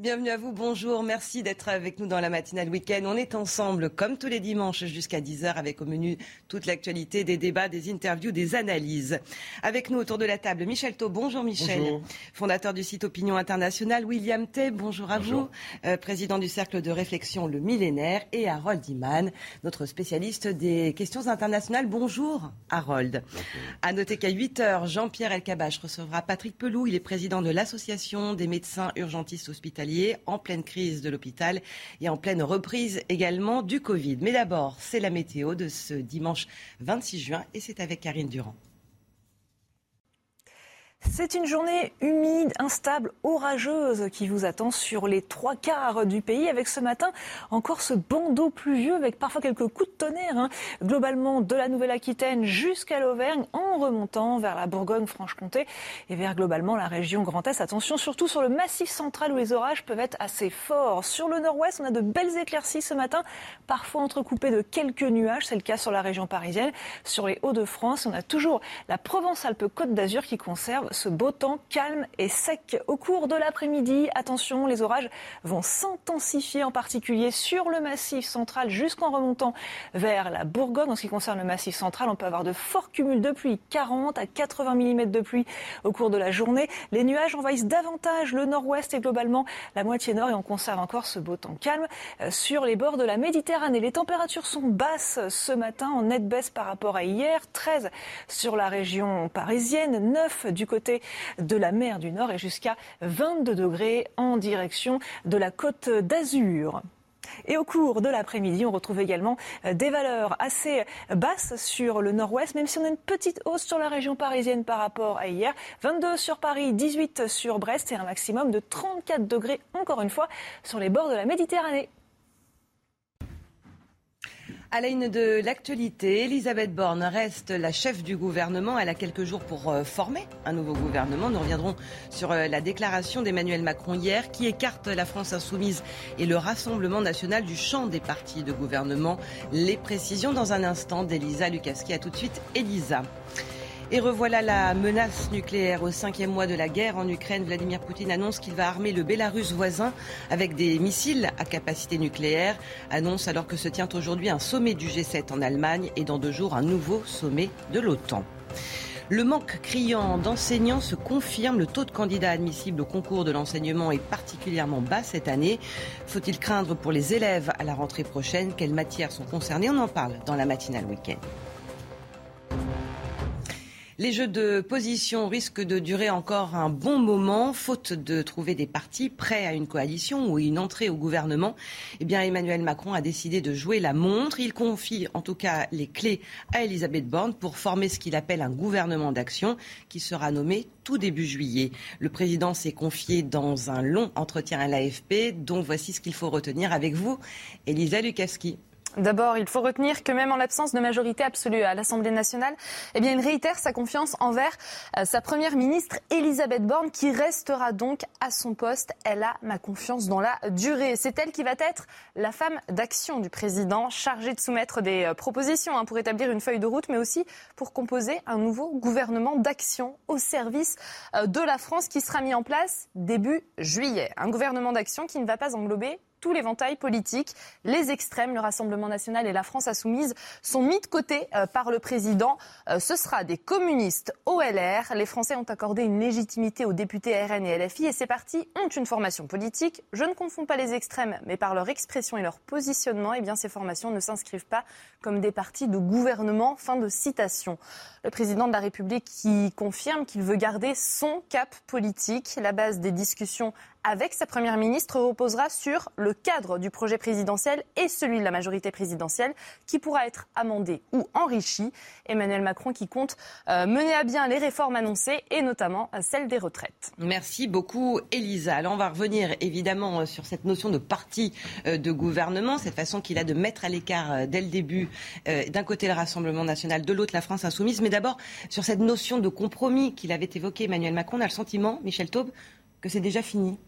Bienvenue à vous, bonjour, merci d'être avec nous dans la matinale week-end. On est ensemble comme tous les dimanches jusqu'à 10h avec au menu toute l'actualité, des débats, des interviews, des analyses. Avec nous autour de la table, Michel Thau, bonjour Michel, bonjour. fondateur du site Opinion Internationale, William Tay, bonjour à vous, euh, président du cercle de réflexion Le Millénaire et Harold Iman, notre spécialiste des questions internationales. Bonjour Harold. Bonjour. À noter qu'à 8h, Jean-Pierre Elkabach recevra Patrick Pelou, il est président de l'Association des médecins urgentistes hospitaliers en pleine crise de l'hôpital et en pleine reprise également du Covid. Mais d'abord, c'est la météo de ce dimanche 26 juin et c'est avec Karine Durand. C'est une journée humide, instable, orageuse qui vous attend sur les trois quarts du pays avec ce matin encore ce bandeau pluvieux avec parfois quelques coups de tonnerre. Hein. Globalement de la Nouvelle-Aquitaine jusqu'à l'Auvergne en remontant vers la Bourgogne-Franche-Comté et vers globalement la région Grand Est. Attention surtout sur le massif central où les orages peuvent être assez forts. Sur le nord-ouest, on a de belles éclaircies ce matin, parfois entrecoupées de quelques nuages. C'est le cas sur la région parisienne. Sur les Hauts-de-France, on a toujours la Provence-Alpes-Côte d'Azur qui conserve ce beau temps calme et sec. Au cours de l'après-midi, attention, les orages vont s'intensifier, en particulier sur le massif central jusqu'en remontant vers la Bourgogne. En ce qui concerne le massif central, on peut avoir de forts cumuls de pluie, 40 à 80 mm de pluie au cours de la journée. Les nuages envahissent davantage le nord-ouest et globalement la moitié nord et on conserve encore ce beau temps calme sur les bords de la Méditerranée. Les températures sont basses ce matin, en nette baisse par rapport à hier. 13 sur la région parisienne, 9 du côté de la mer du Nord et jusqu'à 22 degrés en direction de la côte d'Azur. Et au cours de l'après-midi, on retrouve également des valeurs assez basses sur le nord-ouest, même si on a une petite hausse sur la région parisienne par rapport à hier. 22 sur Paris, 18 sur Brest et un maximum de 34 degrés, encore une fois, sur les bords de la Méditerranée. À la de l'actualité, Elisabeth Borne reste la chef du gouvernement. Elle a quelques jours pour former un nouveau gouvernement. Nous reviendrons sur la déclaration d'Emmanuel Macron hier qui écarte la France insoumise et le Rassemblement national du champ des partis de gouvernement. Les précisions dans un instant d'Elisa Lukaski. A tout de suite, Elisa. Et revoilà la menace nucléaire au cinquième mois de la guerre en Ukraine. Vladimir Poutine annonce qu'il va armer le Bélarus voisin avec des missiles à capacité nucléaire. Annonce alors que se tient aujourd'hui un sommet du G7 en Allemagne et dans deux jours un nouveau sommet de l'OTAN. Le manque criant d'enseignants se confirme. Le taux de candidats admissibles au concours de l'enseignement est particulièrement bas cette année. Faut-il craindre pour les élèves à la rentrée prochaine? Quelles matières sont concernées? On en parle dans la matinale week-end. Les jeux de position risquent de durer encore un bon moment, faute de trouver des partis prêts à une coalition ou une entrée au gouvernement. Eh bien, Emmanuel Macron a décidé de jouer la montre. Il confie en tout cas les clés à Elisabeth Borne pour former ce qu'il appelle un gouvernement d'action qui sera nommé tout début juillet. Le président s'est confié dans un long entretien à l'AFP, dont voici ce qu'il faut retenir avec vous, Elisa Lukaski. D'abord, il faut retenir que même en l'absence de majorité absolue à l'Assemblée nationale, eh bien, il réitère sa confiance envers euh, sa première ministre Elisabeth Borne, qui restera donc à son poste. Elle a ma confiance dans la durée. C'est elle qui va être la femme d'action du président, chargée de soumettre des euh, propositions hein, pour établir une feuille de route, mais aussi pour composer un nouveau gouvernement d'action au service euh, de la France qui sera mis en place début juillet. Un gouvernement d'action qui ne va pas englober tout l'éventail politique. Les extrêmes, le Rassemblement national et la France insoumise sont mis de côté euh, par le président. Euh, ce sera des communistes OLR. Les Français ont accordé une légitimité aux députés RN et LFI et ces partis ont une formation politique. Je ne confonds pas les extrêmes, mais par leur expression et leur positionnement, eh bien, ces formations ne s'inscrivent pas comme des partis de gouvernement. Fin de citation. Le président de la République qui confirme qu'il veut garder son cap politique. La base des discussions avec sa première ministre reposera sur le cadre du projet présidentiel et celui de la majorité présidentielle qui pourra être amendé ou enrichi. Emmanuel Macron qui compte euh, mener à bien les réformes annoncées et notamment euh, celle des retraites. Merci beaucoup Elisa. Alors on va revenir évidemment euh, sur cette notion de parti de gouvernement, cette façon qu'il a de mettre à l'écart dès le début d'un côté le Rassemblement national, de l'autre la France insoumise. Mais d'abord sur cette notion de compromis qu'il avait évoqué Emmanuel Macron, on a le sentiment, Michel Taube, que c'est déjà fini.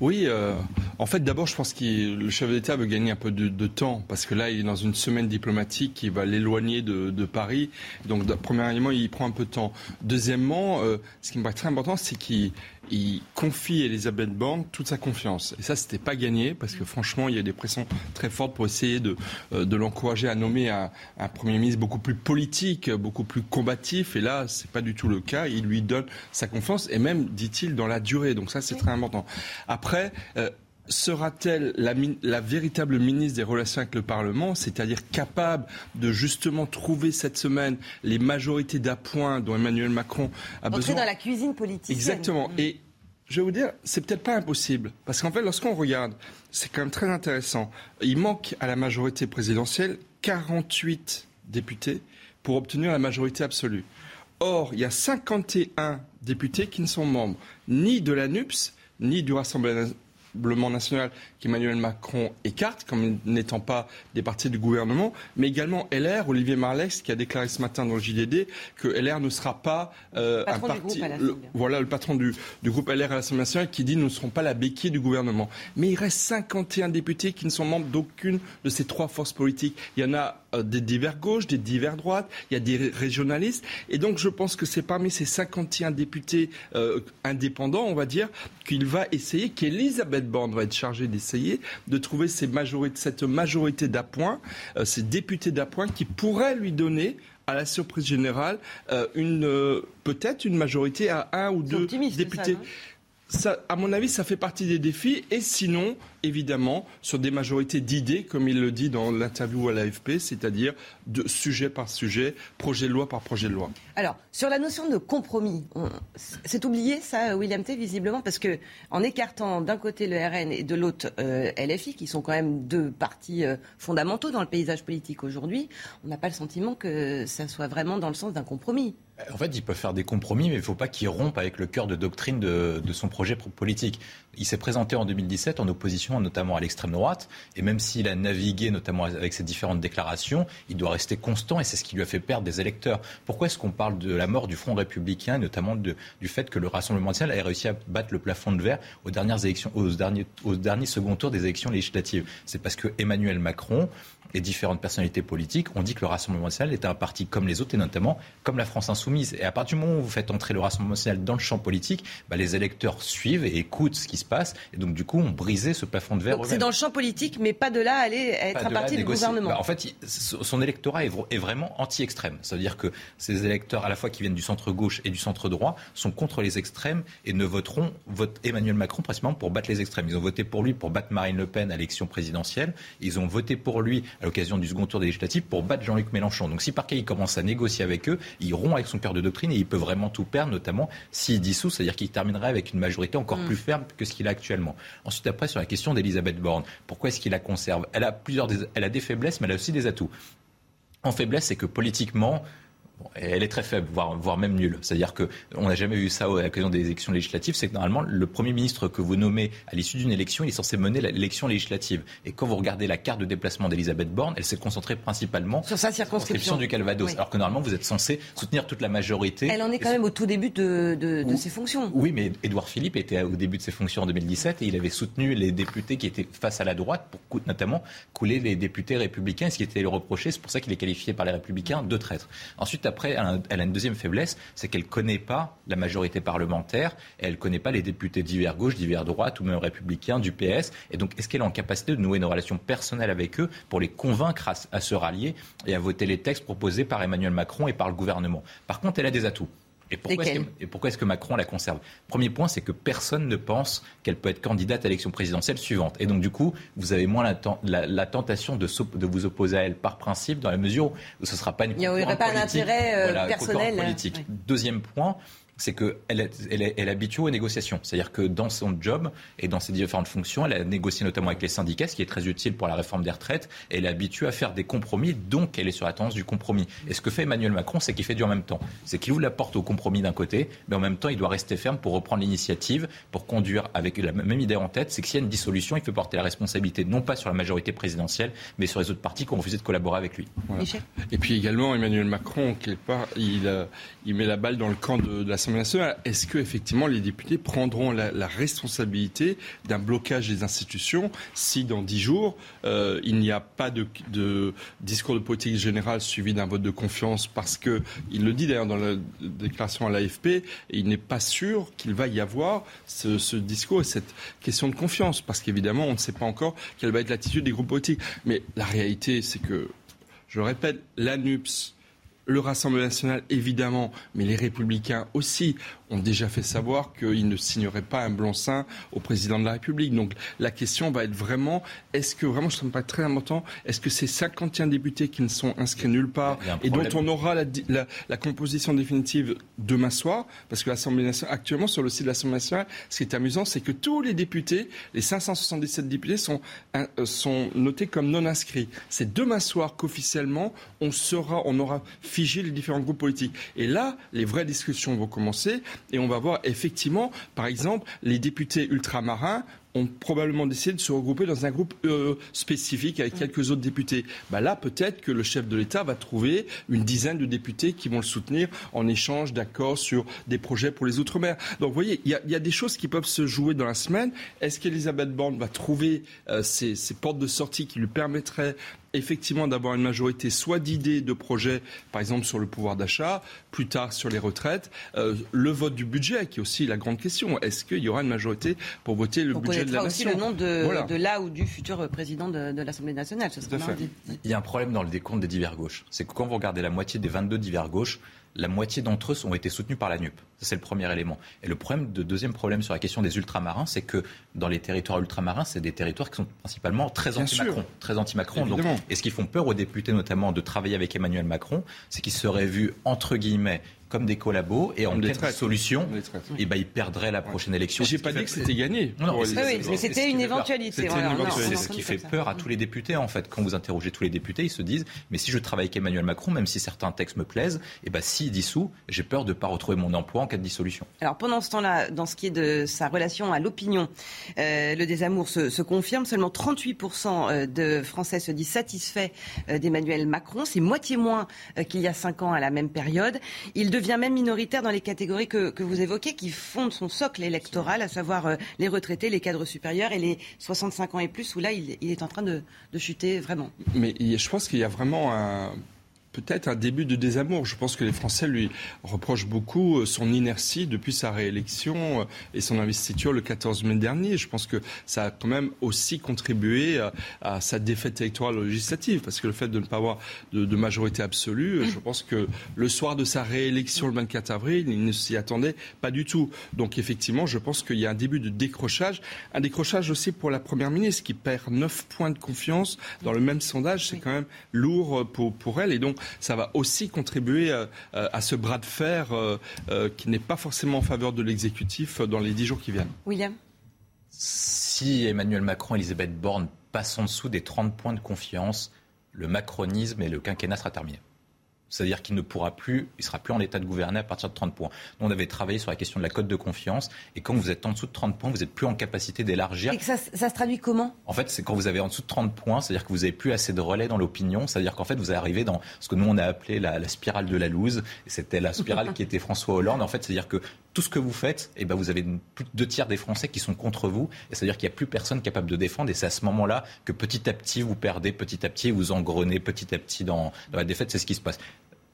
Oui, euh, En fait, d'abord, je pense que le chef d'État veut gagner un peu de, temps, parce que là, il est dans une semaine diplomatique qui va l'éloigner de, Paris. Donc, premièrement, il prend un peu de temps. Deuxièmement, euh, ce qui me paraît très important, c'est qu'il confie à Elisabeth Borne toute sa confiance. Et ça, c'était pas gagné, parce que franchement, il y a des pressions très fortes pour essayer de, euh, l'encourager à nommer un, un, Premier ministre beaucoup plus politique, beaucoup plus combatif. Et là, c'est pas du tout le cas. Il lui donne sa confiance, et même, dit-il, dans la durée. Donc ça, c'est très important. Après, euh, sera-t-elle la, véritable ministre des Relations avec le Parlement, c'est-à-dire capable de justement trouver cette semaine les majorités d'appoint dont Emmanuel Macron a Entrer besoin? dans la cuisine politique. Exactement. Mm. Et je vais vous dire, c'est peut-être pas impossible. Parce qu'en fait, lorsqu'on regarde, c'est quand même très intéressant. Il manque à la majorité présidentielle 48 députés pour obtenir la majorité absolue. Or, il y a 51 députés qui ne sont membres ni de la NUPS, ni du Rassemblement national qu'Emmanuel Macron écarte comme n'étant pas des partis du gouvernement, mais également LR, Olivier Marlex, qui a déclaré ce matin dans le JDD que LR ne sera pas euh, un parti. voilà le patron du, groupe LR à l'Assemblée nationale qui dit nous ne serons pas la béquille du gouvernement. Mais il reste 51 députés qui ne sont membres d'aucune de ces trois forces politiques. Il y en a des divers gauches, des divers droites, il y a des régionalistes. Et donc je pense que c'est parmi ces 51 députés euh, indépendants, on va dire, qu'il va essayer, qu'Elisabeth Borne va être chargée d'essayer de trouver ces majorités, cette majorité d'appoint, euh, ces députés d'appoint qui pourraient lui donner à la surprise générale, une peut-être une majorité à un ou deux députés à mon avis, ça fait partie des défis. Et sinon, évidemment, sur des majorités d'idées, comme il le dit dans l'interview à l'AFP, c'est-à-dire de sujet par sujet, projet de loi par projet de loi. Alors, sur la notion de compromis, c'est oublié ça, William T, visiblement, parce que en écartant d'un côté le RN et de l'autre euh, LFI, qui sont quand même deux partis euh, fondamentaux dans le paysage politique aujourd'hui, on n'a pas le sentiment que ça soit vraiment dans le sens d'un compromis. En fait, il peut faire des compromis, mais il ne faut pas qu'il rompe avec le cœur de doctrine de, son projet politique. Il s'est présenté en 2017 en opposition notamment à l'extrême droite, et même s'il a navigué notamment avec ses différentes déclarations, il doit rester constant, et c'est ce qui lui a fait perdre des électeurs. Pourquoi est-ce qu'on parle de la mort du Front républicain, notamment du fait que le Rassemblement national a réussi à battre le plafond de verre aux dernières élections, aux derniers, second tours des élections législatives? C'est parce que Emmanuel Macron les différentes personnalités politiques ont dit que le Rassemblement national était un parti comme les autres et notamment comme la France insoumise. Et à partir du moment où vous faites entrer le Rassemblement national dans le champ politique, bah, les électeurs suivent et écoutent ce qui se passe. Et donc du coup, on brisait ce plafond de verre. c'est dans le champ politique, mais pas de là à aller être un parti du gouvernement. Bah, en fait, son électorat est, vraiment anti-extrême. Ça veut dire que ces électeurs, à la fois qui viennent du centre gauche et du centre droit, sont contre les extrêmes et ne voteront vote Emmanuel Macron principalement pour battre les extrêmes. Ils ont voté pour lui pour battre Marine Le Pen à l'élection présidentielle. Ils ont voté pour lui à l'occasion du second tour des législatives pour battre Jean-Luc Mélenchon. Donc si Parquet il commence à négocier avec eux, il rompt avec son cœur de doctrine et il peut vraiment tout perdre, notamment s'il dissout, c'est-à-dire qu'il terminerait avec une majorité encore mm. plus ferme que ce qu'il a actuellement. Ensuite, après, sur la question d'Elisabeth Borne, pourquoi est-ce qu'il la conserve? Elle a plusieurs, elle a des faiblesses, mais elle a aussi des atouts. En faiblesse, c'est que politiquement, elle est très faible, voire, même nulle. C'est-à-dire qu'on n'a jamais eu ça à l'occasion des élections législatives. C'est que normalement, le Premier ministre que vous nommez à l'issue d'une élection, il est censé mener l'élection législative. Et quand vous regardez la carte de déplacement d'Elisabeth Borne, elle s'est concentrée principalement sur sa circonscription du Calvados. Alors que normalement, vous êtes censé soutenir toute la majorité. Elle en est quand même au tout début de, ses fonctions. Oui, mais Édouard Philippe était au début de ses fonctions en 2017 et il avait soutenu les députés qui étaient face à la droite pour notamment couler les députés républicains, ce qui était le reproché. C'est pour ça qu'il est qualifié par les républicains de traître. Ensuite, après, elle a une deuxième faiblesse, c'est qu'elle ne connaît pas la majorité parlementaire, elle ne connaît pas les députés d'hiver gauche, d'hiver droite ou même républicains, du PS. Et donc, est-ce qu'elle est en capacité de nouer une relation personnelle avec eux pour les convaincre à se rallier et à voter les textes proposés par Emmanuel Macron et par le gouvernement? Par contre, elle a des atouts. Et pourquoi est-ce que, Macron la conserve? Premier point, c'est que personne ne pense qu'elle peut être candidate à l'élection présidentielle suivante. Et donc, du coup, vous avez moins la, tentation de, vous opposer à elle par principe, dans la mesure où ce ne sera pas une Il n'y aurait pas un intérêt euh, personnel. Politique. Deuxième point, c'est qu'elle est, elle est, habituée aux négociations. C'est-à-dire que dans son job et dans ses différentes fonctions, elle a négocié notamment avec les syndicats, ce qui est très utile pour la réforme des retraites. Et elle est habituée à faire des compromis, donc elle est sur la tendance du compromis. Et ce que fait Emmanuel Macron, c'est qu'il fait du en même temps. C'est qu'il ouvre la porte au compromis d'un côté, mais en même temps, il doit rester ferme pour reprendre l'initiative, pour conduire avec la même idée en tête, c'est que s'il y a une dissolution, il fait porter la responsabilité non pas sur la majorité présidentielle, mais sur les autres partis qui ont refusé de collaborer avec lui. Et puis également, Emmanuel Macron, quelque part, il, il met la balle dans le camp de, de l'Assemblée Est-ce que effectivement les députés prendront la, responsabilité d'un blocage des institutions si dans dix jours euh, il n'y a pas de, discours de politique générale suivi d'un vote de confiance parce que il le dit d'ailleurs dans la déclaration à l'AFP, il n'est pas sûr qu'il va y avoir ce, discours et cette question de confiance parce qu'évidemment on ne sait pas encore quelle va être l'attitude des groupes politiques. Mais la réalité, c'est que, je répète, l'ANUPS, le Rassemblement national, évidemment, mais les républicains aussi ont déjà fait savoir qu'ils ne signeraient pas un blanc-seing au président de la République. Donc la question va être vraiment, est-ce que vraiment, je ne pas très important, est-ce que ces 51 députés qui ne sont inscrits nulle part et dont on aura la, la, composition définitive demain soir, parce que l'Assemblée nationale, actuellement sur le site de l'Assemblée nationale, ce qui est amusant, c'est que tous les députés, les 577 députés sont, euh, sont notés comme non inscrits. C'est demain soir qu'officiellement on sera, on aura figé les différents groupes politiques. Et là, les vraies discussions vont commencer et on va voir effectivement, par exemple, les députés ultramarins ont probablement décidé de se regrouper dans un groupe euh, spécifique avec quelques autres députés. Bah là, peut-être que le chef de l'État va trouver une dizaine de députés qui vont le soutenir en échange d'accords sur des projets pour les Outre-mer. Donc, vous voyez, il y, a des choses qui peuvent se jouer dans la semaine. Est-ce qu'Elisabeth Borne va trouver euh, ces, ces, portes de sortie qui lui permettraient effectivement d'avoir une majorité soit d'idées, de projets, par exemple sur le pouvoir d'achat, plus tard sur les retraites, euh, le vote du budget, qui est aussi la grande question. Est-ce qu'il y aura une majorité pour voter le budget de la aussi nation le nom de, de, là ou du futur président de, l'Assemblée nationale. Ce Il y a un problème dans le décompte des divers gauches. C'est que quand vous regardez la moitié des 22 divers gauches, la moitié d'entre eux ont été soutenus par la NUP. C'est le premier élément. Et le problème, de deuxième problème sur la question des ultramarins, c'est que dans les territoires ultramarins, c'est des territoires qui sont principalement très anti-Macron. Très anti-Macron. et ce qui font peur aux députés, notamment, de travailler avec Emmanuel Macron, c'est qu'ils seraient vus, entre guillemets, comme des collabos et en cas de solution, et ben, ils perdraient la prochaine élection. J'ai pas dit que c'était gagné. Non, c'était une éventualité. C'est ce qui fait peur à tous les députés en fait. Quand vous interrogez tous les députés, ils se disent mais si je travaille avec Emmanuel Macron, même si certains textes me plaisent, et ben s'il dissout, j'ai peur de ne pas retrouver mon emploi en cas de dissolution. Alors pendant ce temps-là, dans ce qui est de sa relation à l'opinion, euh, le désamour se, confirme. Seulement 38% euh, de Français se disent satisfaits euh, d'Emmanuel Macron. C'est moitié moins qu'il y a cinq ans à la même période. Il devient même minoritaire dans les catégories que, vous évoquez, qui fondent son socle électoral, à savoir euh, les retraités, les cadres supérieurs et les 65 ans et plus, où là, il, est en train de, de chuter vraiment. Mais je pense qu'il y a vraiment un peut-être un début de désamour. Je pense que les Français lui reprochent beaucoup euh, son inertie depuis sa réélection euh, et son investiture le 14 mai dernier. Je pense que ça a quand même aussi contribué euh, à, sa défaite électorale législative, parce que le fait de ne pas avoir de, majorité absolue, je pense que le soir de sa réélection le 24 avril, il ne s'y attendait pas du tout. Donc effectivement, je pense qu'il y a un début de décrochage, un décrochage aussi pour la Première ministre qui perd 9 points de confiance dans le même sondage. C'est quand même lourd pour, pour elle. Et donc ça va aussi contribuer euh, euh, à, ce bras de fer euh, qui n'est pas forcément en faveur de l'exécutif dans les dix jours qui viennent. William Si Emmanuel Macron et Elisabeth Borne passent en dessous des 30 points de confiance, le macronisme et le quinquennat sera terminé. C'est-à-dire qu'il ne pourra plus, il sera plus en état de gouverner à partir de 30 points. Nous, on avait travaillé sur la question de la cote de confiance. Et quand vous êtes en dessous de 30 points, vous n'êtes plus en capacité d'élargir. Et ça, ça, se traduit comment? En fait, c'est quand vous avez en dessous de 30 points, c'est-à-dire que vous n'avez plus assez de relais dans l'opinion. C'est-à-dire qu'en fait, vous arrivez dans ce que nous, on a appelé la, spirale de la loose. C'était la spirale qui était François Hollande. En fait, c'est-à-dire que tout ce que vous faites, eh ben, vous avez plus de deux tiers des Français qui sont contre vous. Et c'est-à-dire qu'il n'y a plus personne capable de défendre. Et c'est à ce moment-là que petit à petit, vous perdez, petit à petit, vous engrenez petit à petit dans, dans la défaite. C'est ce qui se passe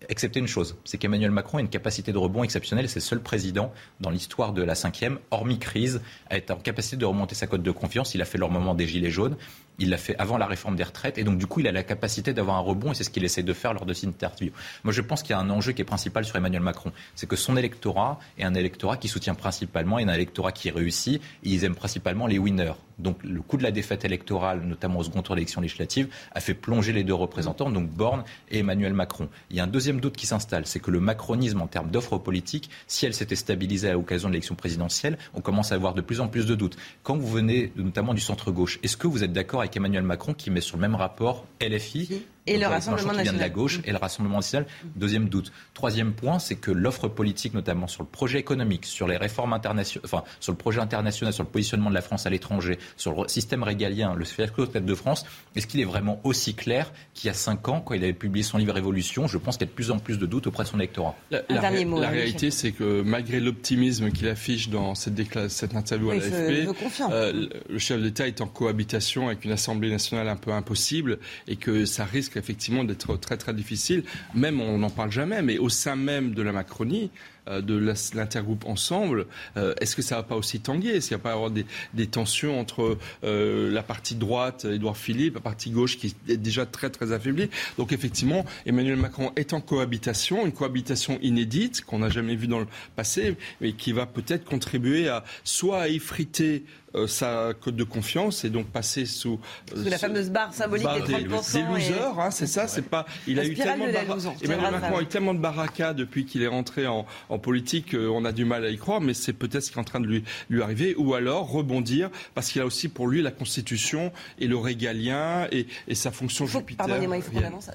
excepté une chose, c'est qu'Emmanuel Macron a une capacité de rebond exceptionnelle. C'est le seul président dans l'histoire de la cinquième, hormis crise, à être en capacité de remonter sa cote de confiance. Il a fait leur moment des Gilets jaunes. Il l'a fait avant la réforme des retraites. Et donc, du coup, il a la capacité d'avoir un rebond. Et c'est ce qu'il essaie de faire lors de cette interview. Moi, je pense qu'il y a un enjeu qui est principal sur Emmanuel Macron. C'est que son électorat est un électorat qui soutient principalement et un électorat qui réussit. Et ils aiment principalement les winners. Donc, le coup de la défaite électorale, notamment au second tour d'élection législative, a fait plonger les deux représentants, donc Borne et Emmanuel Macron. Il y a un deuxième doute qui s'installe. C'est que le macronisme, en termes d'offres politiques, si elle s'était stabilisée à l'occasion de l'élection présidentielle, on commence à avoir de plus en plus de doutes. Quand vous venez notamment du centre-gauche, est-ce que vous êtes d'accord avec Emmanuel Macron qui met sur le même rapport LFI Et le Rassemblement national. Qui vient de la gauche et le Rassemblement national. Deuxième doute. Troisième point, c'est que l'offre politique, notamment sur le projet économique, sur les réformes internationales, enfin, sur le projet international, sur le positionnement de la France à l'étranger, sur le système régalien, le fiasco de France, est-ce qu'il est vraiment aussi clair qu'il y a cinq ans, quand il avait publié son livre Révolution Je pense qu'il y a de plus en plus de doutes auprès de son électorat? La, la réalité, c'est que malgré l'optimisme qu'il affiche dans cette, cette interview à l'AFP, euh, le chef d'État est en cohabitation avec une Assemblée nationale un peu impossible et que ça risque effectivement d'être très très difficile. Même, on n'en parle jamais, mais au sein même de la Macronie, de l'intergroupe ensemble, euh, est-ce que ça va pas aussi tanguer? Est-ce qu'il va pas avoir des, des tensions entre euh, la partie droite, Édouard Philippe, la partie gauche qui est déjà très très affaiblie? Donc effectivement, Emmanuel Macron est en cohabitation, une cohabitation inédite qu'on n'a jamais vue dans le passé, mais qui va peut-être contribuer à soit à effriter euh, sa cote de confiance et donc passer sous, euh, sous la fameuse barre symbolique des 30%. Des, losers, hein, c'est ça, c'est pas. Il a eu tellement de Emmanuel Macron a eu tellement de baraka depuis qu'il est rentré en, en politique, euh, on a du mal à y croire, mais c'est peut-être ce qui est en train de lui, lui arriver, ou alors rebondir parce qu'il a aussi pour lui la Constitution et le régalien et, et sa fonction Jupiter. Pardonnez-moi, il faut qu'on avance.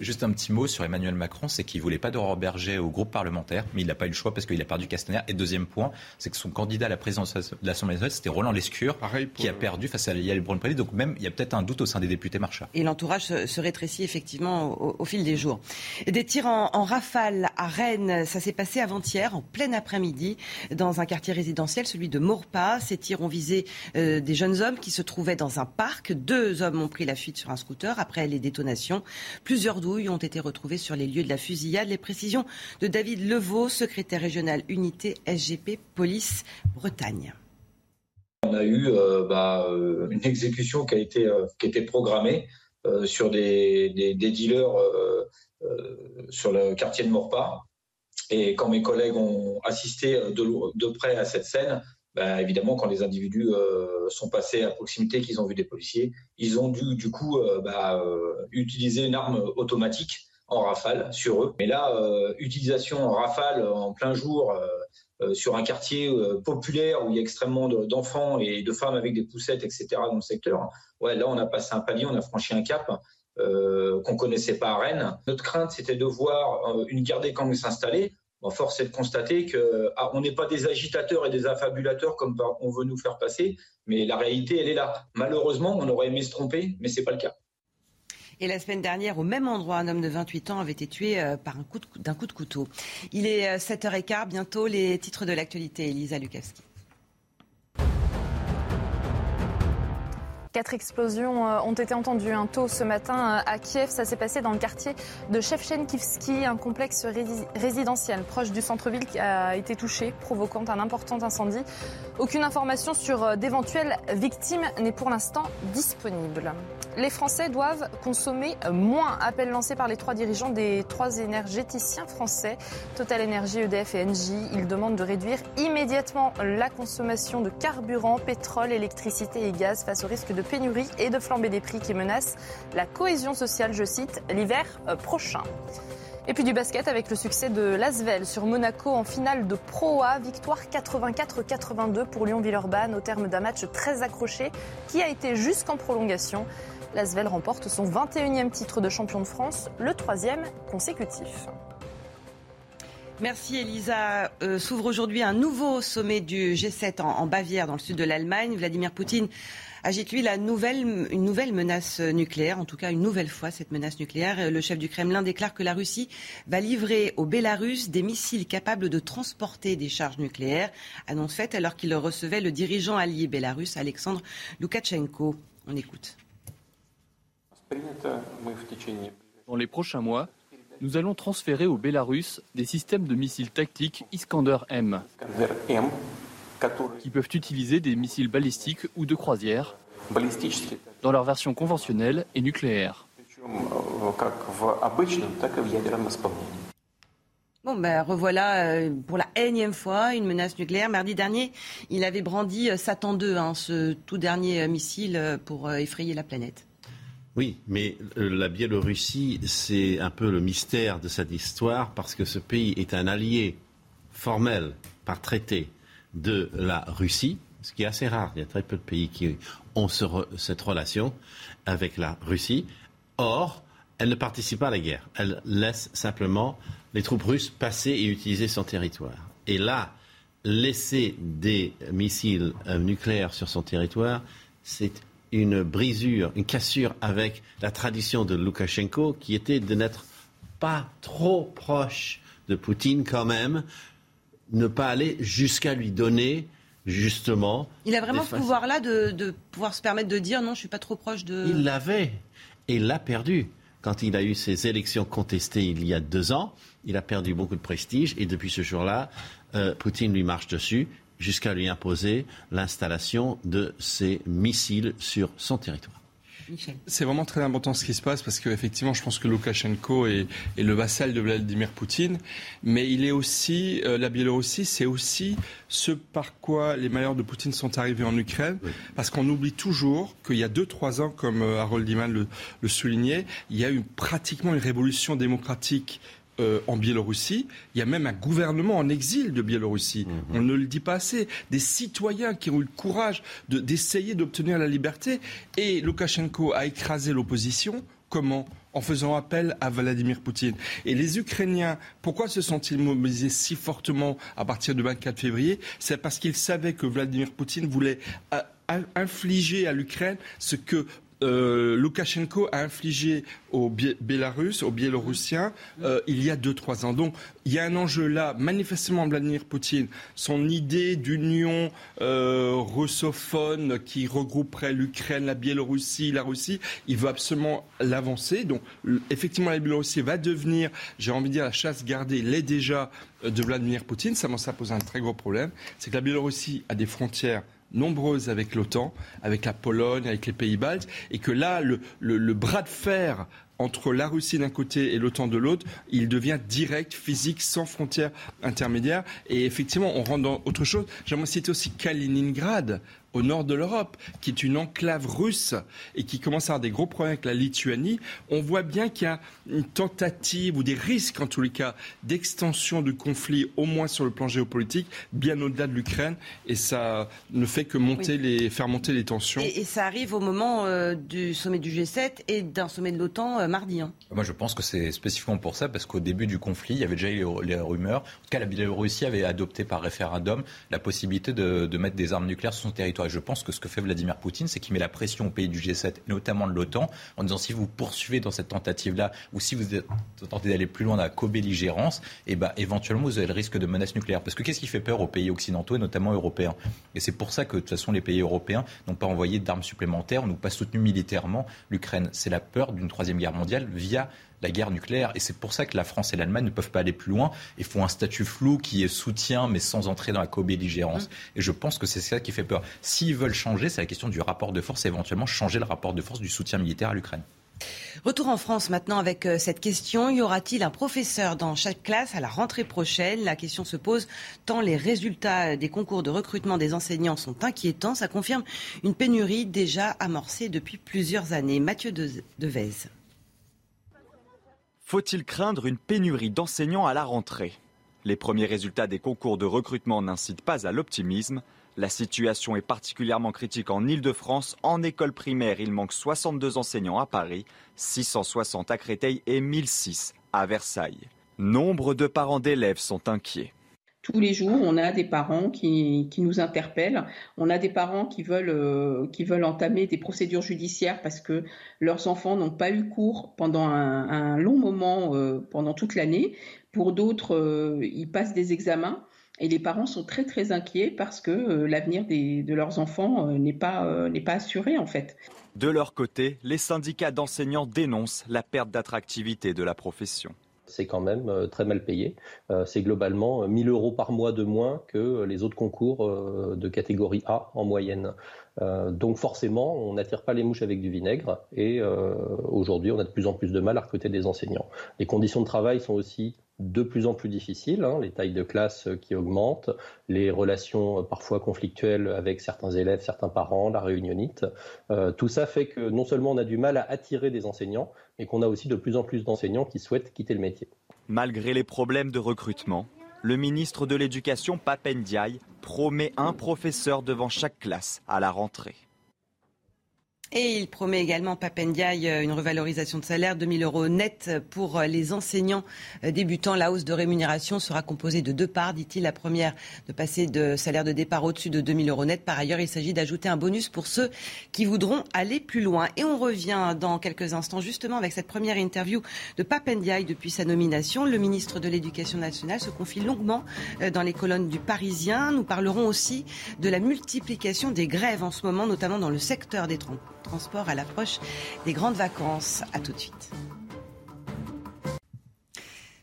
Juste un petit mot sur Emmanuel Macron, c'est qu'il voulait pas d'Aurore Berger au groupe parlementaire, mais il n'a pas eu le choix parce qu'il a perdu Castaner. Et deuxième point, c'est que son candidat à la présidence de l'Assemblée nationale, c'était Roland Lescure, qui a perdu face à Yael braun Donc même, il y a peut-être un doute au sein des députés marchands. Et l'entourage se, rétrécit effectivement au, fil des jours. Des tirs en, rafale à Rennes, ça s'est passé avant-hier, en plein après-midi, dans un quartier résidentiel, celui de Maurepas. Ces tirs ont visé euh, des jeunes hommes qui se trouvaient dans un parc. Deux hommes ont pris la fuite sur un scooter après les détonations. Plusieurs douilles ont été retrouvées sur les lieux de la fusillade. Les précisions de David Levaux, secrétaire régional unité SGP Police Bretagne. On a eu euh, bah, euh, une exécution qui a été, euh, qui programmée sur des, dealers sur le quartier de Morpa. Et quand mes collègues ont assisté de près à cette scène, bah, évidemment, quand les individus euh, sont passés à proximité, qu'ils ont vu des policiers, ils ont dû du coup euh, bah, euh, utiliser une arme automatique en rafale sur eux. Mais là, utilisation en rafale en plein jour sur un quartier populaire où il y a extrêmement d'enfants et de femmes avec des poussettes, etc. dans le secteur. Ouais, là, on a passé un palier, on a franchi un cap. Euh, qu'on connaissait pas à Rennes. Notre crainte, c'était de voir une garde des camps s'installer force est de constater qu'on ah, n'est pas des agitateurs et des affabulateurs comme on veut nous faire passer, mais la réalité, elle est là. Malheureusement, on aurait aimé se tromper, mais ce n'est pas le cas. Et la semaine dernière, au même endroit, un homme de 28 ans avait été tué euh, par un coup d'un coup de couteau. Il est 7h15, euh, bientôt les titres de l'actualité. Elisa Lukavski. Quatre explosions euh, ont été entendues un tôt ce matin euh, à Kiev. Ça s'est passé dans le quartier de Shevchenkivski, un complexe résidentiel proche du centre-ville qui a été touché, provoquant un important incendie. Aucune information sur euh, d'éventuelles victimes n'est pour l'instant disponible. Les Français doivent consommer moins. Appel lancé par les trois dirigeants des trois énergéticiens français, Total Energy, EDF et Engie. Ils demandent de réduire immédiatement la consommation de carburant, pétrole, électricité et gaz face au risque de pénurie et de flambée des prix qui menacent la cohésion sociale, je cite, l'hiver euh, prochain. Et puis du basket avec le succès de Lasvel sur Monaco en finale de Pro A. Victoire 84-82 pour Lyon-Villeurbanne au terme d'un match très accroché qui a été jusqu'en prolongation. Lasvel remporte son 21e titre de champion de France, le troisième consécutif. Merci Elisa. Euh, s'ouvre aujourd'hui un nouveau sommet du G7 en, en Bavière, dans le sud de l'Allemagne. Vladimir Poutine agite lui la nouvelle, une nouvelle menace nucléaire, en tout cas une nouvelle fois cette menace nucléaire. Le chef du Kremlin déclare que la Russie va livrer au Bélarus des missiles capables de transporter des charges nucléaires. Annonce faite alors qu'il recevait le dirigeant allié bélarus Alexandre Loukachenko. On écoute. Dans les prochains mois, nous allons transférer au Bélarus des systèmes de missiles tactiques Iskander M qui peuvent utiliser des missiles balistiques ou de croisière dans leur version conventionnelle et nucléaire. Bon, ben revoilà euh, pour la énième fois une menace nucléaire. Mardi dernier, il avait brandi euh, Satan 2, hein, ce tout dernier euh, missile pour effrayer la planète. Oui, mais la Biélorussie, c'est un peu le mystère de cette histoire parce que ce pays est un allié formel par traité de la Russie, ce qui est assez rare. Il y a très peu de pays qui ont cette relation avec la Russie. Or, elle ne participe pas à la guerre. Elle laisse simplement les troupes russes passer et utiliser son territoire. Et là, laisser des missiles euh, nucléaires sur son territoire, c'est une brisure, une cassure avec la tradition de Loukachenko qui était de n'être pas trop proche de Poutine quand même, ne pas aller jusqu'à lui donner justement. Il a vraiment ce pouvoir-là de, pouvoir se permettre de dire non, je suis pas trop proche de. Il l'avait et il l'a perdu. Quand il a eu ses élections contestées il y a deux ans, il a perdu beaucoup de prestige et depuis ce jour-là, euh, Poutine lui marche dessus jusqu'à lui imposer l'installation de ses missiles sur son territoire. C'est vraiment très important ce qui se passe parce qu'effectivement, je pense que Loukachenko est, le vassal de Vladimir Poutine, mais il est aussi, euh, la Biélorussie, c'est aussi ce par quoi les malheurs de Poutine sont arrivés en Ukraine, parce qu'on oublie toujours qu'il y a deux, trois ans, comme euh, Harold Diman le, le soulignait, il y a eu pratiquement une révolution démocratique euh, en Biélorussie. Il y a même un gouvernement en exil de Biélorussie. Mhm. On ne le dit pas assez. Des citoyens qui ont eu le courage d'essayer d'obtenir la liberté. Et Loukachenko a écrasé l'opposition. Comment? En faisant appel à Vladimir Poutine. Et les Ukrainiens, pourquoi se sont-ils mobilisés si fortement à partir du 24 février? C'est parce qu'ils savaient que Vladimir Poutine voulait euh, infliger à l'Ukraine ce que euh, Loukachenko a infligé aux Bélarusses, aux Biélorussiens, euh, il y a deux, trois ans. Donc, il y a un enjeu là. Manifestement, Vladimir Poutine, son idée d'union euh, russophone qui regrouperait l'Ukraine, la Biélorussie, la Russie, il veut absolument l'avancer. Donc, effectivement, la Biélorussie va devenir, j'ai envie de dire, la chasse gardée, l'est déjà euh, de Vladimir Poutine. Ça, ça pose un très gros problème. C'est que la Biélorussie a des frontières nombreuses avec l'OTAN, avec la Pologne, avec les pays baltes, et que là, le, bras de fer entre la Russie d'un côté et l'OTAN de l'autre, il devient direct, physique, sans frontières intermédiaires. Et effectivement, on rentre dans autre chose. J'aimerais citer aussi Kaliningrad, au nord de l'Europe, qui est une enclave russe et qui commence à avoir des gros problèmes avec la Lituanie, on voit bien qu'il y a une tentative ou des risques, en tous les cas, d'extension du conflit, au moins sur le plan géopolitique, bien au-delà de l'Ukraine, et ça ne fait que monter les, faire monter les tensions. Et, ça arrive au moment euh, du sommet du G7 et d'un sommet de l'OTAN euh, mardi. Hein. Moi, je pense que c'est spécifiquement pour ça, parce qu'au début du conflit, il y avait déjà eu les, rumeurs. En tout cas, la Biélorussie avait adopté par référendum la possibilité de, de mettre des armes nucléaires sur son territoire. Je pense que ce que fait Vladimir Poutine, c'est qu'il met la pression aux pays du G7, notamment de l'OTAN, en disant si vous poursuivez dans cette tentative-là, ou si vous tentez d'aller plus loin dans la co-belligérance, et eh ben, éventuellement, vous avez le risque de menace nucléaire. Parce que qu'est-ce qui fait peur aux pays occidentaux, et notamment européens? Et c'est pour ça que, de toute façon, les pays européens n'ont pas envoyé d'armes supplémentaires, n'ont pas soutenu militairement l'Ukraine. C'est la peur d'une troisième guerre mondiale via la guerre nucléaire. Et c'est pour ça que la France et l'Allemagne ne peuvent pas aller plus loin et font un statut flou qui est soutien, mais sans entrer dans la co-belligérance. Mmh. Et je pense que c'est ça qui fait peur. S'ils veulent changer, c'est la question du rapport de force et éventuellement changer le rapport de force du soutien militaire à l'Ukraine. Retour en France maintenant avec euh, cette question. Y aura-t-il un professeur dans chaque classe à la rentrée prochaine? La question se pose tant les résultats des concours de recrutement des enseignants sont inquiétants. Ça confirme une pénurie déjà amorcée depuis plusieurs années. Mathieu Devez. Faut-il craindre une pénurie d'enseignants à la rentrée? Les premiers résultats des concours de recrutement n'incitent pas à l'optimisme. La situation est particulièrement critique en Ile-de-France. En école primaire, il manque 62 enseignants à Paris, 660 à Créteil et 1006 à Versailles. Nombre de parents d'élèves sont inquiets tous les jours, on a des parents qui, nous interpellent. On a des parents qui veulent, euh, qui veulent entamer des procédures judiciaires parce que leurs enfants n'ont pas eu cours pendant un, long moment, euh, pendant toute l'année. Pour d'autres, euh, ils passent des examens. Et les parents sont très très inquiets parce que l'avenir de leurs enfants n'est pas, n'est pas assuré en fait. De leur côté, les syndicats d'enseignants dénoncent la perte d'attractivité de la profession c'est quand même euh, très mal payé. Euh, c'est globalement 1000 euros par mois de moins que les autres concours euh, de catégorie A en moyenne. donc forcément, on n'attire pas les mouches avec du vinaigre et aujourd'hui, on a de plus en plus de mal à recruter des enseignants. Les conditions de travail sont aussi de plus en plus difficiles, hein, les tailles de classe qui augmentent, les relations parfois conflictuelles avec certains élèves, certains parents, la réunionite. tout ça fait que non seulement on a du mal à attirer des enseignants, et qu'on a aussi de plus en plus d'enseignants qui souhaitent quitter le métier. Malgré les problèmes de recrutement, le ministre de l'Éducation, Papendiaï, promet un professeur devant chaque classe à la rentrée. Et il promet également, Papendiaï, euh, une revalorisation de salaire, 2000 euros net pour euh, les enseignants euh, débutants. La hausse de rémunération sera composée de deux parts, dit-il. La première, de passer de salaire de départ au-dessus de 2000 euros net. Par ailleurs, il s'agit d'ajouter un bonus pour ceux qui voudront aller plus loin. Et on revient dans quelques instants, justement, avec cette première interview de Papendiaï depuis sa nomination. Le ministre de l'Éducation nationale se confie longuement dans les colonnes du Parisien. Nous parlerons aussi de la multiplication des grèves en ce moment, notamment dans le secteur des transports transport à l'approche des grandes vacances. À tout de suite.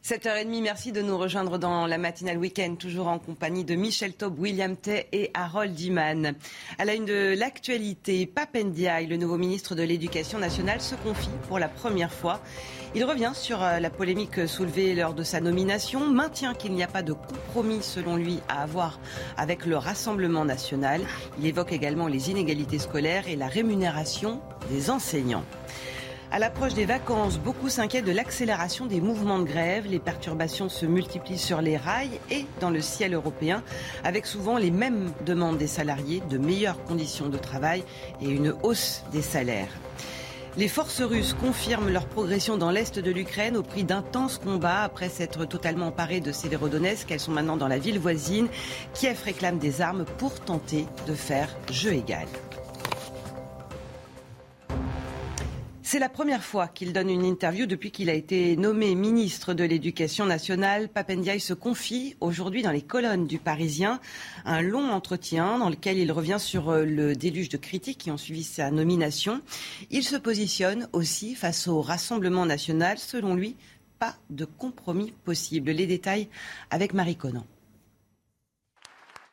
7h30, merci de nous rejoindre dans la matinale week-end, toujours en compagnie de Michel Taub, William Tay et Harold Iman. À la une de l'actualité, Papendiaï, le nouveau ministre de l'Éducation nationale, se confie pour la première fois. Il revient sur euh, la polémique soulevée lors de sa nomination, maintient qu'il n'y a pas de compromis, selon lui, à avoir avec le Rassemblement national. Il évoque également les inégalités scolaires et la rémunération des enseignants. À l'approche des vacances, beaucoup s'inquiètent de l'accélération des mouvements de grève. Les perturbations se multiplient sur les rails et dans le ciel européen, avec souvent les mêmes demandes des salariés, de meilleures conditions de travail et une hausse des salaires. Les forces russes confirment leur progression dans l'est de l'Ukraine au prix d'intenses combats après s'être totalement emparées de Severodonetsk. Elles sont maintenant dans la ville voisine. Kiev réclame des armes pour tenter de faire jeu égal. C'est la première fois qu'il donne une interview depuis qu'il a été nommé ministre de l'Éducation nationale. Papendiaï se confie aujourd'hui dans les colonnes du Parisien. Un long entretien dans lequel il revient sur euh, le déluge de critiques qui ont suivi sa nomination. Il se positionne aussi face au Rassemblement national. Selon lui, pas de compromis possible. Les détails avec Marie Conan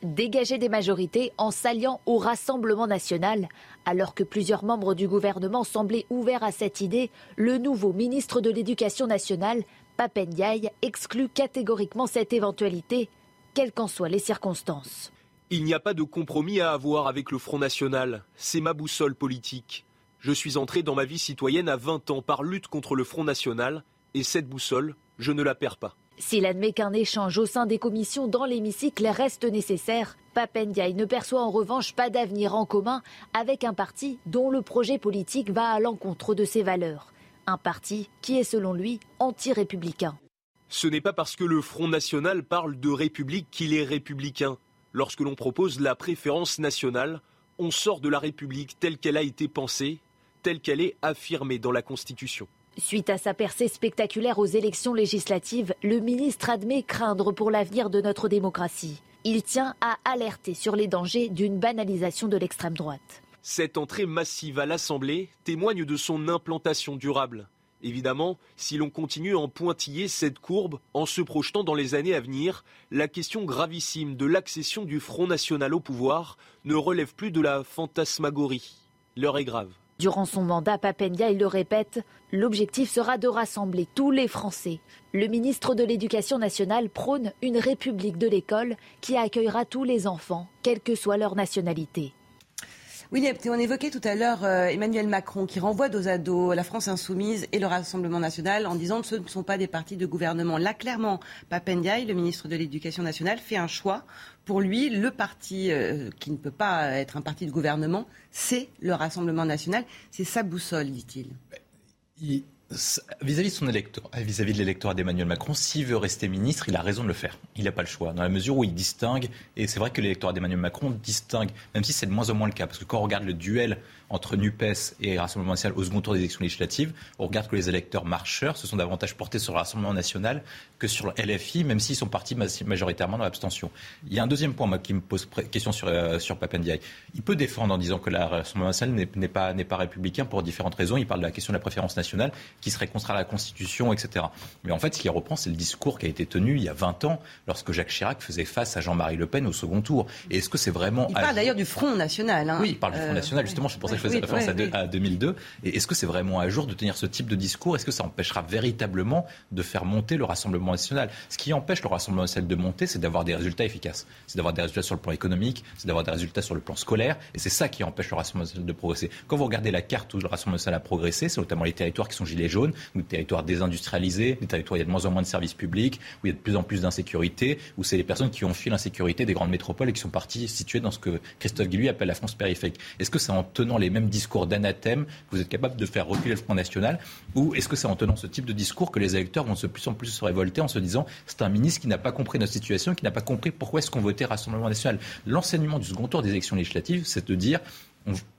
dégager des majorités en s'alliant au Rassemblement national. Alors que plusieurs membres du gouvernement semblaient ouverts à cette idée, le nouveau ministre de l'Éducation nationale, Papendiaï, exclut catégoriquement cette éventualité, quelles qu'en soient les circonstances. Il n'y a pas de compromis à avoir avec le Front National. C'est ma boussole politique. Je suis entré dans ma vie citoyenne à 20 ans par lutte contre le Front National, et cette boussole, je ne la perds pas. S'il admet qu'un échange au sein des commissions dans l'hémicycle reste nécessaire, Papendiaï ne perçoit en revanche pas d'avenir en commun avec un parti dont le projet politique va à l'encontre de ses valeurs. Un parti qui est selon lui anti-républicain. Ce n'est pas parce que le Front National parle de République qu'il est républicain. Lorsque l'on propose la préférence nationale, on sort de la République telle qu'elle a été pensée, telle qu'elle est affirmée dans la Constitution. Suite à sa percée spectaculaire aux élections législatives, le ministre admet craindre pour l'avenir de notre démocratie. Il tient à alerter sur les dangers d'une banalisation de l'extrême droite. Cette entrée massive à l'Assemblée témoigne de son implantation durable. Évidemment, si l'on continue à en pointiller cette courbe en se projetant dans les années à venir, la question gravissime de l'accession du Front National au pouvoir ne relève plus de la fantasmagorie. L'heure est grave. Durant son mandat, Papendia, il le répète, l'objectif sera de rassembler tous les Français. Le ministre de l'Éducation nationale prône une république de l'école qui accueillera tous les enfants, quelle que soit leur nationalité. Oui, on évoquait tout à l'heure euh, Emmanuel Macron qui renvoie dos à dos la France insoumise et le Rassemblement national en disant que ce ne sont pas des partis de gouvernement. Là, clairement, Papendiaï, le ministre de l'Éducation nationale, fait un choix. Pour lui, le parti euh, qui ne peut pas être un parti de gouvernement, c'est le Rassemblement national. C'est sa boussole, dit-il. Vis-à-vis de son électorat, vis-à-vis de l'électorat d'Emmanuel Macron, s'il veut rester ministre, il a raison de le faire. Il n'a pas le choix, dans la mesure où il distingue, et c'est vrai que l'électorat d'Emmanuel Macron distingue, même si c'est de moins en moins le cas, parce que quand on regarde le duel entre NUPES et Rassemblement national au second tour des élections législatives, on regarde que les électeurs marcheurs se sont davantage portés sur le Rassemblement national que sur le LFI, même s'ils sont partis majoritairement dans l'abstention. Il y a un deuxième point moi, qui me pose question sur, euh, sur Papendiaï. Il peut défendre en disant que le Rassemblement national n'est pas, pas républicain pour différentes raisons. Il parle de la question de la préférence nationale qui serait contraire à la Constitution, etc. Mais en fait, ce qu'il reprend, c'est le discours qui a été tenu il y a 20 ans lorsque Jacques Chirac faisait face à Jean-Marie Le Pen au second tour. Et est-ce que c'est vraiment... Il parle d'ailleurs du Front National. Hein. Oui, il parle du Front euh, National, justement, c'est pour ça que je faisais référence à, 2002. Et est-ce que c'est vraiment à jour de tenir ce type de discours? Est-ce que ça empêchera véritablement de faire monter le Rassemblement national? Ce qui empêche le Rassemblement national de monter, c'est d'avoir des résultats efficaces. C'est d'avoir des résultats sur le plan économique, c'est d'avoir des résultats sur le plan scolaire. Et c'est ça qui empêche le Rassemblement national de progresser. Quand vous regardez la carte où le Rassemblement national a progressé, c'est notamment les territoires qui sont gilets jaunes, ou des territoires désindustrialisés, des territoires où il y a de moins en moins de services publics, où il y a de plus en plus d'insécurité, où c'est les personnes qui ont fui l'insécurité des grandes métropoles et qui sont parties situées dans ce que Christophe Guilluy appelle la France périphérique. Est-ce que c'est en tenant les mêmes discours d'anathème vous êtes capable de faire reculer le Front National, ou est-ce que c'est en tenant ce type de discours que les électeurs vont de plus en plus se révolter en se disant c'est un ministre qui n'a pas compris notre situation, qui n'a pas compris pourquoi est-ce qu'on votait Rassemblement national. L'enseignement du second tour des élections législatives, c'est de dire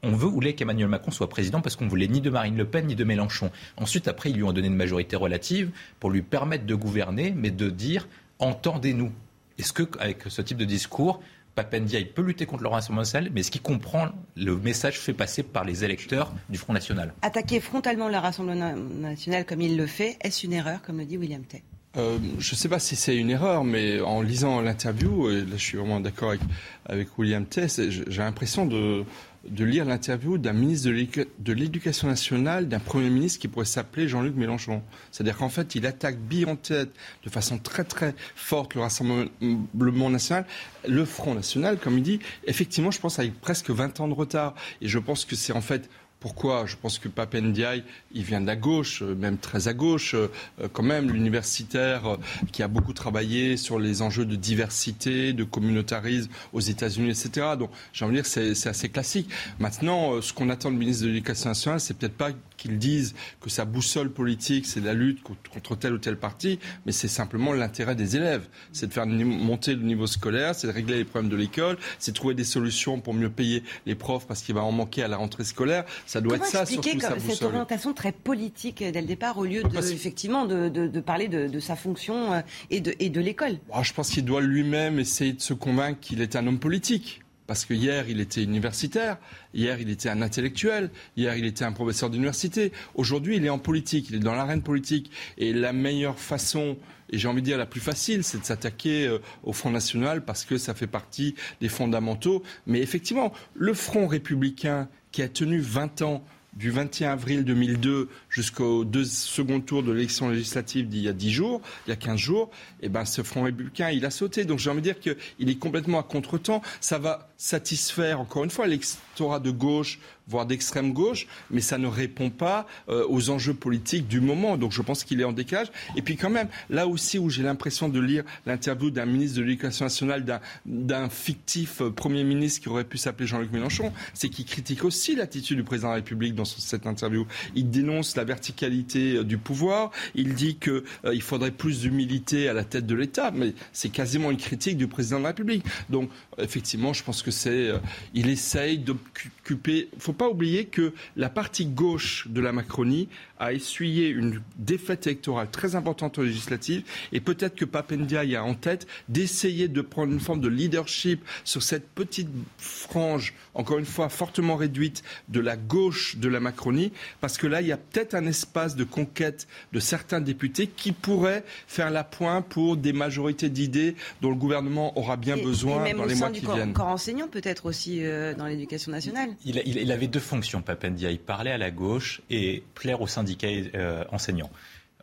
on, veut ou qu'Emmanuel Macron soit président parce qu'on voulait ni de Marine Le Pen ni de Mélenchon. Ensuite, après, ils lui ont donné une majorité relative pour lui permettre de gouverner, mais de dire entendez-nous. Est-ce que, avec ce type de discours, Papendia peut lutter contre le Rassemblement national, mais est-ce qu'il comprend le message fait passer par les électeurs du Front national. Attaquer frontalement le Rassemblement national comme il le fait, est-ce une erreur, comme le dit William Tay? Euh, je ne sais pas si c'est une erreur, mais en lisant l'interview, et là je suis vraiment d'accord avec, avec William Tess, j'ai l'impression de, de lire l'interview d'un ministre de l'Éducation nationale, d'un Premier ministre qui pourrait s'appeler Jean-Luc Mélenchon. C'est-à-dire qu'en fait, il attaque bille en tête de façon très très forte le Rassemblement national, le Front national, comme il dit. Effectivement, je pense avec presque 20 ans de retard. Et je pense que c'est en fait pourquoi Je pense que Papendiaï, il vient de la gauche, euh, même très à gauche, euh, quand même, l'universitaire euh, qui a beaucoup travaillé sur les enjeux de diversité, de communautarisme aux États-Unis, etc. Donc, j'ai envie de dire, c'est assez classique. Maintenant, ce qu'on attend du ministre de l'Éducation nationale, c'est peut-être pas qu'ils disent que sa boussole politique, c'est la lutte contre tel ou tel parti, mais c'est simplement l'intérêt des élèves. C'est de faire monter le niveau scolaire, c'est de régler les problèmes de l'école, c'est de trouver des solutions pour mieux payer les profs parce qu'il va en manquer à la rentrée scolaire. Ça doit Comment être ça, surtout cette orientation très politique dès le départ, au lieu de, effectivement de, de, parler de, sa fonction euh, et de, et de l'école? Je pense qu'il doit lui-même essayer de se convaincre qu'il est un homme politique. Parce que hier, il était universitaire, hier, il était un intellectuel, hier, il était un professeur d'université. Aujourd'hui, il est en politique, il est dans l'arène politique. Et la meilleure façon, et j'ai envie de dire la plus facile, c'est de s'attaquer euh, au Front National parce que ça fait partie des fondamentaux. Mais effectivement, le Front républicain qui a tenu 20 ans du 21 avril 2002 jusqu'au second tour de l'élection législative d'il y a 10 jours, il y a 15 jours, eh ben, ce Front républicain, il a sauté. Donc j'ai envie de dire qu'il est complètement à contre-temps. Ça va satisfaire, encore une fois, l'électorat de gauche, voire d'extrême gauche, mais ça ne répond pas euh, aux enjeux politiques du moment. Donc je pense qu'il est en décalage. Et puis quand même, là aussi où j'ai l'impression de lire l'interview d'un ministre de l'Éducation nationale, d'un fictif euh, Premier ministre qui aurait pu s'appeler Jean-Luc Mélenchon, c'est qu'il critique aussi l'attitude du président de la République dans cette interview. Il dénonce la verticalité euh, du pouvoir, il dit qu'il faudrait plus d'humilité à la tête de l'État, mais c'est quasiment une critique du président de la République. Donc effectivement, je pense que c'est... il essaye oui d'occuper faut pas oublier que la partie gauche de la Macronie a essuyé une défaite électorale très importante aux législatives et peut-être que Papendia a en tête d'essayer de prendre une forme de leadership sur cette petite frange, encore une fois fortement réduite, de la gauche de la Macronie, parce que là, il y a peut-être un espace de conquête de certains députés qui pourraient faire la pointe pour des majorités d'idées dont le gouvernement aura bien besoin dans les mois qui viennent. corps enseignant peut-être aussi euh, dans l'éducation nationale. Il, avait deux fonctions, Papendia. Il parlait à la gauche et plaire aux syndicats euh, enseignants.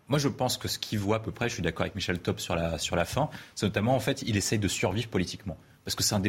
Moi, je pense que ce qu'il voit à peu près, je suis d'accord avec Michel Top sur la, sur la fin, c'est notamment, en fait, il essaye de survivre politiquement parce que c'est un,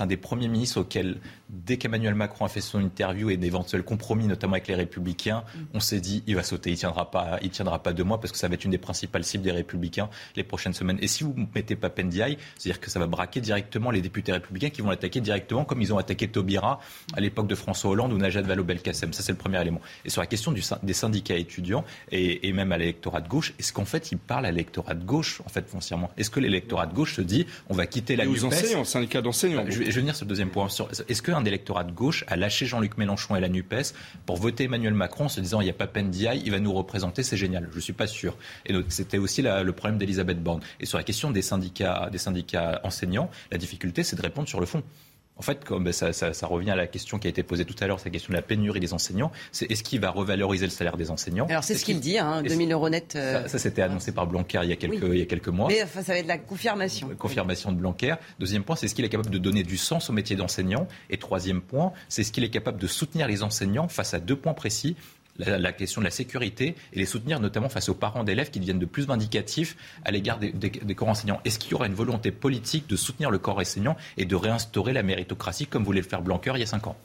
un des premiers ministres auxquels, dès qu'Emmanuel Macron a fait son interview et d'éventuels compromis, notamment avec les Républicains, mm. on s'est dit il va sauter, il tiendra pas, il tiendra pas deux mois parce que ça va être une des principales cibles des Républicains les prochaines semaines. Et si vous mettez pas Pendiaï, c'est-à-dire que ça va braquer directement les députés républicains qui vont l'attaquer directement comme ils ont attaqué Taubira à l'époque de François Hollande ou Najat Vallaud-Belkacem. Ça c'est le premier élément. Et sur la question du, des syndicats étudiants et, et même à l'électorat de gauche, est-ce qu'en fait il parle à l'électorat de gauche en fait foncièrement? Est-ce que l'électorat de gauche se dit on va quitter la NUPES? syndicats d'enseignants. Je, vais venir sur le deuxième point. Est-ce qu'un électorat de gauche a lâché Jean-Luc Mélenchon et la NUPES pour voter Emmanuel Macron en se disant il n'y a pas peine d'y il va nous représenter, c'est génial Je ne suis pas sûr. Et c'était aussi le problème d'Elisabeth Borne. Et sur la question des syndicats, des syndicats enseignants, la difficulté, c'est de répondre sur le fond. En fait, comme ben, ça, revient à la question qui a été posée tout à l'heure, c'est la question de la pénurie des enseignants. C'est est-ce qu'il va revaloriser le salaire des enseignants? Alors c'est ce qu'il dit, hein, 2000 euros net. Euh, ça, c'était annoncé par Blanquer il y a quelques, il y a quelques mois. Mais enfin, ça va être la confirmation. Confirmation de Blanquer. Deuxième point, c'est ce qu'il est capable de donner du sens au métier d'enseignant. Et troisième point, c'est ce qu'il est capable de soutenir les enseignants face à deux points précis la, question de la sécurité et les soutenir notamment face aux parents d'élèves qui deviennent de plus vindicatifs à l'égard des, corps enseignants. Est-ce qu'il y aura une volonté politique de soutenir le corps enseignant et de réinstaurer la méritocratie comme voulait le faire Blanquer il y a cinq ans?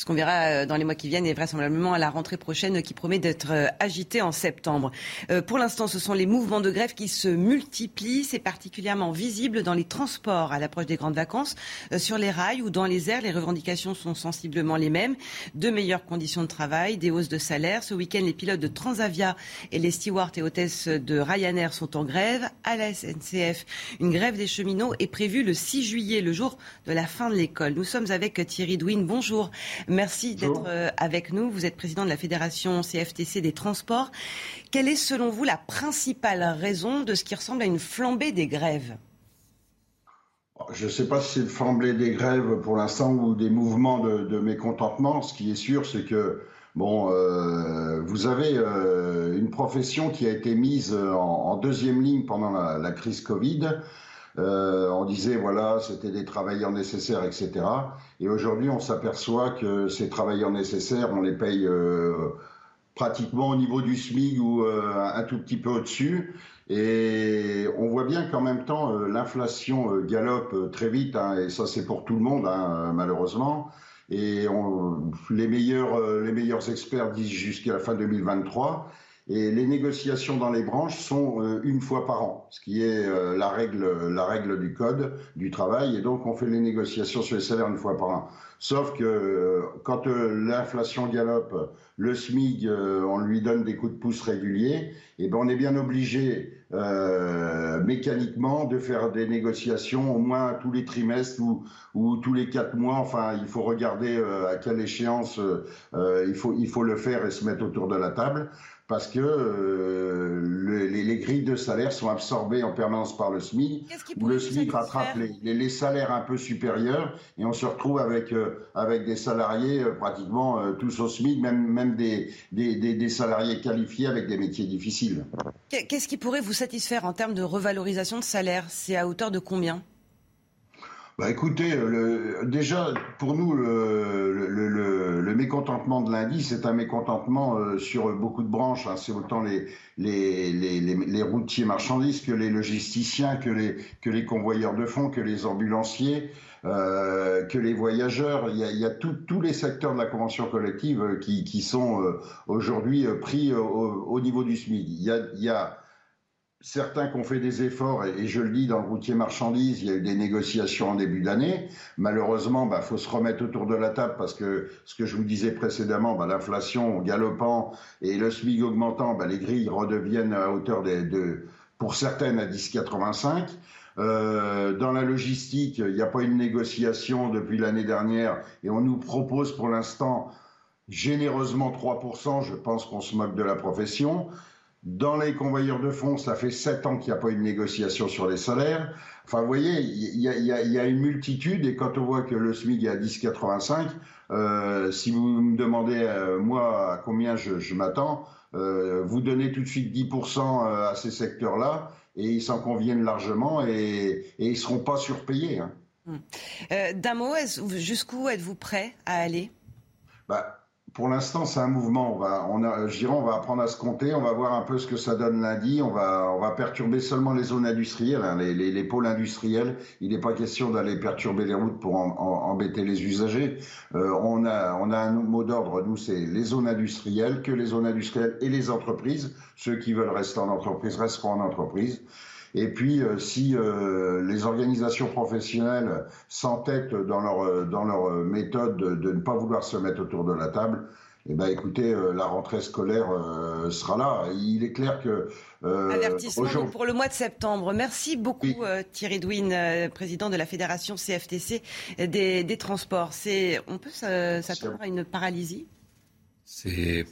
Ce qu'on verra euh, dans les mois qui viennent et vraisemblablement à la rentrée prochaine qui promet d'être euh, agitée en septembre. Euh, pour l'instant, ce sont les mouvements de grève qui se multiplient. C'est particulièrement visible dans les transports à l'approche des grandes vacances, sur les rails ou dans les airs. Les revendications sont sensiblement les mêmes. De meilleures conditions de travail, des hausses de salaire. Ce week-end, les pilotes de Transavia et les stewards et hôtesses de Ryanair sont en grève. À la SNCF, une grève des cheminots est prévue le 6 juillet, le jour de la fin de l'école. Nous sommes avec Thierry Douine. Bonjour. Merci d'être euh, avec nous. Vous êtes président de la Fédération CFTC des transports. Quelle est selon vous la principale raison de ce qui ressemble à une flambée des grèves? Je ne sais pas si c'est une flambée des grèves pour l'instant ou des mouvements de, mécontentement. Ce qui est sûr, c'est que bon, euh, vous avez euh, une profession qui a été mise en, deuxième ligne pendant la, la crise Covid. Euh, on disait, voilà, c'était des travailleurs nécessaires, etc. Et aujourd'hui, on s'aperçoit que ces travailleurs nécessaires, on les paye euh, pratiquement au niveau du SMIC ou euh, un tout petit peu au-dessus. Et on voit bien qu'en même temps, l'inflation galope très vite, hein, et ça c'est pour tout le monde, hein, malheureusement. Et les, meilleurs, les meilleurs experts disent jusqu'à la fin 2023. Et les négociations dans les branches sont euh, une fois par an, ce qui est euh, la, règle, la règle du code du travail. Et donc, on fait les négociations sur les salaires une fois par an. Sauf que euh, quand l'inflation galope, le SMIG, on lui donne des coups de pouce réguliers, et ben on est bien obligé mécaniquement de faire des négociations au moins tous les trimestres ou, ou tous les quatre mois. Enfin, il faut regarder à quelle échéance il, faut, il faut le faire et se mettre autour de la table parce que euh, les, grilles de salaire sont absorbées en permanence par le SMIC, où le SMIC rattrape les, salaires un peu supérieurs, et on se retrouve avec, euh, avec des salariés euh, pratiquement tous au SMIC, même, même des, des, des, salariés qualifiés avec des métiers difficiles. Qu'est-ce qui pourrait vous satisfaire en termes de revalorisation de salaire? C'est à hauteur de combien? Bah écoutez, déjà pour nous le, mécontentement de lundi, c'est un mécontentement euh, sur beaucoup de branches. Hein. C'est autant les, routiers marchandises que les logisticiens, que les, que convoyeurs de fonds, que les ambulanciers, euh, que les voyageurs. Il y a, tous les secteurs de la convention collective euh, qui, sont aujourd'hui pris au, niveau du SMIC. Il y a certains qui ont fait des efforts, et, je le dis dans le routier marchandise, il y a eu des négociations en début d'année. Malheureusement, il bah, faut se remettre autour de la table parce que ce que je vous disais précédemment, bah, l'inflation galopant et le SMIC augmentant, bah, les grilles redeviennent à hauteur de, pour certaines à 10,85. Euh, dans la logistique, il n'y a pas une négociation depuis l'année dernière et on nous propose pour l'instant généreusement 3%. Je pense qu'on se moque de la profession. Dans les convoyeurs de fonds, ça fait sept ans qu'il n'y a pas eu de négociation sur les salaires. Enfin, vous voyez, il y, a, une multitude, et quand on voit que le SMIC est à 10,85, euh, si vous me demandez, euh, moi, à combien je, m'attends, euh, vous donnez tout de suite 10% à ces secteurs-là, et ils s'en conviennent largement, et, ils ne seront pas surpayés. Hein. Hum. D'un mot, jusqu'où êtes-vous prêt à aller? Bah, pour l'instant, c'est un mouvement. On va, on a, on va apprendre à se compter. On va voir un peu ce que ça donne lundi. On va, on va perturber seulement les zones industrielles, hein, les, les, les, pôles industriels. Il n'est pas question d'aller perturber les routes pour embêter les usagers. Euh, on a, on a un mot d'ordre. Nous, c'est les zones industrielles, que les zones industrielles et les entreprises. Ceux qui veulent rester en entreprise resteront en entreprise. Et puis, euh, si euh, les organisations professionnelles s'entêtent dans leur, euh, dans leur méthode de, ne pas vouloir se mettre autour de la table, eh ben, écoutez, la rentrée scolaire sera là. Il est clair que. Avertissement pour le mois de septembre. Merci beaucoup, Thierry Douine, président de la Fédération CFTC des, des transports. On peut s'attendre à une paralysie? C'est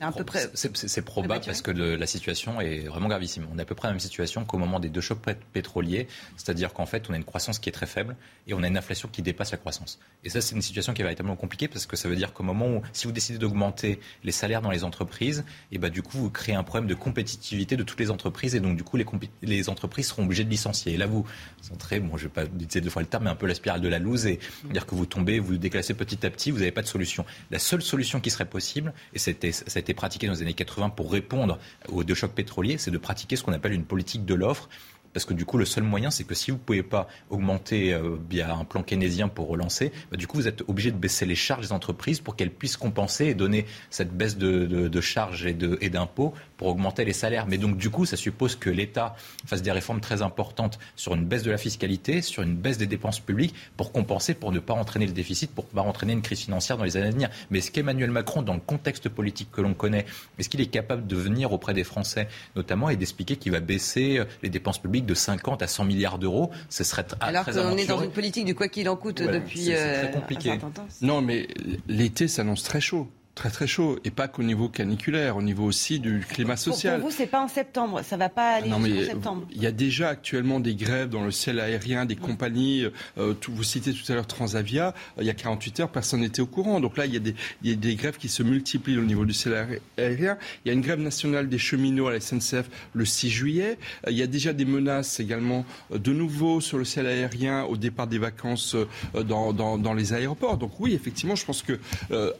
probable parce que la situation est vraiment gravissime. On est à peu près la même situation qu'au moment des deux chocs pétroliers, c'est-à-dire qu'en fait, on a une croissance qui est très faible et on a une inflation qui dépasse la croissance. Et ça, c'est une situation qui est véritablement compliquée parce que ça veut dire qu'au moment où, si vous décidez d'augmenter les salaires dans les entreprises, et bah, du coup, vous créez un problème de compétitivité de toutes les entreprises et donc, du coup, les, les entreprises seront obligées de licencier. Et là, vous entrez, bon, je vais pas utiliser deux fois le terme, mais un peu la spirale de la loose et dire que vous tombez, vous déclassez petit à petit, vous n'avez pas de solution. La seule solution qui serait possible, et ça a été pratiqué dans les années 80 pour répondre aux deux chocs pétroliers, c'est de pratiquer ce qu'on appelle une politique de l'offre. Parce que du coup, le seul moyen, c'est que si vous ne pouvez pas augmenter euh, via un plan keynésien pour relancer, bah, du coup, vous êtes obligé de baisser les charges des entreprises pour qu'elles puissent compenser et donner cette baisse de, charges et d'impôts pour augmenter les salaires. Mais donc, du coup, ça suppose que l'État fasse des réformes très importantes sur une baisse de la fiscalité, sur une baisse des dépenses publiques pour compenser, pour ne pas entraîner le déficit, pour ne pas entraîner une crise financière dans les années à venir. Mais est-ce qu'Emmanuel Macron, dans le contexte politique que l'on connaît, est-ce qu'il est capable de venir auprès des Français, notamment, et d'expliquer qu'il va baisser les dépenses publiques de 50 à 100 milliards d'euros? Ce serait Alors qu'on est dans une politique du quoi qu'il en coûte depuis c'est, très euh, compliqué. Non, mais l'été s'annonce très chaud très très chaud et pas qu'au niveau caniculaire, au niveau aussi du climat social. Pour, vous, c'est pas en septembre, ça va pas aller en septembre. Il y a déjà actuellement des grèves dans le ciel aérien, des compagnies. Euh, vous citez tout à l'heure Transavia. il y a 48 heures, personne n'était au courant. Donc là, il y, a des, il y, a des, grèves qui se multiplient au niveau du ciel aérien. Il y a une grève nationale des cheminots à la SNCF le 6 juillet. il y a déjà des menaces également euh, de nouveau sur le ciel aérien au départ des vacances euh, dans, dans, dans les aéroports. Donc oui, effectivement, je pense que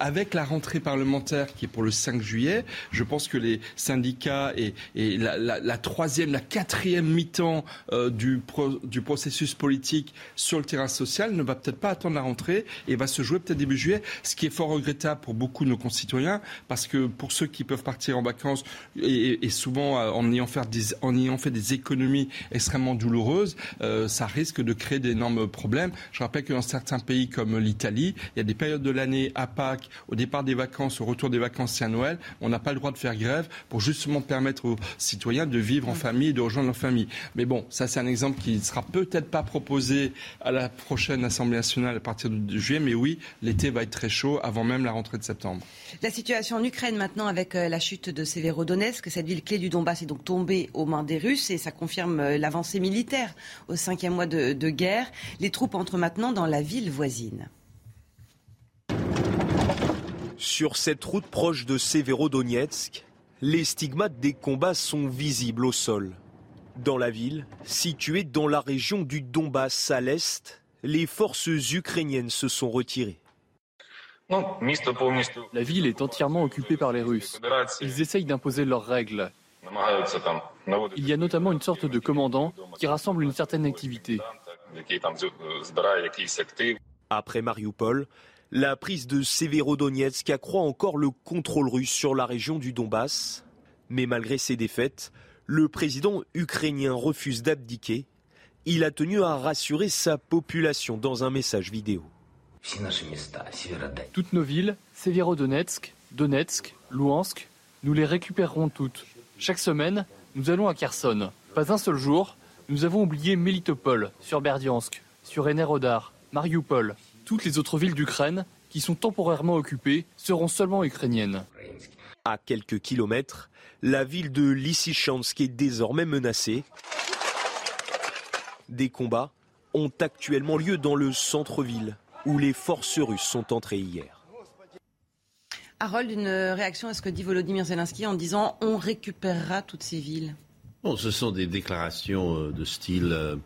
avec la rentrée parlementaire qui est pour le 5 juillet. Je pense que les syndicats et, la, troisième, la quatrième mi-temps euh, du, du processus politique sur le terrain social ne va peut-être pas attendre la rentrée et va se jouer peut-être début juillet, ce qui est fort regrettable pour beaucoup de nos concitoyens, parce que pour ceux qui peuvent partir en vacances et, souvent euh, en ayant, fait des, économies extrêmement douloureuses, euh, ça risque de créer d'énormes problèmes. Je rappelle que dans certains pays comme l'Italie, il y a des périodes de l'année à Pâques, au départ des vacances, au retour des vacances et à Noël, on n'a pas le droit de faire grève pour justement permettre aux citoyens de vivre en famille et de rejoindre leur famille. Mais bon, ça c'est un exemple qui ne sera peut-être pas proposé à la prochaine Assemblée nationale à partir de juillet, mais oui, l'été va être très chaud avant même la rentrée de septembre. La situation en Ukraine maintenant avec euh, la chute de Severodonetsk, cette ville clé du Donbass est donc tombée aux mains des Russes et ça confirme euh, l'avancée militaire au cinquième mois de guerre. Les troupes entrent maintenant dans la ville voisine. Sur cette route proche de Severodonetsk, les stigmates des combats sont visibles au sol. Dans la ville, située dans la région du Donbass à l'est, les forces ukrainiennes se sont retirées. La ville est entièrement occupée par les Russes. Ils essayent d'imposer leurs règles. Il y a notamment une sorte de commandant qui rassemble une certaine activité. Après Mariupol, la prise de Severodonetsk accroît encore le contrôle russe sur la région du Donbass. Mais malgré ces défaites, le président ukrainien refuse d'abdiquer. Il a tenu à rassurer sa population dans un message vidéo. Toutes nos villes, Severodonetsk, Donetsk, Louhansk, nous les récupérerons toutes. Chaque semaine, nous allons à Kherson. Pas un seul jour, nous avons oublié Melitopol, sur Berdiansk, sur Enerodar, Mariupol, toutes les autres villes d'Ukraine qui sont temporairement occupées seront seulement ukrainiennes. À quelques kilomètres, la ville de Lysychansk est désormais menacée. Des combats ont actuellement lieu dans le centre-ville, où les forces russes sont entrées hier. Harold, une réaction à ce que dit Volodymyr Zelensky en disant on récupérera toutes ces villes Bon, ce sont des déclarations euh, de style euh,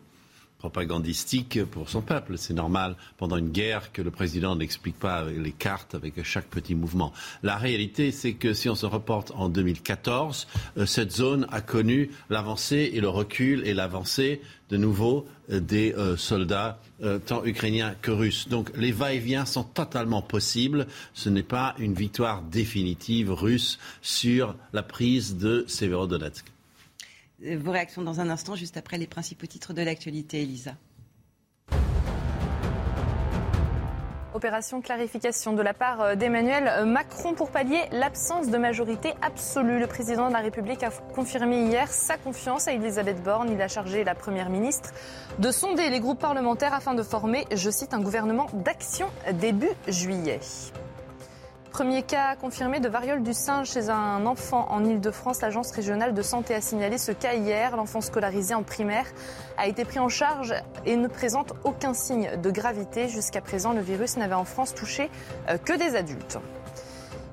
propagandistique pour son peuple. C'est normal pendant une guerre que le président n'explique pas les cartes avec chaque petit mouvement. La réalité, c'est que si on se reporte en 2014, euh, cette zone a connu l'avancée et le recul et l'avancée de nouveau euh, des euh, soldats tant ukrainiens que russes. Donc les va-et-vient sont totalement possibles. Ce n'est pas une victoire définitive russe sur la prise de Severodonetsk. Vos réactions dans un instant, juste après les principaux titres de l'actualité, Elisa. Opération clarification de la part euh, d'Emmanuel Macron pour pallier l'absence de majorité absolue. Le président de la République a confirmé hier sa confiance à Elisabeth Borne. Il a chargé la Première ministre de sonder les groupes parlementaires afin de former, je cite, un gouvernement d'action début juillet. Premier cas confirmé de variole du singe chez un enfant en Ile-de-France. L'agence régionale de santé a signalé ce cas hier. L'enfant scolarisé en primaire a été pris en charge et ne présente aucun signe de gravité. Jusqu'à présent, le virus n'avait en France touché euh, que des adultes.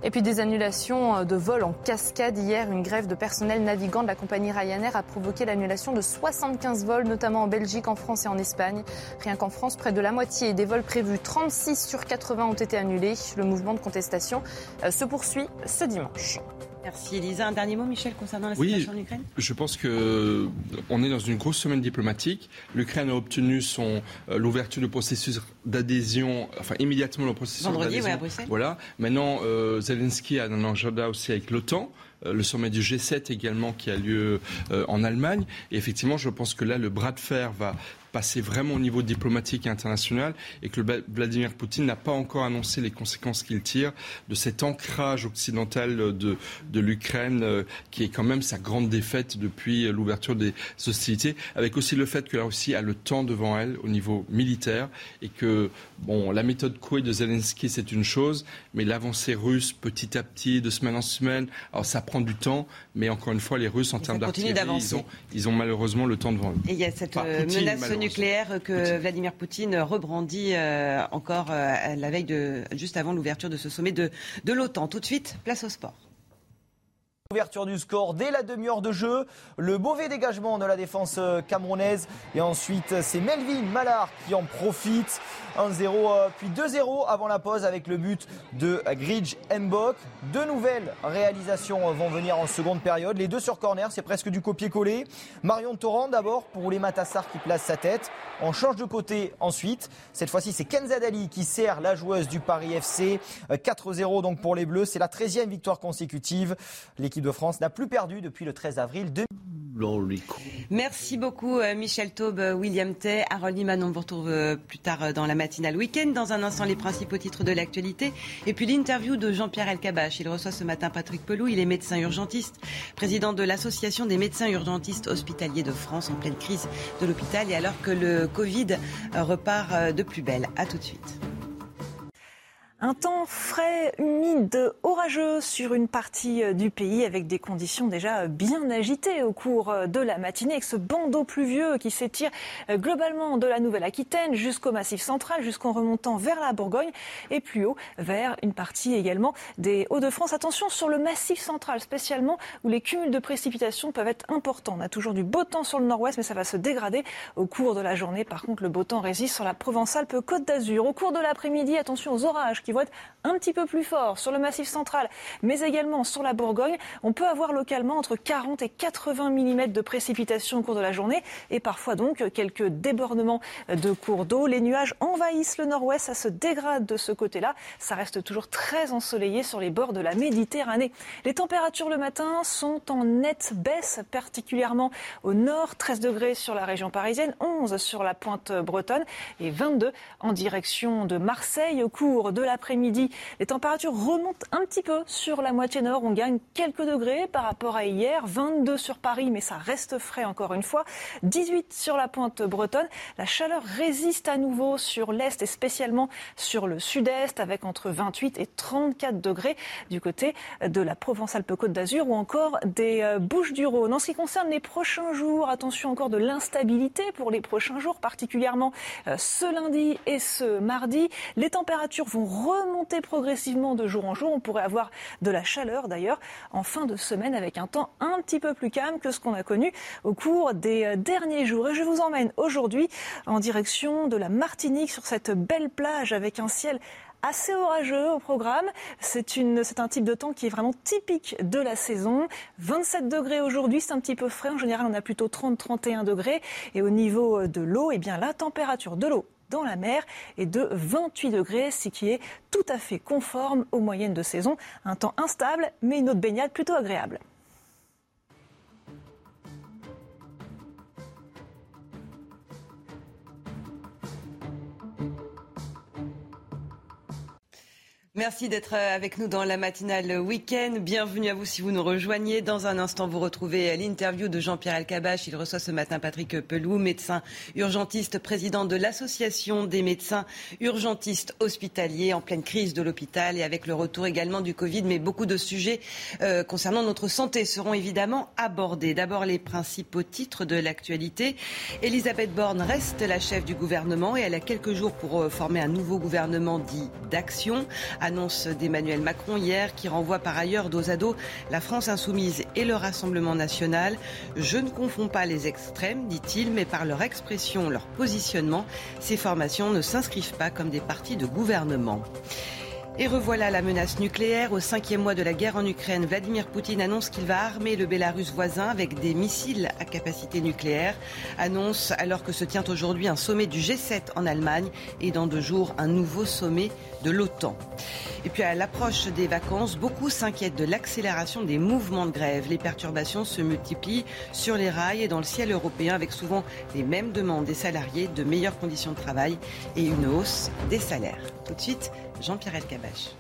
Et puis des annulations euh, de vols en cascade. Hier, une grève de personnel navigant de la compagnie Ryanair a provoqué l'annulation de 75 vols, notamment en Belgique, en France et en Espagne. Rien qu'en France, près de la moitié des vols prévus, 36 sur 80 ont été annulés. Le mouvement de contestation euh, se poursuit ce dimanche. Merci Elisa. Un dernier mot, Michel, concernant la situation en Ukraine Je pense que on est dans une grosse semaine diplomatique. L'Ukraine a obtenu son euh, l'ouverture du processus d'adhésion, enfin immédiatement le processus d'adhésion. Ouais, à Bruxelles. Voilà. Maintenant, euh, Zelensky a un agenda aussi avec l'OTAN. Euh, le sommet du G7 également qui a lieu euh, en Allemagne. Et effectivement, je pense que là, le bras de fer va passer vraiment au niveau diplomatique et international et que Vladimir Poutine n'a pas encore annoncé les conséquences qu'il tire de cet ancrage occidental de, de l'Ukraine euh, qui est quand même sa grande défaite depuis l'ouverture des hostilités, avec aussi le fait que la Russie a le temps devant elle au niveau militaire et que bon, la méthode Coué de Zelensky c'est une chose, mais l'avancée russe petit à petit, de semaine en semaine, alors ça prend du temps, mais encore une fois les Russes en termes d'artillerie, ils ont, ils ont malheureusement le temps devant eux. Et il y a cette euh, menace nucléaire que Vladimir Poutine rebrandit euh, encore euh, la veille de, juste avant l'ouverture de ce sommet de, de l'OTAN. Tout de suite, place au sport. Ouverture du score dès la demi-heure de jeu. Le mauvais dégagement de la défense euh, camerounaise. Et ensuite, c'est Melvin Mallard qui en profite. 1-0 euh, puis 2-0 avant la pause avec le but de Gridge Mbok. Deux nouvelles réalisations vont venir en seconde période. Les deux sur corner, c'est presque du copier-coller. Marion Torrent d'abord pour les Matassar qui place sa tête. On change de côté ensuite. Cette fois-ci, c'est Kenzadali qui sert la joueuse du Paris FC. 4-0 euh, donc pour les Bleus. C'est la 13e victoire consécutive. L'équipe de France n'a plus perdu depuis le 13 avril 2000. Merci beaucoup euh, Michel Taube, euh, William Tay, Harold Iman. On vous retrouve euh, plus tard dans la matinale week-end. Dans un instant, les principaux titres de l'actualité. Et puis l'interview de Jean-Pierre Elkabach. Il reçoit ce matin Patrick Pelou. Il est médecin urgentiste, président de l'Association des médecins urgentistes hospitaliers de France en pleine crise de l'hôpital et alors que le Covid repart de plus belle. À tout de suite. Un temps frais, humide, orageux sur une partie euh, du pays avec des conditions déjà bien agitées au cours euh, de la matinée avec ce bandeau pluvieux qui s'étire euh, globalement de la Nouvelle-Aquitaine jusqu'au Massif central, jusqu'en remontant vers la Bourgogne et plus haut vers une partie également des Hauts-de-France. Attention sur le Massif central spécialement où les cumuls de précipitations peuvent être importants. On a toujours du beau temps sur le nord-ouest mais ça va se dégrader au cours de la journée. Par contre, le beau temps résiste sur la Provence-Alpes-Côte d'Azur. Au cours de l'après-midi, attention aux orages vont être un petit peu plus forts sur le massif central, mais également sur la Bourgogne. On peut avoir localement entre 40 et 80 mm de précipitations au cours de la journée et parfois donc quelques débordements de cours d'eau. Les nuages envahissent le nord-ouest, ça se dégrade de ce côté-là. Ça reste toujours très ensoleillé sur les bords de la Méditerranée. Les températures le matin sont en nette baisse, particulièrement au nord, 13 degrés sur la région parisienne, 11 sur la pointe bretonne et 22 en direction de Marseille au cours de la l'après-midi, les températures remontent un petit peu sur la moitié nord. On gagne quelques degrés par rapport à hier. 22 sur Paris, mais ça reste frais encore une fois. 18 sur la pointe bretonne. La chaleur résiste à nouveau sur l'est et spécialement sur le sud-est avec entre 28 et 34 degrés du côté de la Provence-Alpes-Côte d'Azur ou encore des euh, Bouches-du-Rhône. En ce qui concerne les prochains jours, attention encore de l'instabilité pour les prochains jours, particulièrement euh, ce lundi et ce mardi. Les températures vont remonter progressivement de jour en jour. On pourrait avoir de la chaleur d'ailleurs en fin de semaine avec un temps un petit peu plus calme que ce qu'on a connu au cours des euh, derniers jours. Et je vous emmène aujourd'hui en direction de la Martinique sur cette belle plage avec un ciel assez orageux au programme. C'est un type de temps qui est vraiment typique de la saison. 27 degrés aujourd'hui, c'est un petit peu frais. En général, on a plutôt 30-31 degrés. Et au niveau de l'eau, eh bien, la température de l'eau dans la mer est de 28 degrés, ce qui est tout à fait conforme aux moyennes de saison. Un temps instable, mais une eau de baignade plutôt agréable. Merci d'être euh, avec nous dans la matinale week-end. Bienvenue à vous si vous nous rejoignez. Dans un instant, vous retrouvez l'interview de Jean-Pierre Alcabache. Il reçoit ce matin Patrick Pelou, médecin urgentiste, président de l'Association des médecins urgentistes hospitaliers en pleine crise de l'hôpital et avec le retour également du Covid. Mais beaucoup de sujets euh, concernant notre santé seront évidemment abordés. D'abord, les principaux titres de l'actualité. Elisabeth Borne reste la chef du gouvernement et elle a quelques jours pour euh, former un nouveau gouvernement dit d'action. Annonce d'Emmanuel Macron hier qui renvoie par ailleurs dos à dos la France insoumise et le Rassemblement national. Je ne confonds pas les extrêmes, dit-il, mais par leur expression, leur positionnement, ces formations ne s'inscrivent pas comme des partis de gouvernement. Et revoilà la menace nucléaire. Au cinquième mois de la guerre en Ukraine, Vladimir Poutine annonce qu'il va armer le Bélarus voisin avec des missiles à capacité nucléaire. Annonce alors que se tient aujourd'hui un sommet du G7 en Allemagne et dans deux jours un nouveau sommet de l'OTAN. Et puis à l'approche des vacances, beaucoup s'inquiètent de l'accélération des mouvements de grève. Les perturbations se multiplient sur les rails et dans le ciel européen avec souvent les mêmes demandes des salariés, de meilleures conditions de travail et une hausse des salaires. Tout de suite, Jean-Pierre Elkabach.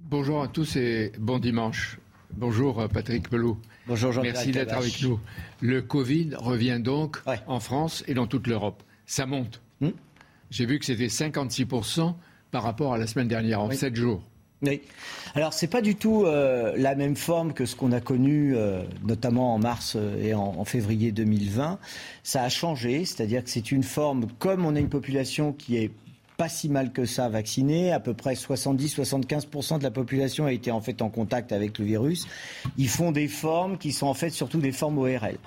Bonjour à tous et bon dimanche. Bonjour euh, Patrick Pelot. Bonjour Jean-Pierre Merci d'être avec nous. Le Covid revient donc en France et dans toute l'Europe. Ça monte. Hmm J'ai vu que c'était 56% par rapport à la semaine dernière, en 7 jours. Oui. Alors, ce n'est pas du tout euh, la même forme que ce qu'on a connu, euh, notamment en mars euh, et en, février 2020. Ça a changé, c'est-à-dire que c'est une forme, comme on a une population qui est pas si mal que ça vaccinée, à peu près 70-75% de la population a été en fait en contact avec le virus. Ils font des formes qui sont en fait surtout des formes ORL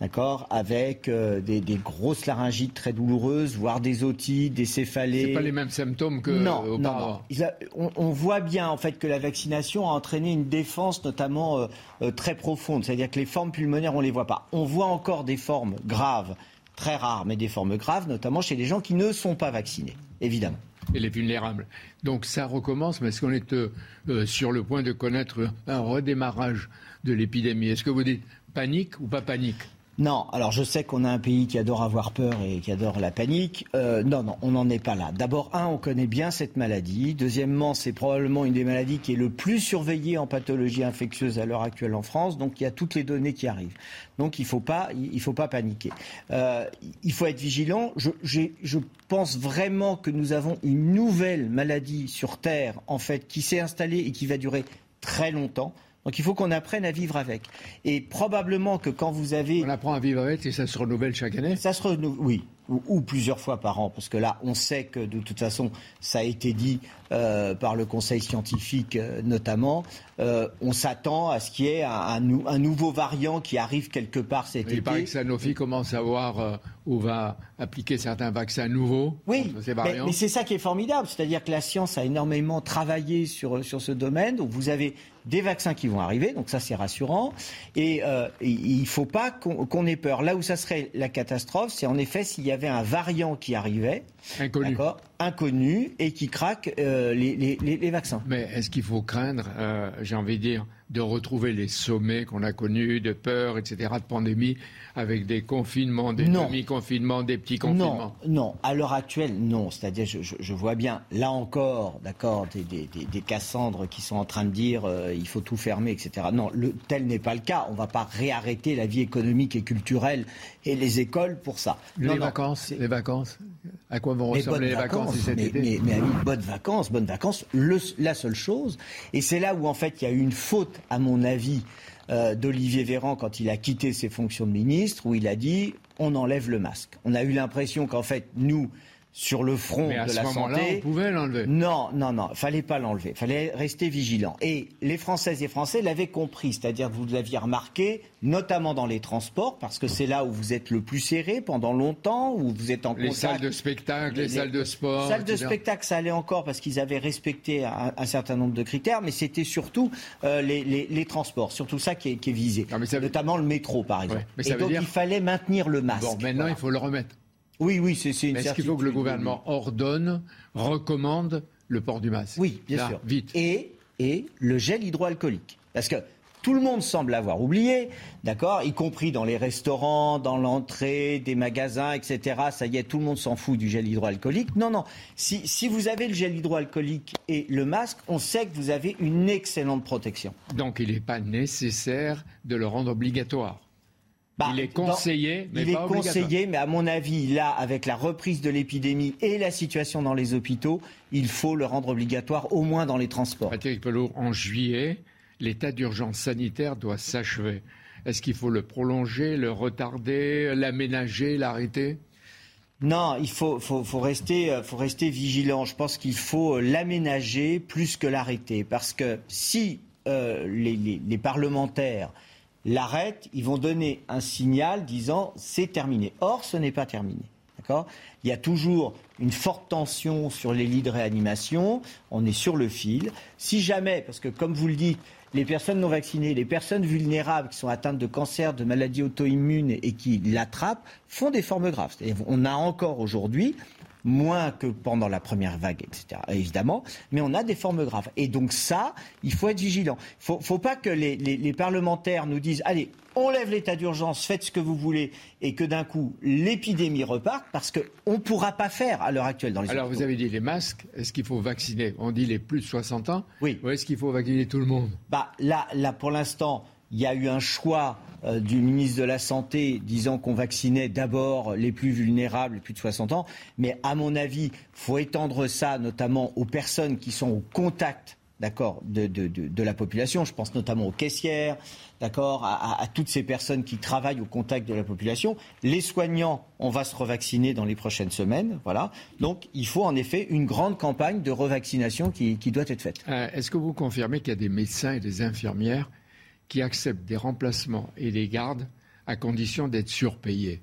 d'accord, avec euh, des, grosses laryngites très douloureuses, voire des otites, des céphalées. C'est pas les mêmes symptômes que non, non, on, voit bien en fait que la vaccination a entraîné une défense notamment euh, euh, très profonde, c'est-à-dire que les formes pulmonaires on les voit pas. On voit encore des formes graves, très rares, mais des formes graves, notamment chez les gens qui ne sont pas vaccinés, évidemment. Et les vulnérables. Donc ça recommence, mais est-ce qu'on est sur le point de connaître un redémarrage de l'épidémie? Est-ce que vous dites panique ou pas panique? Non, alors je sais qu'on a un pays qui adore avoir peur et qui adore la panique. Euh, non, non, on n'en est pas là. D'abord, un, on connaît bien cette maladie. Deuxièmement, c'est probablement une des maladies qui est le plus surveillée en pathologie infectieuse à l'heure actuelle en France. Donc, il y a toutes les données qui arrivent. Donc, il ne faut, pas, paniquer. Euh, il faut être vigilant. Je, je pense vraiment que nous avons une nouvelle maladie sur Terre, en fait, qui s'est installée et qui va durer très longtemps. Donc il faut qu'on apprenne à vivre avec. Et probablement que quand vous avez... On apprend à vivre avec et ça se renouvelle chaque année Ça se renouvelle, oui ou, plusieurs fois par an, parce que là, on sait que de toute façon, ça a été dit euh, par le Conseil scientifique euh, notamment, euh, on s'attend à ce qu'il y ait un, nouveau variant qui arrive quelque part cet été. Il paraît que Sanofi commence à voir où va appliquer certains vaccins nouveaux. Oui, mais, c'est ça qui est formidable, c'est-à-dire que la science a énormément travaillé sur, sur ce domaine, donc vous avez des vaccins qui vont arriver, donc ça c'est rassurant, et, il ne faut pas qu'on ait peur. Là où ça serait la catastrophe, c'est en effet s'il y a avait un variant qui arrivait, inconnu, inconnu et qui craque euh, les, vaccins. Mais est-ce qu'il faut craindre, euh, j'ai envie de dire, de retrouver les sommets qu'on a connus de peur, etc., de pandémie, avec des confinements, des demi-confinements, des petits confinements Non, non. À l'heure actuelle, non. C'est-à-dire, je, vois bien, là encore, d'accord, des, des, Cassandres qui sont en train de dire euh, il faut tout fermer, etc. Non, le, tel n'est pas le cas. On ne va pas réarrêter la vie économique et culturelle et les écoles pour ça. Les vacances, les vacances. À quoi vont ressembler les vacances, cet mais, été mais, vacances, bonnes vacances. la seule chose, et c'est là où en fait il y a eu une faute, à mon avis, euh, d'Olivier Véran quand il a quitté ses fonctions de ministre, où il a dit on enlève le masque. On a eu l'impression qu'en fait nous sur le front Mais à de ce la santé. On pouvait l'enlever. Non, non, non, fallait pas l'enlever. Fallait rester vigilant. Et les Françaises et Français l'avaient compris, c'est-à-dire que vous l'aviez remarqué, notamment dans les transports, parce que c'est là où vous êtes le plus serré pendant longtemps, où vous êtes en les salles de spectacle, les, salles de sport. Les salles de spectacle, ça allait encore parce qu'ils avaient respecté un, certain nombre de critères, mais c'était surtout euh, les, transports, surtout ça qui est, visé, notamment le métro, par exemple. et donc il fallait maintenir le masque. Bon, maintenant il faut le remettre. Oui, oui, c'est une Est-ce qu'il faut que le gouvernement ordonne, recommande le port du masque Oui, bien sûr. Vite. Et, et le gel hydroalcoolique. Parce que tout le monde semble avoir oublié, d'accord, y compris dans les restaurants, dans l'entrée des magasins, etc. Ça y est, tout le monde s'en fout du gel hydroalcoolique. Non, non. Si, si vous avez le gel hydroalcoolique et le masque, on sait que vous avez une excellente protection. Donc il n'est pas nécessaire de le rendre obligatoire. Bah, il est conseillé, mais il est conseillé, mais à mon avis, là, avec la reprise de l'épidémie et la situation dans les hôpitaux, il faut le rendre obligatoire, au moins dans les transports. Patrick Pelot, en juillet, l'état d'urgence sanitaire doit s'achever. Est-ce qu'il faut le prolonger, le retarder, l'aménager, l'arrêter? Non, il faut, faut, rester, euh, faut rester vigilant. Je pense qu'il faut l'aménager plus que l'arrêter. Parce que si euh, les, les parlementaires l'arrêtent, ils vont donner un signal disant c'est terminé. Or, ce n'est pas terminé. Il y a toujours une forte tension sur les lits de réanimation. On est sur le fil. Si jamais, parce que comme vous le dites, les personnes non vaccinées, les personnes vulnérables qui sont atteintes de cancer, de maladies auto-immunes et qui l'attrapent, font des formes graves. On a encore aujourd'hui moins que pendant la première vague, etc. Évidemment, mais on a des formes graves. Et donc ça, il faut être vigilant. Il ne faut pas que les, parlementaires nous disent, allez, on lève l'état d'urgence, faites ce que vous voulez, et que d'un coup, l'épidémie reparte, parce qu'on ne pourra pas faire à l'heure actuelle dans les Alors, vous avez dit les masques, est-ce qu'il faut vacciner? On dit les plus de 60 ans Oui. Ou est-ce qu'il faut vacciner tout le monde? Bah, là, là, pour l'instant, il y a eu un choix euh, du ministre de la Santé disant qu'on vaccinait d'abord les plus vulnérables, les plus de 60 ans. Mais à mon avis, il faut étendre ça notamment aux personnes qui sont au contact d'accord, de, la population. Je pense notamment aux caissières, d'accord, à, toutes ces personnes qui travaillent au contact de la population. Les soignants, on va se revacciner dans les prochaines semaines, voilà. Donc, il faut en effet une grande campagne de revaccination qui, doit être faite. Euh, est-ce que vous confirmez qu'il y a des médecins et des infirmières qui acceptent des remplacements et des gardes à condition d'être surpayés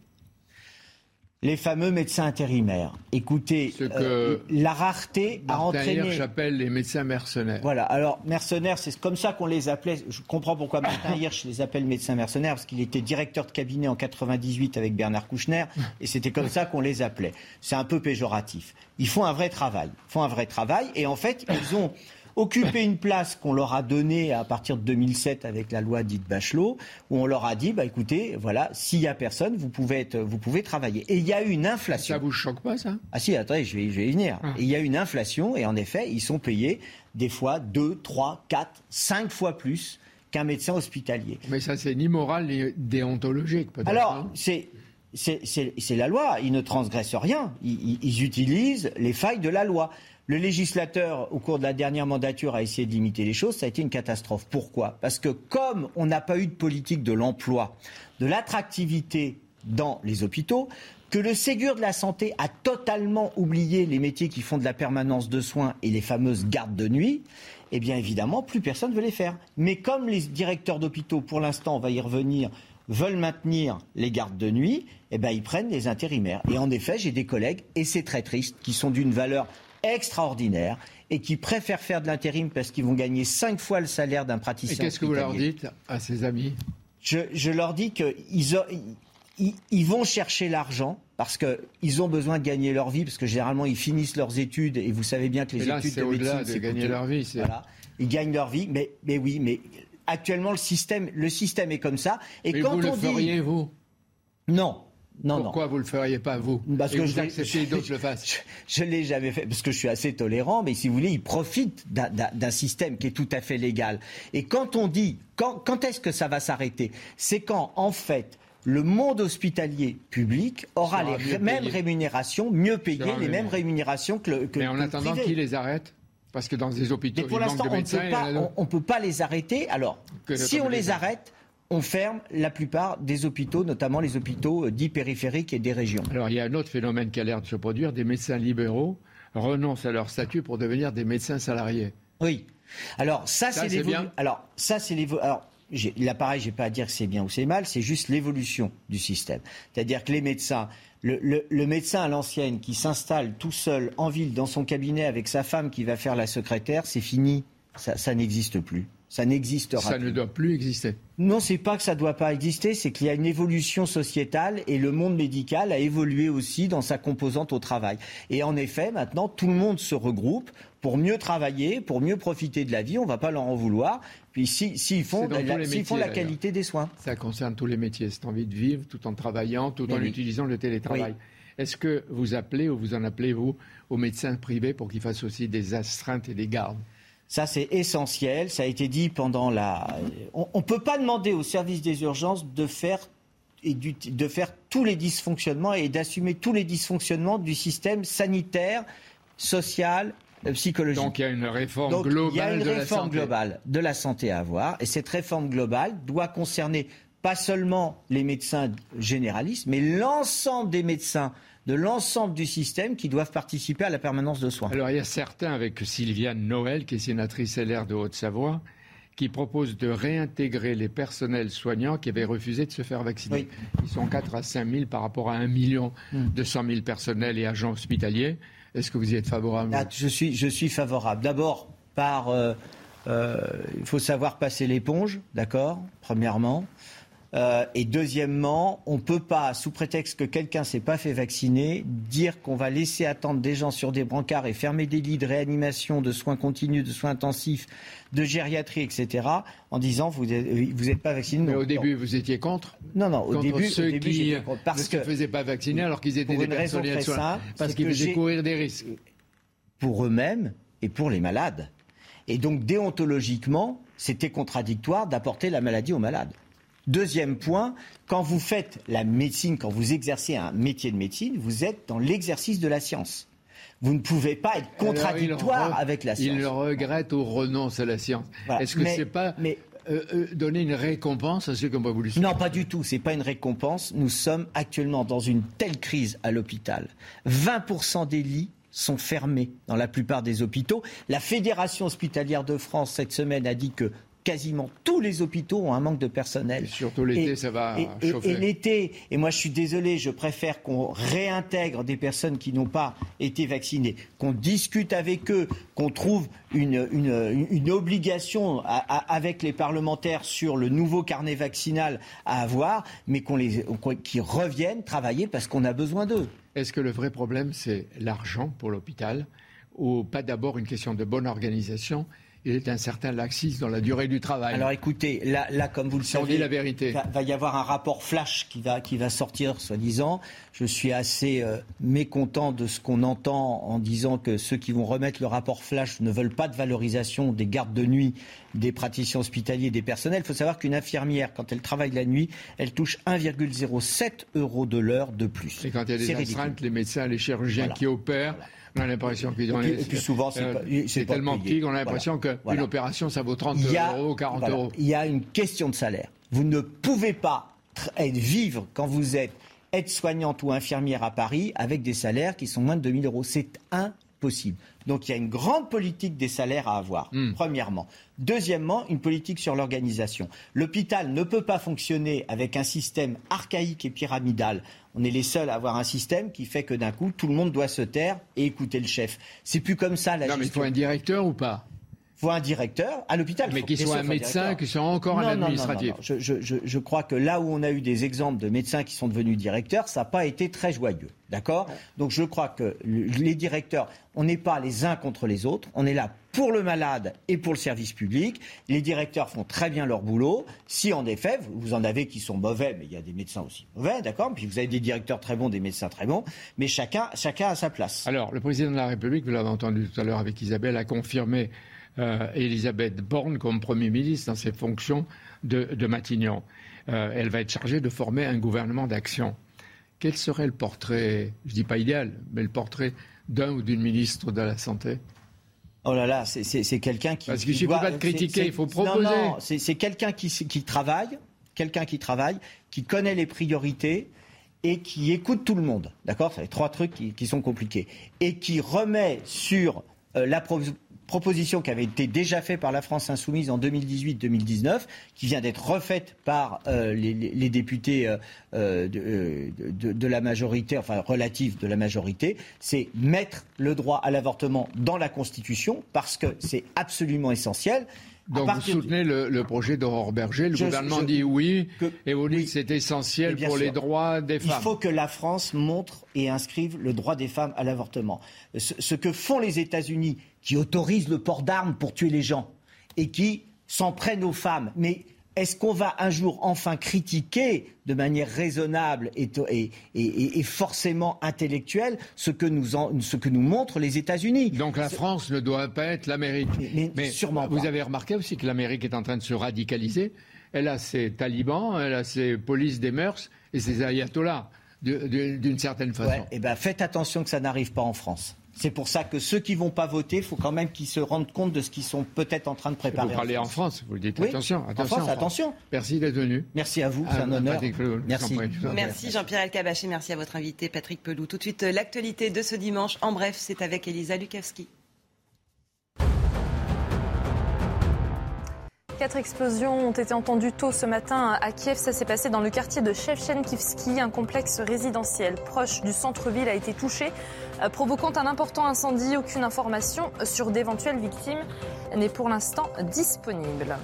les fameux médecins intérimaires. Écoutez, euh, la rareté a entraîné. j'appelle les médecins mercenaires. Voilà. Alors mercenaires, c'est comme ça qu'on les appelait. Je comprends pourquoi Martin Hirsch les appelle médecins mercenaires parce qu'il était directeur de cabinet en 98 avec Bernard Kouchner et c'était comme ça qu'on les appelait. C'est un peu péjoratif. Ils font un vrai travail. Ils font un vrai travail et en fait ils ont occuper une place qu'on leur a donnée à partir de 2007 avec la loi dite Bachelot, où on leur a dit, bah écoutez, voilà, s'il y a personne, vous pouvez être, vous pouvez travailler. Et il y a eu une inflation. Ça vous choque pas ça? Ah si, attendez, je vais, je vais y venir. Ah. il y a eu une inflation et en effet, ils sont payés des fois 2, 3, 4, 5 fois plus qu'un médecin hospitalier. Mais ça, c'est ni moral ni déontologique, peut-être. Alors, hein. c'est c'est la loi. Ils ne transgressent rien. ils, utilisent les failles de la loi. Le législateur, au cours de la dernière mandature, a essayé de limiter les choses. Ça a été une catastrophe. Pourquoi? Parce que comme on n'a pas eu de politique de l'emploi, de l'attractivité dans les hôpitaux, que le Ségur de la santé a totalement oublié les métiers qui font de la permanence de soins et les fameuses gardes de nuit, eh bien évidemment, plus personne ne veut les faire. Mais comme les directeurs d'hôpitaux, pour l'instant, on va y revenir, veulent maintenir les gardes de nuit, eh bien ils prennent les intérimaires. Et en effet, j'ai des collègues, et c'est très triste, qui sont d'une valeur extraordinaires et qui préfèrent faire de l'intérim parce qu'ils vont gagner cinq fois le salaire d'un praticien. Et qu'est-ce que vous leur dites à ces amis? Je, leur dis qu'ils ils, vont chercher l'argent parce qu'ils ont besoin de gagner leur vie, parce que généralement ils finissent leurs études et vous savez bien que les études de médecine, c'est gagner leur vie. Voilà. Ils gagnent leur vie, mais, mais oui, mais actuellement le système, le système est comme ça. Et mais quand vous on le feriez, vous? Non, non, Pourquoi vous ne le feriez pas, vous Parce que vous acceptez d'autres le fassent Je ne l'ai jamais fait, parce que je suis assez tolérant, mais si vous voulez, ils profitent d'un système qui est tout à fait légal. Et quand on dit, quand, quand est-ce que ça va s'arrêter? C'est quand, en fait, le monde hospitalier public aura les mêmes rémunérations, mieux payées, les mêmes rémunérations que le que Mais en attendant, qui les arrête? Parce que dans des hôpitaux, mais pour l'instant, on ne peut pas les arrêter. Alors, si on les arrête, on ferme la plupart des hôpitaux, notamment les hôpitaux euh, dits périphériques et des régions. Alors il y a un autre phénomène qui a l'air de se produire, des médecins libéraux renoncent à leur statut pour devenir des médecins salariés. Oui. Alors ça, c'est l'évolution. Alors ça c'est l'évolution. Là pareil, j'ai pas à dire que c'est bien ou c'est mal, c'est juste l'évolution du système. C'est-à-dire que les médecins, le, médecin à l'ancienne qui s'installe tout seul en ville dans son cabinet avec sa femme qui va faire la secrétaire, c'est fini. ça n'existe plus. Ça n'existera Ça ne doit plus exister. Non, c'est pas que ça ne doit pas exister, c'est qu'il y a une évolution sociétale et le monde médical a évolué aussi dans sa composante au travail. Et en effet, maintenant, tout le monde se regroupe pour mieux travailler, pour mieux profiter de la vie. On ne va pas leur en vouloir. Puis s'ils font, font la qualité des soins. Ça concerne tous les métiers. C'est envie de vivre tout en travaillant, tout en utilisant le télétravail. Est-ce que vous appelez ou vous en appelez, vous, aux médecins privés pour qu'ils fassent aussi des astreintes et des gardes? Ça, c'est essentiel. Ça a été dit pendant la. On ne peut pas demander au service des urgences de faire et de faire tous les dysfonctionnements et d'assumer tous les dysfonctionnements du système sanitaire, social, euh, psychologique. Donc il y a une réforme globale. Il y a une de réforme la globale de la santé à avoir, et cette réforme globale doit concerner pas seulement les médecins généralistes, mais l'ensemble des médecins de l'ensemble du système qui doivent participer à la permanence de soins. Alors il y a certains, avec Sylviane Noël, qui est sénatrice LR de Haute-Savoie, qui propose de réintégrer les personnels soignants qui avaient refusé de se faire vacciner. Ils sont 4 à 5 000 par rapport à 1 million de 100 000 personnels et agents hospitaliers. Est-ce que vous y êtes favorable Ah, je, suis, je suis favorable. D'abord, par. euh, euh, il faut savoir passer l'éponge, d'accord Premièrement. Euh, et deuxièmement, on ne peut pas, sous prétexte que quelqu'un ne s'est pas fait vacciner, dire qu'on va laisser attendre des gens sur des brancards et fermer des lits de réanimation, de soins continus, de soins intensifs, de gériatrie, etc., en disant vous n'êtes pas vacciné. Mais au non. début, vous étiez contre Non, non, au Contre début, ceux au début, qui contre, parce ne se faisaient pas vacciner alors qu'ils étaient Pour des une raison très simple, Parce qu'ils faisaient courir des risques. pour eux-mêmes et pour les malades. Et donc déontologiquement, c'était contradictoire d'apporter la maladie aux malades. Deuxième point, quand vous faites la médecine, quand vous exercez un métier de médecine, vous êtes dans l'exercice de la science. Vous ne pouvez pas être contradictoire avec la science. Il le regrette ou renonce à la science. Voilà. Est-ce que c'est pas euh, euh, donner une récompense à ceux qui n'ont pas voulu Non, pas du tout. C'est pas une récompense. Nous sommes actuellement dans une telle crise à l'hôpital. 20% des lits sont fermés dans la plupart des hôpitaux. La Fédération hospitalière de France, cette semaine, a dit que quasiment tous les hôpitaux ont un manque de personnel. surtout l'été, ça va et, chauffer. et l'été, et moi je suis désolé, je préfère qu'on réintègre des personnes qui n'ont pas été vaccinées, qu'on discute avec eux, qu'on trouve une, une- une obligation à- à- avec les parlementaires sur le nouveau carnet vaccinal à avoir, mais qu'on les, qu'ils reviennent travailler parce qu'on a besoin d'eux. Est-ce que le vrai problème, c'est l'argent pour l'hôpital ou pas d'abord une question de bonne organisation Il est un certain laxisme dans la durée du travail. Alors écoutez, là, là comme vous le Si on savez, dit la vérité. va, va y avoir un rapport flash qui va, qui va sortir, soi-disant. Je suis assez euh, mécontent de ce qu'on entend en disant que ceux qui vont remettre le rapport flash ne veulent pas de valorisation des gardes de nuit, des praticiens hospitaliers, des personnels. Il faut savoir qu'une infirmière, quand elle travaille la nuit, elle touche 1,07 euros de l'heure de plus. Et quand il y a des astreintes, les médecins, les chirurgiens Voilà. qui opèrent, on a l'impression qu'ils ont Et puis- et puis souvent, c'est euh, tellement payé. petit qu'on a l'impression Voilà. qu'une Voilà. opération, ça vaut 30 Il y a- euros, 40 voilà, euros. Il y a une question de salaire. Vous ne pouvez pas tr- être, vivre quand vous êtes aide-soignante ou infirmière à Paris avec des salaires qui sont moins de 2000 euros. C'est impossible. Donc il y a une grande politique des salaires à avoir, Hmm. premièrement. Deuxièmement, une politique sur l'organisation. L'hôpital ne peut pas fonctionner avec un système archaïque et pyramidal. On est les seuls à avoir un système qui fait que d'un coup, tout le monde doit se taire et écouter le chef. C'est plus comme ça la Non, mais il faut un directeur ou pas? Faut un directeur à l'hôpital. Mais faut- qui bien soit un médecin, directeur. qui soit encore un Non, administratif. non, non. Je, je- crois que là où on a eu des exemples de médecins qui sont devenus directeurs, ça n'a pas été très joyeux. D'accord? Donc je crois que le- les directeurs, on n'est pas les uns contre les autres. On est là pour le malade et pour le service public. Les directeurs font très bien leur boulot. Si en effet, vous- vous en avez qui sont mauvais, mais il y a des médecins aussi mauvais, d'accord? Puis vous avez des directeurs très bons, des médecins très bons. Mais chacun, chacun a sa place. Alors, le président de la République, vous l'avez entendu tout à l'heure avec Isabelle, a confirmé euh, Elisabeth Borne comme Premier ministre dans ses fonctions de, de Matignon. Euh, elle va être chargée de former un gouvernement d'action. Quel serait le portrait, je dis pas idéal, mais le portrait d'un ou d'une ministre de la Santé? Oh là là, c'est- quelqu'un qui. Parce qu'il qui suffit doit- pas de critiquer, il faut c'est- non, proposer. Non, c'est quelqu'un qui, qui travaille, quelqu'un qui travaille, qui connaît les priorités et qui écoute tout le monde. D'accord? C'est les trois trucs qui, qui sont compliqués. Et qui remet sur euh, la proposition qui avait été déjà faite par la France insoumise en 2018-2019, qui vient d'être refaite par euh, les, députés euh, euh, de, euh, de- de la majorité, enfin relative de la majorité, c'est mettre le droit à l'avortement dans la Constitution parce que c'est absolument essentiel. Donc vous soutenez le, le projet d'Aurore Berger, le Je- gouvernement je- dit oui, et vous dites que c'est essentiel pour sûr. les droits des Il femmes. faut que la France montre et inscrive le droit des femmes à l'avortement. Ce, ce que font les États-Unis, qui autorisent le port d'armes pour tuer les gens et qui s'en prennent aux femmes, mais est-ce qu'on va un jour enfin critiquer de manière raisonnable et, et- et- et forcément intellectuelle ce que nous, en- ce que nous montrent les États-Unis? Donc la France ne doit pas être l'Amérique. Mais, sûrement vous pas. avez remarqué aussi que l'Amérique est en train de se radicaliser. Elle a ses talibans, elle a ses polices des mœurs et ses ayatollahs, d'une certaine façon. Ouais, eh ben, faites attention que ça n'arrive pas en France. C'est pour ça que ceux qui vont pas voter, il faut quand même qu'ils se rendent compte de ce qu'ils sont peut-être en train de préparer. Vous parlez en France, vous le dites. Oui, attention, en attention. France, attention. Merci d'être venu. Merci à vous, c'est Ah, un honneur. Patrick Pelou, en Merci. en. Merci Jean-Pierre Elkabach et merci à votre invité Patrick Pelou. Tout de suite, euh, l'actualité de ce dimanche. En bref, c'est avec Elisa Lukavski. Quatre explosions ont été entendues tôt ce matin à Kiev. Ça s'est passé dans le quartier de Shevchenkivski. Un complexe résidentiel proche du centre-ville a été touché, provoquant un important incendie. Aucune information sur d'éventuelles victimes n'est pour l'instant disponible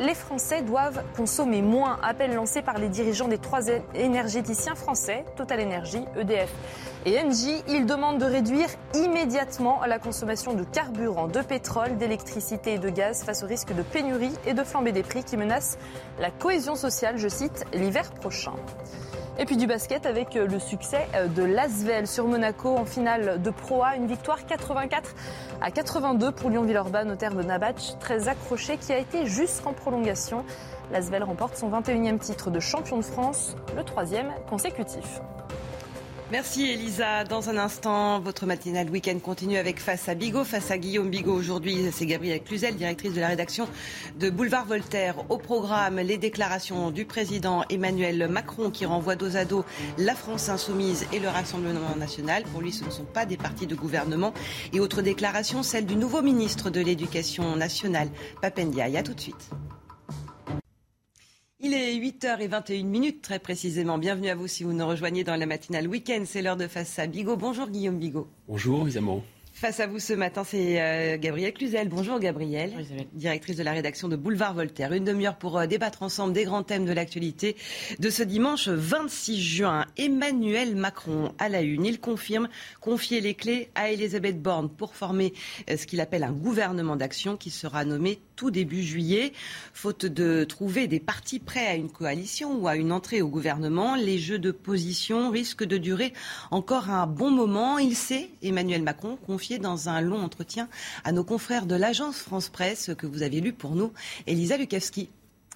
les Français doivent consommer moins. Appel lancé par les dirigeants des trois énergéticiens français, Total Energy, EDF et Engie. Ils demandent de réduire immédiatement la consommation de carburant, de pétrole, d'électricité et de gaz face au risque de pénurie et de flambée des prix qui menacent la cohésion sociale, je cite, l'hiver prochain. Et puis du basket avec euh, le succès euh, de Lasvel sur Monaco en finale de Pro A. Une victoire 84 à 82 pour Lyon-Villeurbanne au terme d'un match très accroché qui a été jusqu'en prolongation. Lasvel remporte son 21e titre de champion de France, le troisième consécutif. Merci Elisa. Dans un instant, votre matinale week-end continue avec Face à Bigot. Face à Guillaume Bigot aujourd'hui, c'est Gabrielle Cluzel, directrice de la rédaction de Boulevard Voltaire. Au programme, les déclarations du président Emmanuel Macron qui renvoie dos à dos la France insoumise et le Rassemblement national. Pour lui, ce ne sont pas des partis de gouvernement. Et autre déclaration, celle du nouveau ministre de l'Éducation nationale, Papendiaï. A tout de suite. Il est 8h21 très précisément. Bienvenue à vous si vous nous rejoignez dans la matinale week-end. C'est l'heure de face Bigot. Bonjour Guillaume Bigot. Bonjour Isamo. Face à vous ce matin, c'est euh, Gabrielle Cluzel. Bonjour Gabrielle, directrice de la rédaction de Boulevard Voltaire. Une demi-heure pour euh, débattre ensemble des grands thèmes de l'actualité de ce dimanche 26 juin. Emmanuel Macron à la une. Il confirme confier les clés à Elisabeth Borne pour former euh, ce qu'il appelle un gouvernement d'action qui sera nommé tout début juillet. Faute de trouver des partis prêts à une coalition ou à une entrée au gouvernement, les jeux de position risquent de durer encore un bon moment. Il sait, Emmanuel Macron, dans un long entretien à nos confrères de l'agence France Presse que vous avez lu pour nous, Elisa Lukowski.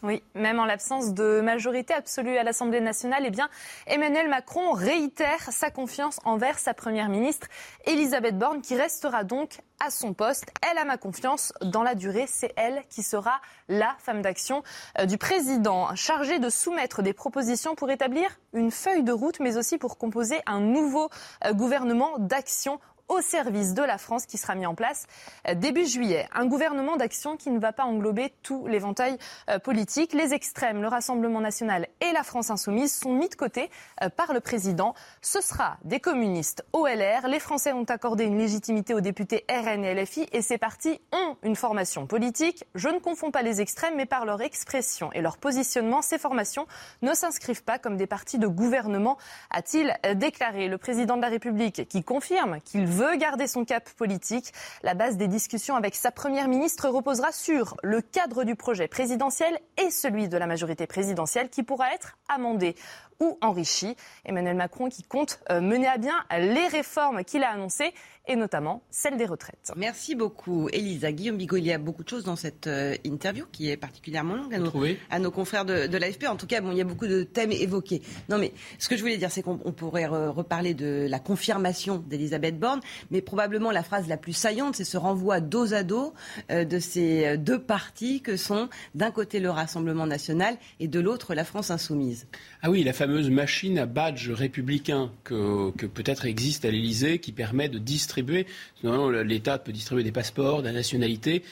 Oui, même en l'absence de majorité absolue à l'Assemblée nationale, eh bien, Emmanuel Macron réitère sa confiance envers sa première ministre, Elisabeth Borne, qui restera donc à son poste. Elle a ma confiance dans la durée. C'est elle qui sera la femme d'action euh, du président, chargée de soumettre des propositions pour établir une feuille de route, mais aussi pour composer un nouveau euh, gouvernement d'action au service de la France qui sera mis en place euh, début juillet. Un gouvernement d'action qui ne va pas englober tout l'éventail euh, politique. Les extrêmes, le Rassemblement national et la France insoumise sont mis de côté euh, par le président. Ce sera des communistes OLR. Les Français ont accordé une légitimité aux députés RN et LFI et ces partis ont une formation politique. Je ne confonds pas les extrêmes, mais par leur expression et leur positionnement, ces formations ne s'inscrivent pas comme des partis de gouvernement, a-t-il déclaré. Le président de la République qui confirme qu'il veut garder son cap politique. La base des discussions avec sa première ministre reposera sur le cadre du projet présidentiel et celui de la majorité présidentielle qui pourra être amendé ou enrichi. Emmanuel Macron qui compte euh, mener à bien les réformes qu'il a annoncées et notamment celle des retraites. Merci beaucoup, Elisa. Guillaume Bigot, il y a beaucoup de choses dans cette euh, interview qui est particulièrement longue à nos, à nos confrères de, de l'AFP. En tout cas, bon, il y a beaucoup de thèmes évoqués. Non, mais ce que je voulais dire, c'est qu'on pourrait reparler de la confirmation d'Elisabeth Borne, mais probablement la phrase la plus saillante, c'est ce renvoi dos à dos euh, de ces deux partis que sont d'un côté le Rassemblement national et de l'autre la France insoumise. Ah oui, la fameuse machine à badge républicain que, peut-être existe à l'Élysée qui permet de distribuer distribuer. l'État peut distribuer des passeports, de la nationalité.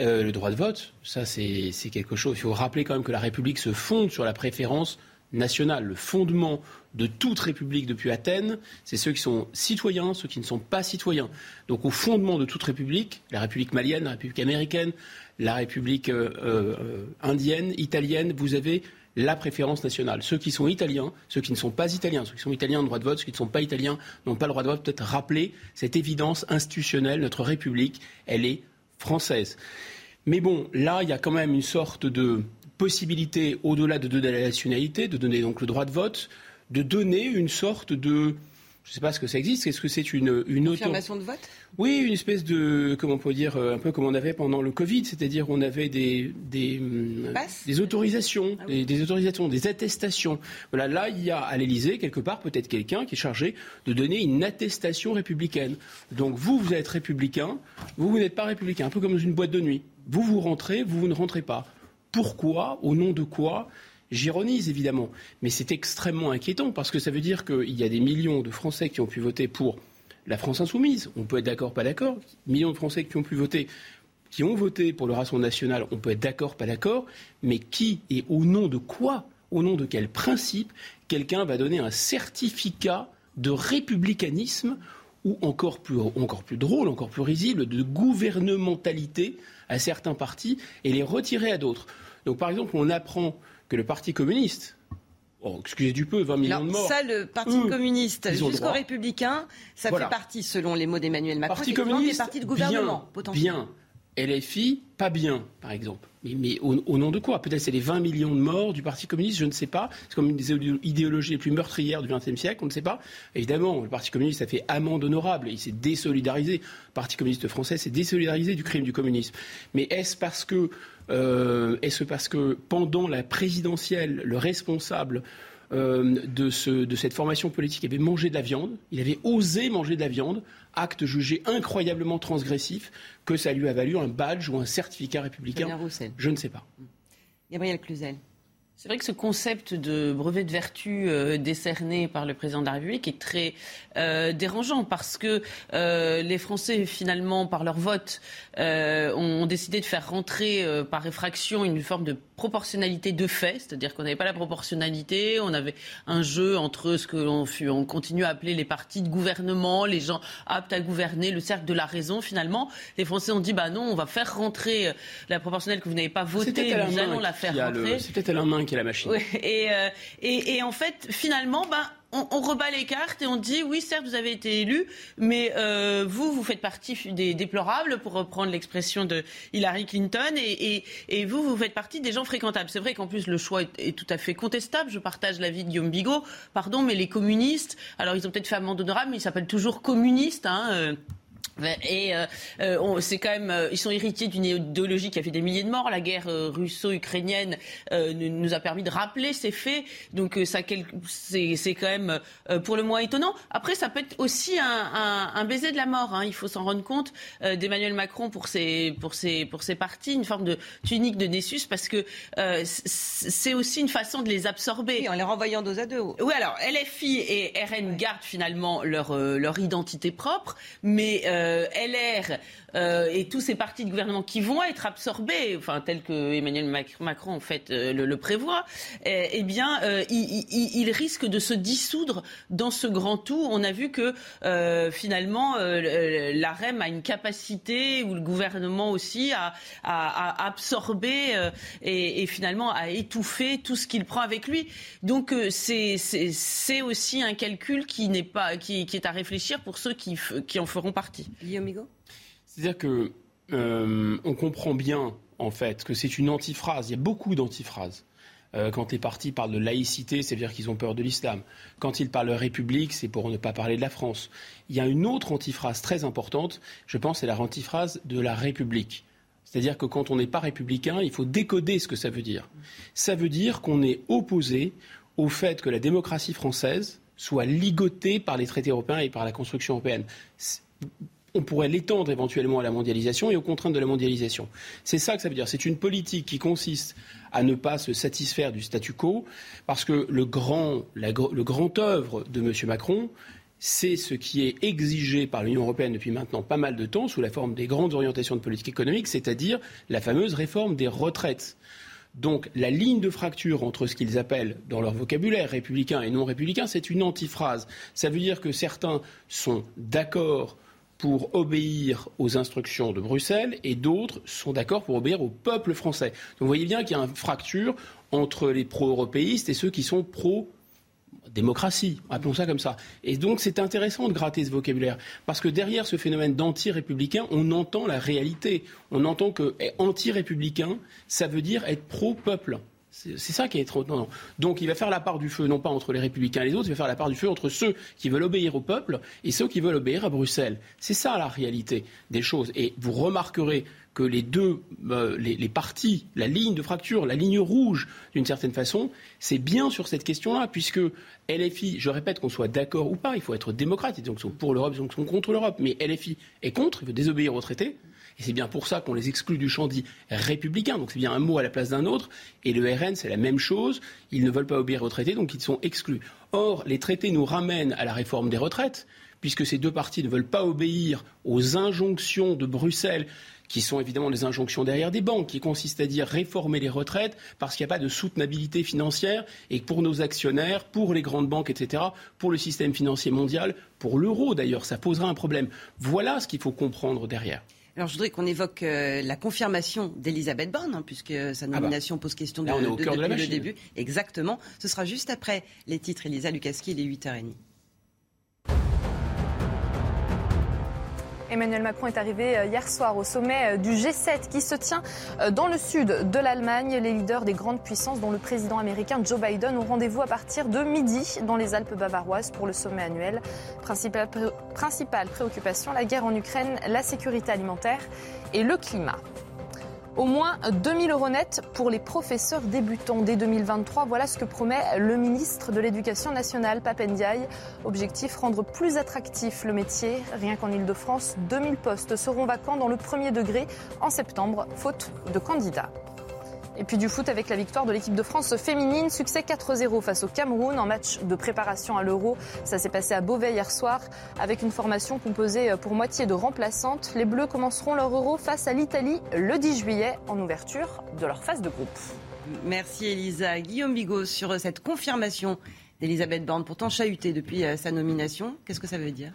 Euh, le droit de vote, ça c'est quelque chose. Il faut rappeler quand même que la République se fonde sur la préférence nationale. Le fondement de toute République depuis Athènes, c'est ceux qui sont citoyens, ceux qui ne sont pas citoyens. Donc au fondement de toute République, la République malienne, la République américaine, la République euh, euh, indienne, italienne, vous avez la préférence nationale. Ceux qui sont italiens, ceux qui ne sont pas italiens, ceux qui sont italiens ont le droit de vote, ceux qui ne sont pas italiens n'ont pas le droit de vote. Peut-être rappeler cette évidence institutionnelle. Notre République, elle est française. Mais bon, là, il y a quand même une sorte de possibilité, au-delà de donner la nationalité, de donner donc le droit de vote, de donner une sorte de je ne sais pas ce que ça existe. Est-ce que c'est une, une Confirmation de vote? Oui, une espèce de, comment on peut dire, euh, un peu comme on avait pendant le Covid, c'est-à-dire on avait des, des, hum, des autorisations, ah des, autorisations, des attestations. Voilà, là, il y a à l'Élysée, quelque part, peut-être quelqu'un qui est chargé de donner une attestation républicaine. Donc vous, vous êtes républicain, vous, vous n'êtes pas républicain, un peu comme dans une boîte de nuit. Vous, vous rentrez, vous, vous ne rentrez pas. Pourquoi? Au nom de quoi? J'ironise évidemment, mais c'est extrêmement inquiétant parce que ça veut dire qu'il y a des millions de Français qui ont pu voter pour la France insoumise. On peut être d'accord, pas d'accord. Millions de Français qui ont pu voter qui ont voté pour le Rassemblement national, on peut être d'accord, pas d'accord, mais qui et au nom de quoi, au nom de quel principe, quelqu'un va donner un certificat de républicanisme ou encore plus, encore plus drôle, encore plus risible, de gouvernementalité à certains partis et les retirer à d'autres? Donc par exemple, on apprend que le Parti communiste, Oh, excusez du peu, 20 millions de morts. Ça, le Parti communiste jusqu'aux républicains, ça fait partie, selon les mots d'Emmanuel Macron, Parti communiste, des partis de gouvernement, potentiellement. Bien. LFI, pas bien, par exemple. Mais, au, nom de quoi? Peut-être c'est les 20 millions de morts du Parti communiste, je ne sais pas. C'est comme une des idéologies les plus meurtrières du XXe siècle, on ne sait pas. Évidemment, le Parti communiste a fait amende honorable, il s'est désolidarisé. Le Parti communiste français s'est désolidarisé du crime du communisme. Mais est-ce parce que, euh, est-ce parce que pendant la présidentielle, le responsable euh, de, ce, de, cette formation politique avait mangé de la viande, il avait osé manger de la viande, acte jugé incroyablement transgressif, que ça lui a valu un badge ou un certificat républicain? Je ne sais pas. Gabriel Cluzel. C'est vrai que ce concept de brevet de vertu euh, décerné par le président de la République est très euh, dérangeant parce que euh, les Français, finalement, par leur vote, ont décidé de faire rentrer par effraction une forme de proportionnalité de fait, c'est-à-dire qu'on n'avait pas la proportionnalité, on avait un jeu entre ce que l'on on continue à appeler les partis de gouvernement, les gens aptes à gouverner, le cercle de la raison. Finalement, les Français ont dit bah non, on va faire rentrer la proportionnelle que vous n'avez pas votée, nous allons la faire rentrer. À la main qui est la machine. et, et, en fait, finalement, bah, on, rebat les cartes et on dit oui, certes, vous avez été élu, mais euh, vous, vous faites partie des déplorables, pour reprendre l'expression de Hillary Clinton, et, vous, vous faites partie des gens fréquentables. C'est vrai qu'en plus, le choix est, tout à fait contestable. Je partage l'avis de Guillaume Bigot. Pardon, mais les communistes, alors ils ont peut-être fait amende honorable, mais ils s'appellent toujours communistes. Hein, euh, et euh, euh, c'est quand même, euh, ils sont héritiers d'une idéologie qui a fait des milliers de morts. La guerre russo-ukrainienne nous a permis de rappeler ces faits. Donc ça, c'est quand même pour le moins étonnant. Après, ça peut être aussi un, un, baiser de la mort. Hein. Il faut s'en rendre compte d'Emmanuel Macron pour ses pour ses pour ses partis, une forme de tunique de Nessus, parce que c'est aussi une façon de les absorber. Oui, en les renvoyant dos à dos. Oui, alors LFI et RN gardent finalement leur leur identité propre, mais euh, LR euh, et tous ces partis de gouvernement qui vont être absorbés, enfin tel que Emmanuel Macron en fait euh, le, prévoit, eh, bien, ils risquent de se dissoudre dans ce grand tout. On a vu que finalement la REM a une capacité, ou le gouvernement aussi, à, absorber et, finalement à étouffer tout ce qu'il prend avec lui. Donc c'est aussi un calcul qui n'est pas qui, est à réfléchir pour ceux qui en feront partie. C'est-à-dire que euh, on comprend bien, en fait, que c'est une antiphrase. Il y a beaucoup d'antiphrases. Euh, quand les partis parlent de laïcité, c'est-à-dire qu'ils ont peur de l'islam. Quand ils parlent de république, c'est pour ne pas parler de la France. Il y a une autre antiphrase très importante, je pense, c'est la antiphrase de la République. C'est-à-dire que quand on n'est pas républicain, il faut décoder ce que ça veut dire. Ça veut dire qu'on est opposé au fait que la démocratie française soit ligotée par les traités européens et par la construction européenne on pourrait l'étendre éventuellement à la mondialisation et aux contraintes de la mondialisation. C'est ça que ça veut dire. C'est une politique qui consiste à ne pas se satisfaire du statu quo, parce que le grand, le grand œuvre de M. Macron, c'est ce qui est exigé par l'Union européenne depuis maintenant pas mal de temps sous la forme des grandes orientations de politique économique, c'est-à-dire la fameuse réforme des retraites. Donc la ligne de fracture entre ce qu'ils appellent dans leur vocabulaire républicain et non républicain, c'est une antiphrase. Ça veut dire que certains sont d'accord pour obéir aux instructions de Bruxelles et d'autres sont d'accord pour obéir au peuple français. Donc vous voyez bien qu'il y a une fracture entre les pro-européistes et ceux qui sont pro démocratie, appelons ça comme ça. Et donc c'est intéressant de gratter ce vocabulaire, parce que derrière ce phénomène d'anti-républicain, on entend la réalité. On entend que eh, anti-républicain, ça veut dire être pro-peuple. C'est ça qui est trop. Non, Donc il va faire la part du feu, non pas entre les républicains et les autres, il va faire la part du feu entre ceux qui veulent obéir au peuple et ceux qui veulent obéir à Bruxelles. C'est ça la réalité des choses. Et vous remarquerez que les deux, euh, les, partis, la ligne de fracture, la ligne rouge, d'une certaine façon, c'est bien sur cette question-là, puisque LFI, je répète qu'on soit d'accord ou pas, il faut être démocrate, ils sont pour l'Europe, ils sont contre l'Europe, mais LFI est contre, il veut désobéir au traité. C'est bien pour ça qu'on les exclut du champ dit républicain. Donc c'est bien un mot à la place d'un autre. Et le RN, c'est la même chose. Ils ne veulent pas obéir aux traités, donc ils sont exclus. Or, les traités nous ramènent à la réforme des retraites, puisque ces deux partis ne veulent pas obéir aux injonctions de Bruxelles qui sont évidemment des injonctions derrière des banques, qui consistent à dire réformer les retraites parce qu'il n'y a pas de soutenabilité financière et pour nos actionnaires, pour les grandes banques, etc., pour le système financier mondial, pour l'euro d'ailleurs, ça posera un problème. Voilà ce qu'il faut comprendre derrière. Alors, je voudrais qu'on évoque euh, la confirmation d'Elisabeth Borne, hein, puisque sa Ah bah. nomination pose question de, Là, on est au de- cœur de la depuis le début. Exactement. Ce sera juste après les titres. Elisa Lukaski, il est 8h30. Emmanuel Macron est arrivé euh, hier soir au sommet euh, du G7 qui se tient euh, dans le sud de l'Allemagne. Les leaders des grandes puissances, dont le président américain Joe Biden, ont rendez-vous à partir de midi dans les Alpes bavaroises pour le sommet annuel. Principale, pré- principale préoccupation, la guerre en Ukraine, la sécurité alimentaire et le climat. Au moins 2000 euros net pour les professeurs débutants dès 2023. Voilà ce que promet le ministre de l'Éducation nationale, Papendiaï. Objectif, rendre plus attractif le métier. Rien qu'en Ile-de-France, 2000 postes seront vacants dans le premier degré en septembre, faute de candidats. Et puis du foot avec la victoire de l'équipe de France féminine. Succès 4-0 face au Cameroun en match de préparation à l'Euro. Ça s'est passé à Beauvais hier soir avec une formation composée pour moitié de remplaçantes. Les Bleus commenceront leur Euro face à l'Italie le 10 juillet en ouverture de leur phase de groupe. Merci Elisa. Guillaume Bigot sur cette confirmation d'Elisabeth Borne, pourtant chahutée depuis euh, sa nomination. Qu'est-ce que ça veut dire?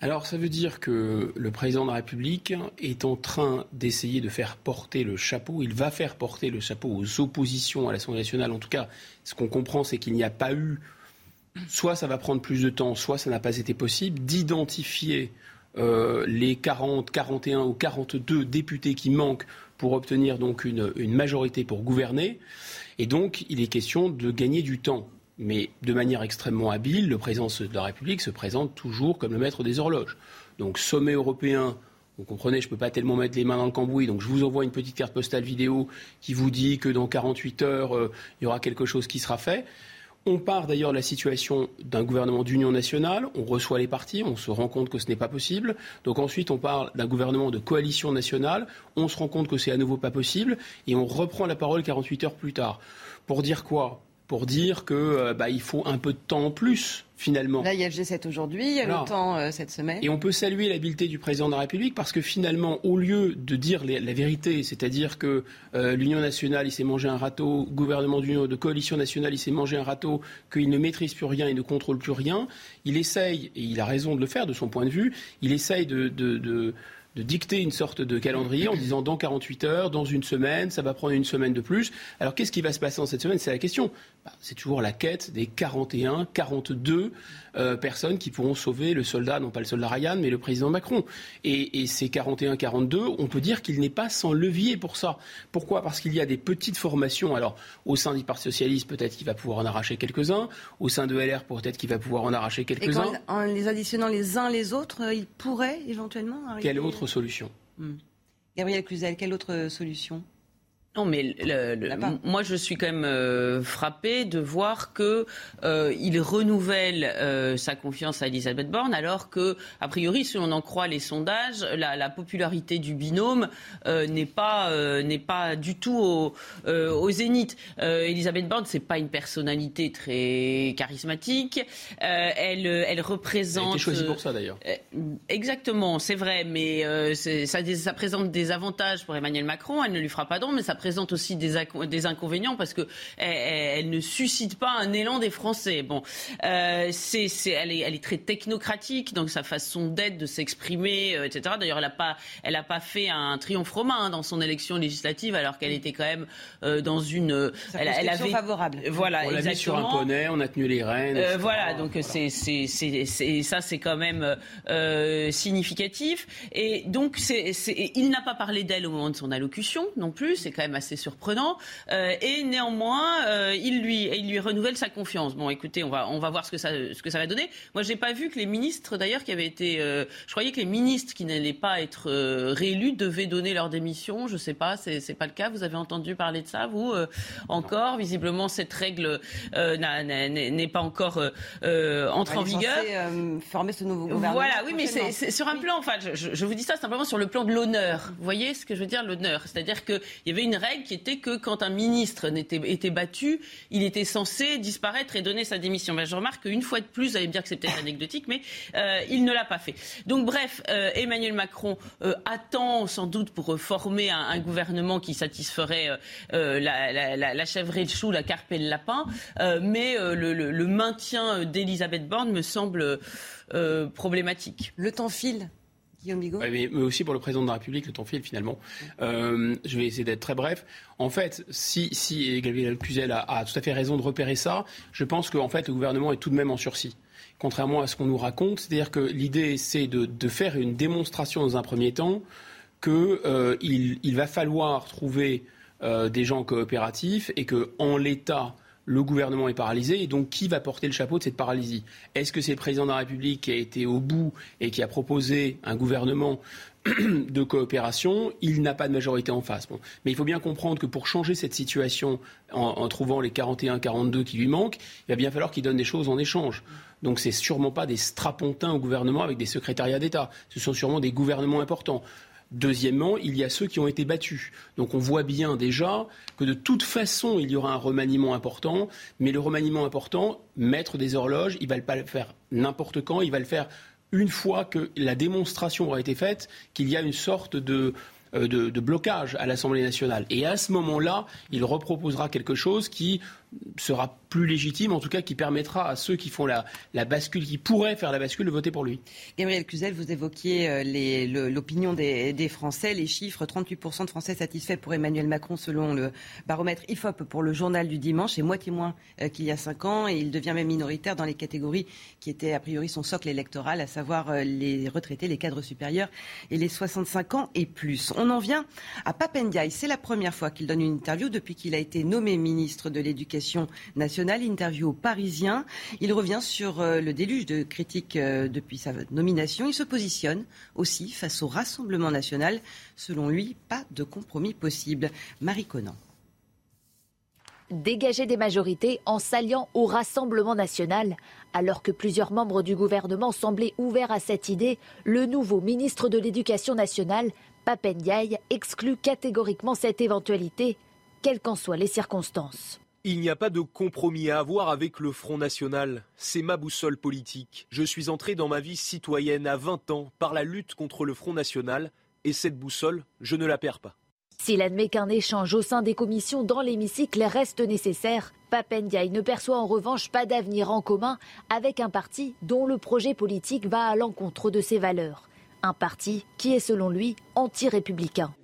Alors ça veut dire que le président de la République est en train d'essayer de faire porter le chapeau. Il va faire porter le chapeau aux oppositions à l'Assemblée nationale. En tout cas, ce qu'on comprend, c'est qu'il n'y a pas eu, soit ça va prendre plus de temps, soit ça n'a pas été possible, d'identifier euh, les 40, 41 ou 42 députés qui manquent pour obtenir donc une, une majorité pour gouverner. Et donc, il est question de gagner du temps. Mais de manière extrêmement habile, le président de la République se présente toujours comme le maître des horloges. Donc, sommet européen, vous comprenez, je ne peux pas tellement mettre les mains dans le cambouis, donc je vous envoie une petite carte postale vidéo qui vous dit que dans 48 heures, euh, il y aura quelque chose qui sera fait. On part d'ailleurs de la situation d'un gouvernement d'union nationale, on reçoit les partis, on se rend compte que ce n'est pas possible. Donc ensuite, on parle d'un gouvernement de coalition nationale, on se rend compte que c'est à nouveau pas possible, et on reprend la parole 48 heures plus tard. Pour dire quoi? Pour dire que euh, bah, il faut un peu de temps en plus, finalement. Là, il y a le G7 aujourd'hui, il y a Voilà. l'OTAN euh, cette semaine. Et on peut saluer l'habileté du président de la République parce que finalement, au lieu de dire les- la vérité, c'est-à-dire que euh, l'Union nationale, il s'est mangé un râteau, gouvernement d'union, de coalition nationale, il s'est mangé un râteau, qu'il ne maîtrise plus rien, il ne contrôle plus rien, il essaye, et il a raison de le faire de son point de vue, il essaye de, de- de- de dicter une sorte de calendrier en disant dans 48 heures, dans une semaine, ça va prendre une semaine de plus. Alors qu'est-ce qui va se passer dans cette semaine? C'est la question. Bah, c'est toujours la quête des 41, 42 euh, personnes qui pourront sauver le soldat, non pas le soldat Ryan, mais le président Macron. Et, et ces 41, 42, on peut dire qu'il n'est pas sans levier pour ça. Pourquoi? Parce qu'il y a des petites formations. Alors, au sein du Parti Socialiste, peut-être qu'il va pouvoir en arracher quelques-uns. Au sein de LR, peut-être qu'il va pouvoir en arracher quelques-uns. en les additionnant les uns les autres, euh, il pourrait éventuellement arriver... Quelle autre solution? Hmm. Gabriel Cluzel, quelle autre solution? Non, mais le- le- Là-bas. moi, je suis quand même euh, frappée de voir que euh, il renouvelle euh, sa confiance à Elisabeth Borne, alors que, a priori, si on en croit les sondages, la, la popularité du binôme euh, n'est pas euh, n'est pas du tout au, euh, au zénith. Euh, Elisabeth Borne, c'est pas une personnalité très charismatique. Euh, elle elle Elle a représente. été choisie pour ça, d'ailleurs. Euh, Exactement, c'est vrai, mais euh, ça présente des avantages pour Emmanuel Macron. Elle ne lui fera pas d'ombre, mais ça présente aussi des, des inconvénients parce que elle, elle- elle ne suscite pas un élan des Français. Bon, euh, c'est, c'est- elle, est, elle est très technocratique, donc sa façon d'être, de s'exprimer, euh, etc. D'ailleurs, elle n'a pas, elle a pas fait un triomphe romain hein, dans son élection législative, alors qu'elle était quand même euh, dans une. euh, elle, elle Circonscription favorable. Voilà, on l'a mis sur un poney, on a tenu les rênes. Euh, voilà, donc c'est c'est c'est ça c'est quand même euh, significatif et donc c'est il n'a pas parlé d'elle au moment de son allocution non plus, c'est quand même assez surprenant Euh, et néanmoins euh, il lui il lui renouvelle sa confiance. Bon, écoutez, on va on va voir ce que ça ce que ça va donner. Moi, j'ai pas vu que les ministres d'ailleurs qui avaient été euh, je croyais que les ministres qui n'allaient pas être réélus devaient donner leur démission, je sais pas, c'est c'est pas le cas. Vous avez entendu parler de ça vous encore? Visiblement cette règle n'est pas encore entre en vigueur. censée, euh, former ce nouveau gouvernement. Voilà, oui, mais c'est sur un plan. Enfin, je- je vous dis ça simplement sur le plan de l'honneur. Vous voyez ce que je veux dire, l'honneur? C'est-à-dire qu'il y avait une règle qui était que quand un ministre était, battu, il était censé disparaître et donner sa démission. Ben, je remarque qu'une fois de plus, vous allez me dire que c'est peut-être anecdotique, mais euh, il ne l'a pas fait. Donc bref, euh, Emmanuel Macron euh, attend sans doute pour former un, gouvernement qui satisferait la, chèvre et le chou, la carpe et le lapin, mais le, le, maintien d'Elisabeth Borne me semble problématique. Le temps file mais, aussi pour le président de la République, le temps file finalement. Euh, je vais essayer d'être très bref. En fait, si, si Gabriel Cluzel a, tout à fait raison de repérer ça, je pense qu'en fait, le gouvernement est tout de même en sursis. Contrairement à ce qu'on nous raconte, c'est-à-dire que l'idée, c'est de, faire une démonstration dans un premier temps qu'il euh, il va falloir trouver euh, des gens coopératifs et qu'en l'état le gouvernement est paralysé. Et donc, qui va porter le chapeau de cette paralysie? Est-ce que c'est le président de la République qui a été au bout et qui a proposé un gouvernement de coopération, il n'a pas de majorité en face. Mais il faut bien comprendre que pour changer cette situation en, trouvant les 41-42 qui lui manquent, il va bien falloir qu'il donne des choses en échange. Donc ce n'est sûrement pas des strapontins au gouvernement avec des secrétariats d'État. Ce sont sûrement des gouvernements importants. Deuxièmement, il y a ceux qui ont été battus. Donc on voit bien déjà que de toute façon, il y aura un remaniement important, mais le remaniement important, mettre des horloges, il ne va pas le faire n'importe quand, il va le faire une fois que la démonstration aura été faite qu'il y a une sorte de, euh, blocage à l'Assemblée nationale. Et à ce moment-là, il reproposera quelque chose qui sera plus légitime, en tout cas qui permettra à ceux qui font la, bascule, qui pourraient faire la bascule, de voter pour lui. Gabriel Cluzel, vous évoquiez euh, l'opinion des, Français, les chiffres, 38% de Français satisfaits pour Emmanuel Macron selon le baromètre IFOP pour le journal du dimanche, et moitié moins euh, qu'il y a 5 ans, et il devient même minoritaire dans les catégories qui étaient a priori son socle électoral, à savoir euh, les retraités, les cadres supérieurs et les 65 ans et plus. On en vient à Papendiaï, c'est la première fois qu'il donne une interview depuis qu'il a été nommé ministre de l'Éducation nationale interview au Parisien. Il revient sur euh, le déluge de critiques euh, depuis sa nomination. Il se positionne aussi face au Rassemblement national. Selon lui, pas de compromis possible. Marie Conan dégager des majorités en s'alliant au Rassemblement national. Alors que plusieurs membres du gouvernement semblaient ouverts à cette idée, le nouveau ministre de l'Éducation nationale, Papendiaï, exclut catégoriquement cette éventualité, quelles qu'en soient les circonstances. Il n'y a pas de compromis à avoir avec le Front National. C'est ma boussole politique. Je suis entré dans ma vie citoyenne à 20 ans par la lutte contre le Front National et cette boussole, je ne la perds pas. S'il admet qu'un échange au sein des commissions dans l'hémicycle reste nécessaire, Papendiaï ne perçoit en revanche pas d'avenir en commun avec un parti dont le projet politique va à l'encontre de ses valeurs. Un parti qui est selon lui anti-républicain.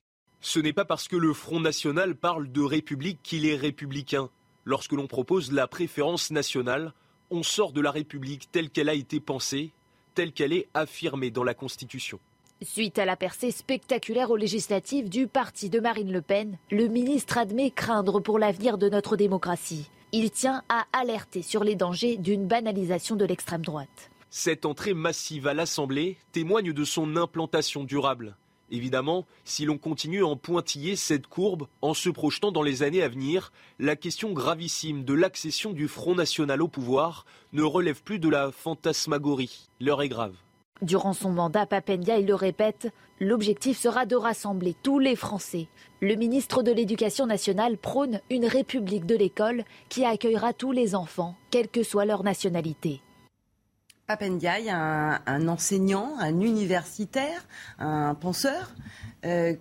Ce n'est pas parce que le Front National parle de République qu'il est républicain. Lorsque l'on propose la préférence nationale, on sort de la République telle qu'elle a été pensée, telle qu'elle est affirmée dans la Constitution. Suite à la percée spectaculaire aux législatives du parti de Marine Le Pen, le ministre admet craindre pour l'avenir de notre démocratie. Il tient à alerter sur les dangers d'une banalisation de l'extrême droite. Cette entrée massive à l'Assemblée témoigne de son implantation durable. Évidemment, si l'on continue à en pointiller cette courbe en se projetant dans les années à venir, la question gravissime de l'accession du Front National au pouvoir ne relève plus de la fantasmagorie. L'heure est grave. Durant son mandat, Papendia, il le répète, l'objectif sera de rassembler tous les Français. Le ministre de l'Éducation nationale prône une république de l'école qui accueillera tous les enfants, quelle que soit leur nationalité. Papendiaï, un, enseignant, un universitaire, un penseur, euh,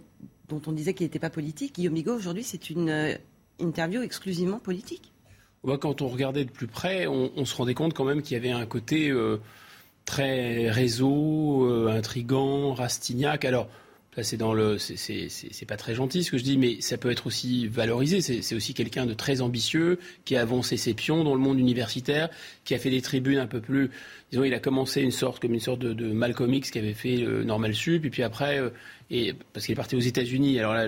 dont on disait qu'il n'était pas politique. Guillaume Bigot, aujourd'hui, c'est une euh, interview exclusivement politique. Quand on regardait de plus près, on, se rendait compte quand même qu'il y avait un côté euh, très réseau, intrigant, rastignac. Alors, c'est pas très gentil ce que je dis, mais ça peut être aussi valorisé. C'est aussi quelqu'un de très ambitieux qui a avancé ses pions dans le monde universitaire, qui a fait des tribunes un peu plus. Disons, il a commencé une sorte comme une sorte de, de Malcolm X qui avait fait le Normal Sup, et puis après, euh, et parce qu'il est parti aux États-Unis. Alors là,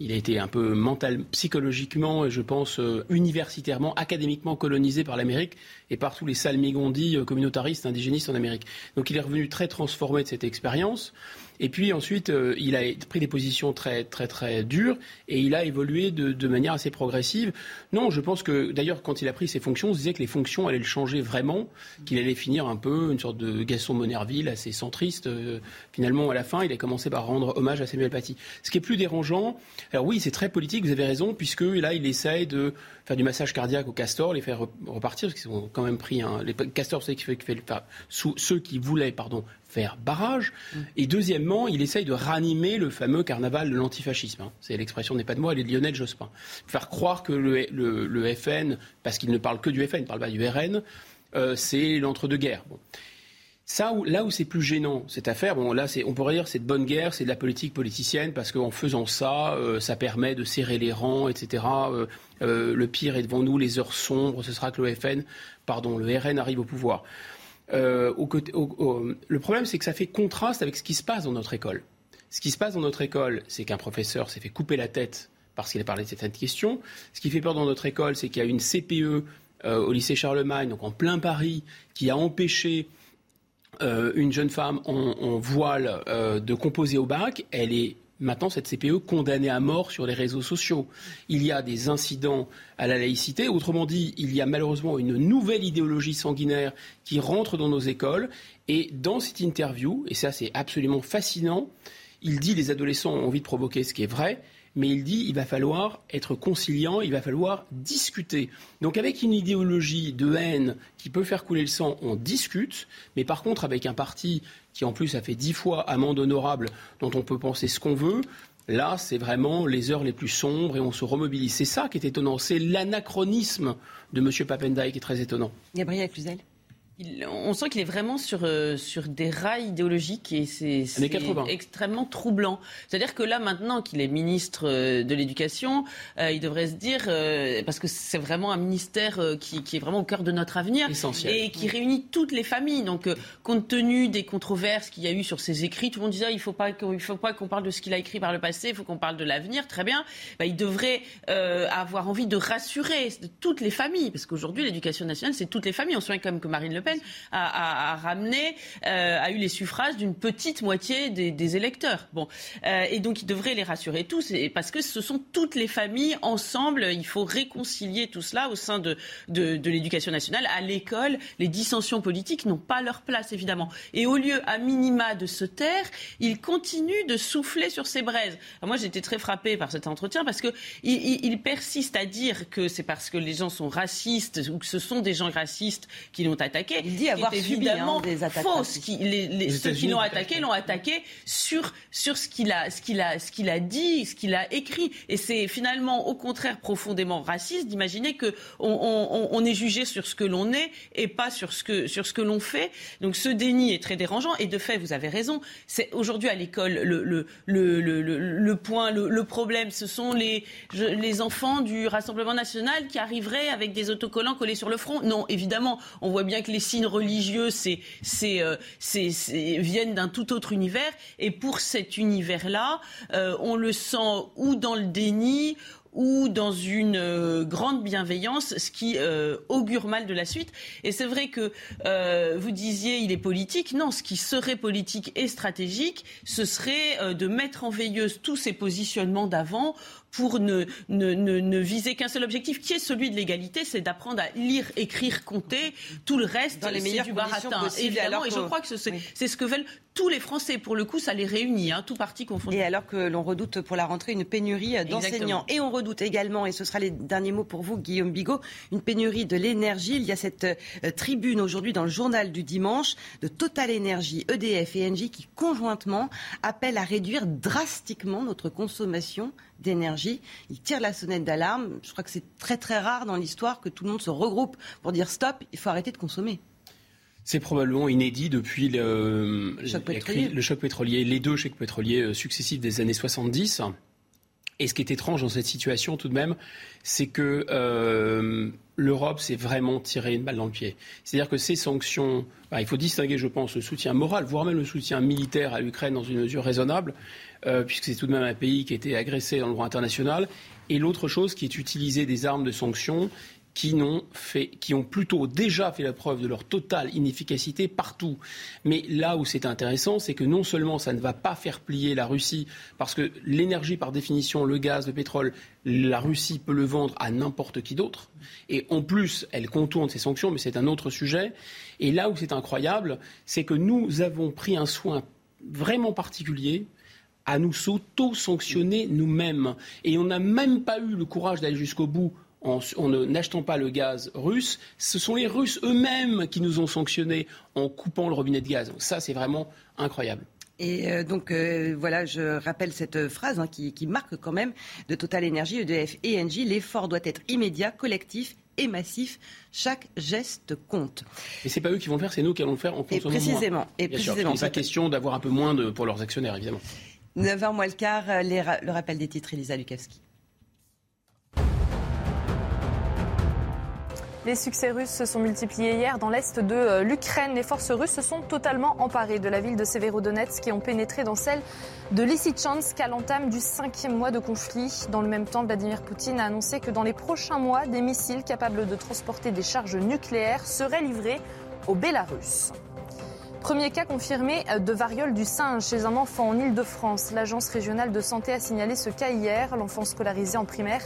il a été un peu mental, psychologiquement, je pense, euh, universitairement, académiquement colonisé par l'Amérique et par tous les salmigondis euh, communautaristes, indigénistes en Amérique. Donc, il est revenu très transformé de cette expérience. Et puis ensuite, euh, il a pris des positions très, très, très dures et il a évolué de, manière assez progressive. Non, je pense que d'ailleurs, quand il a pris ses fonctions, on se disait que les fonctions allaient le changer vraiment, qu'il allait finir un peu une sorte de Gaston Monerville assez centriste. Euh, finalement, à la fin, il a commencé par rendre hommage à Samuel Paty. Ce qui est plus dérangeant, alors oui, c'est très politique, vous avez raison, puisque là, il essaye de faire du massage cardiaque aux castors, les faire repartir, parce qu'ils ont quand même pris un. Les castors, c'est ceux qui voulaient pardon, faire barrage. Et deuxièmement, il essaye de ranimer le fameux carnaval de l'antifascisme. Hein. C'est l'expression n'est pas de moi, elle est de Lionel Jospin. Faire croire que le, FN, parce qu'il ne parle que du FN, il ne parle pas du RN, euh, c'est l'entre-deux-guerres. Ça, là où c'est plus gênant, cette affaire, bon, là, on pourrait dire c'est de bonne guerre, c'est de la politique politicienne, parce qu'en faisant ça, euh, ça permet de serrer les rangs, etc. Euh, le pire est devant nous, les heures sombres, ce sera que le FN, pardon, le RN arrive au pouvoir. Euh, le problème, c'est que ça fait contraste avec ce qui se passe dans notre école. Ce qui se passe dans notre école, c'est qu'un professeur s'est fait couper la tête parce qu'il a parlé de cette question. Ce qui fait peur dans notre école, c'est qu'il y a une CPE euh, au lycée Charlemagne, donc en plein Paris, qui a empêché euh, une jeune femme en, voile de composer au bac. Elle est maintenant cette CPE condamnée à mort sur les réseaux sociaux. Il y a des incidents à la laïcité. Autrement dit, il y a malheureusement une nouvelle idéologie sanguinaire qui rentre dans nos écoles. Et dans cette interview, et ça c'est absolument fascinant, il dit les adolescents ont envie de provoquer ce qui est vrai, mais il dit il va falloir être conciliant, il va falloir discuter. Donc avec une idéologie de haine qui peut faire couler le sang, on discute, mais par contre avec un parti qui en plus a fait dix fois amende honorable, dont on peut penser ce qu'on veut, Là, c'est vraiment les heures les plus sombres et on se remobilise. C'est ça qui est étonnant. C'est l'anachronisme de M. Papendaï qui est très étonnant. Gabriel Cluzel on sent qu'il est vraiment sur, euh, sur des rails idéologiques et c'est extrêmement troublant. C'est-à-dire que là, maintenant qu'il est ministre euh, de l'Éducation, euh, il devrait se dire, parce que c'est vraiment un ministère qui, est vraiment au cœur de notre avenir et qui réunit toutes les familles. Donc, compte tenu des controverses qu'il y a eu sur ses écrits, tout le monde disait, ah, il ne faut pas qu'on parle de ce qu'il a écrit par le passé, il faut qu'on parle de l'avenir. Très bien. Bah, il devrait avoir envie de rassurer toutes les familles, parce qu'aujourd'hui, l'éducation nationale, c'est toutes les familles. On se souvient quand même que Marine Le Pen a, ramené, euh, a eu les suffrages d'une petite moitié des, électeurs. Bon, euh, et donc il devrait les rassurer tous, parce que ce sont toutes les familles ensemble. Il faut réconcilier tout cela au sein de, de, l'éducation nationale. À l'école, les dissensions politiques n'ont pas leur place, évidemment. Et au lieu, à minima, de se taire, il continue de souffler sur ses braises. moi, j'étais très frappée par cet entretien parce qu'il il, persiste à dire que c'est parce que les gens sont racistes ou que ce sont des gens racistes qui l'ont attaqué il dit avoir subi hein, des attaques Qui, les, ceux qui l'ont attaqué l'ont attaqué sur, sur ce qu'il a, ce qu'il a, ce qu'il a dit, ce qu'il a écrit. Et c'est finalement au contraire profondément raciste d'imaginer que on, on, est jugé sur ce que l'on est et pas sur ce que, sur ce que l'on fait. Donc ce déni est très dérangeant. Et de fait, vous avez raison. C'est aujourd'hui à l'école le, le, le, le, point, le, problème, ce sont les, les enfants du Rassemblement national qui arriveraient avec des autocollants collés sur le front. Non, évidemment, on voit bien que les signes religieux euh, viennent d'un tout autre univers. Et pour cet univers-là, euh, on le sent ou dans le déni ou dans une euh, grande bienveillance, ce qui augure mal de la suite. Et c'est vrai que vous disiez il est politique. Non, ce qui serait politique et stratégique, ce serait de mettre en veilleuse tous ces positionnements d'avant pour ne, ne, ne, viser qu'un seul objectif, qui est celui de l'égalité, c'est d'apprendre à lire, écrire, compter. Tout le reste, c'est du baratin. Évidemment, et je crois que c'est ce que veulent tous les Français. Pour le coup, ça les réunit, hein, tout parti confondu. Et alors que l'on redoute pour la rentrée une pénurie d'enseignants. Et on redoute également, et ce sera les derniers mots pour vous, Guillaume Bigot, une pénurie de l'énergie. Il y a cette euh, tribune aujourd'hui dans le journal du dimanche de Total Énergie, EDF et Engie qui conjointement appellent à réduire drastiquement notre consommation d'énergie. Ils tirent la sonnette d'alarme. Je crois que c'est très très rare dans l'histoire que tout le monde se regroupe pour dire stop, il faut arrêter de consommer. C'est probablement inédit depuis le, choc pétrolier. les deux chocs pétroliers euh, successifs des années 70. Et ce qui est étrange dans cette situation tout de même, c'est que euh, l'Europe s'est vraiment tiré une balle dans le pied. C'est-à-dire que ces sanctions, bah, il faut distinguer, je pense, le soutien moral, voire même le soutien militaire à l'Ukraine dans une mesure raisonnable, euh, puisque c'est tout de même un pays qui a été agressé dans le droit international. Et l'autre chose qui est utiliser des armes de sanctions qui, ont plutôt déjà fait la preuve de leur totale inefficacité partout. Mais là où c'est intéressant, c'est que non seulement ça ne va pas faire plier la Russie, parce que l'énergie par définition, le gaz, le pétrole, la Russie peut le vendre à n'importe qui d'autre. Et en plus, elle contourne ses sanctions, mais c'est un autre sujet. Et là où c'est incroyable, c'est que nous avons pris un soin vraiment particulier à nous s'auto-sanctionner nous-mêmes. Et on n'a même pas eu le courage d'aller jusqu'au bout en, n'achetant pas le gaz russe. Ce sont les Russes eux-mêmes qui nous ont sanctionnés en coupant le robinet de gaz. ça, c'est vraiment incroyable. Et euh, donc euh, voilà, je rappelle cette phrase hein, qui, marque quand même de Total Energy, EDF et Engie. L'effort doit être immédiat, collectif et massif. Chaque geste compte. Et c'est pas eux qui vont le faire, c'est nous qui allons le faire en consommant et précisément. Et précisément. C'est pas question d'avoir un peu moins de, pour leurs actionnaires, évidemment. 9h moins le quart, le rappel des titres, Elisa Lukavski. Les succès russes se sont multipliés hier dans l'est de euh, l'Ukraine. Les forces russes se sont totalement emparées de la ville de Severodonetsk et ont pénétré dans celle de Lysychansk à l'entame du cinquième mois de conflit. Dans le même temps, Vladimir Poutine a annoncé que dans les prochains mois, des missiles capables de transporter des charges nucléaires seraient livrés au Bélarus. Premier cas confirmé de variole du singe chez un enfant en Ile-de-France. L'agence régionale de santé a signalé ce cas hier. L'enfant scolarisé en primaire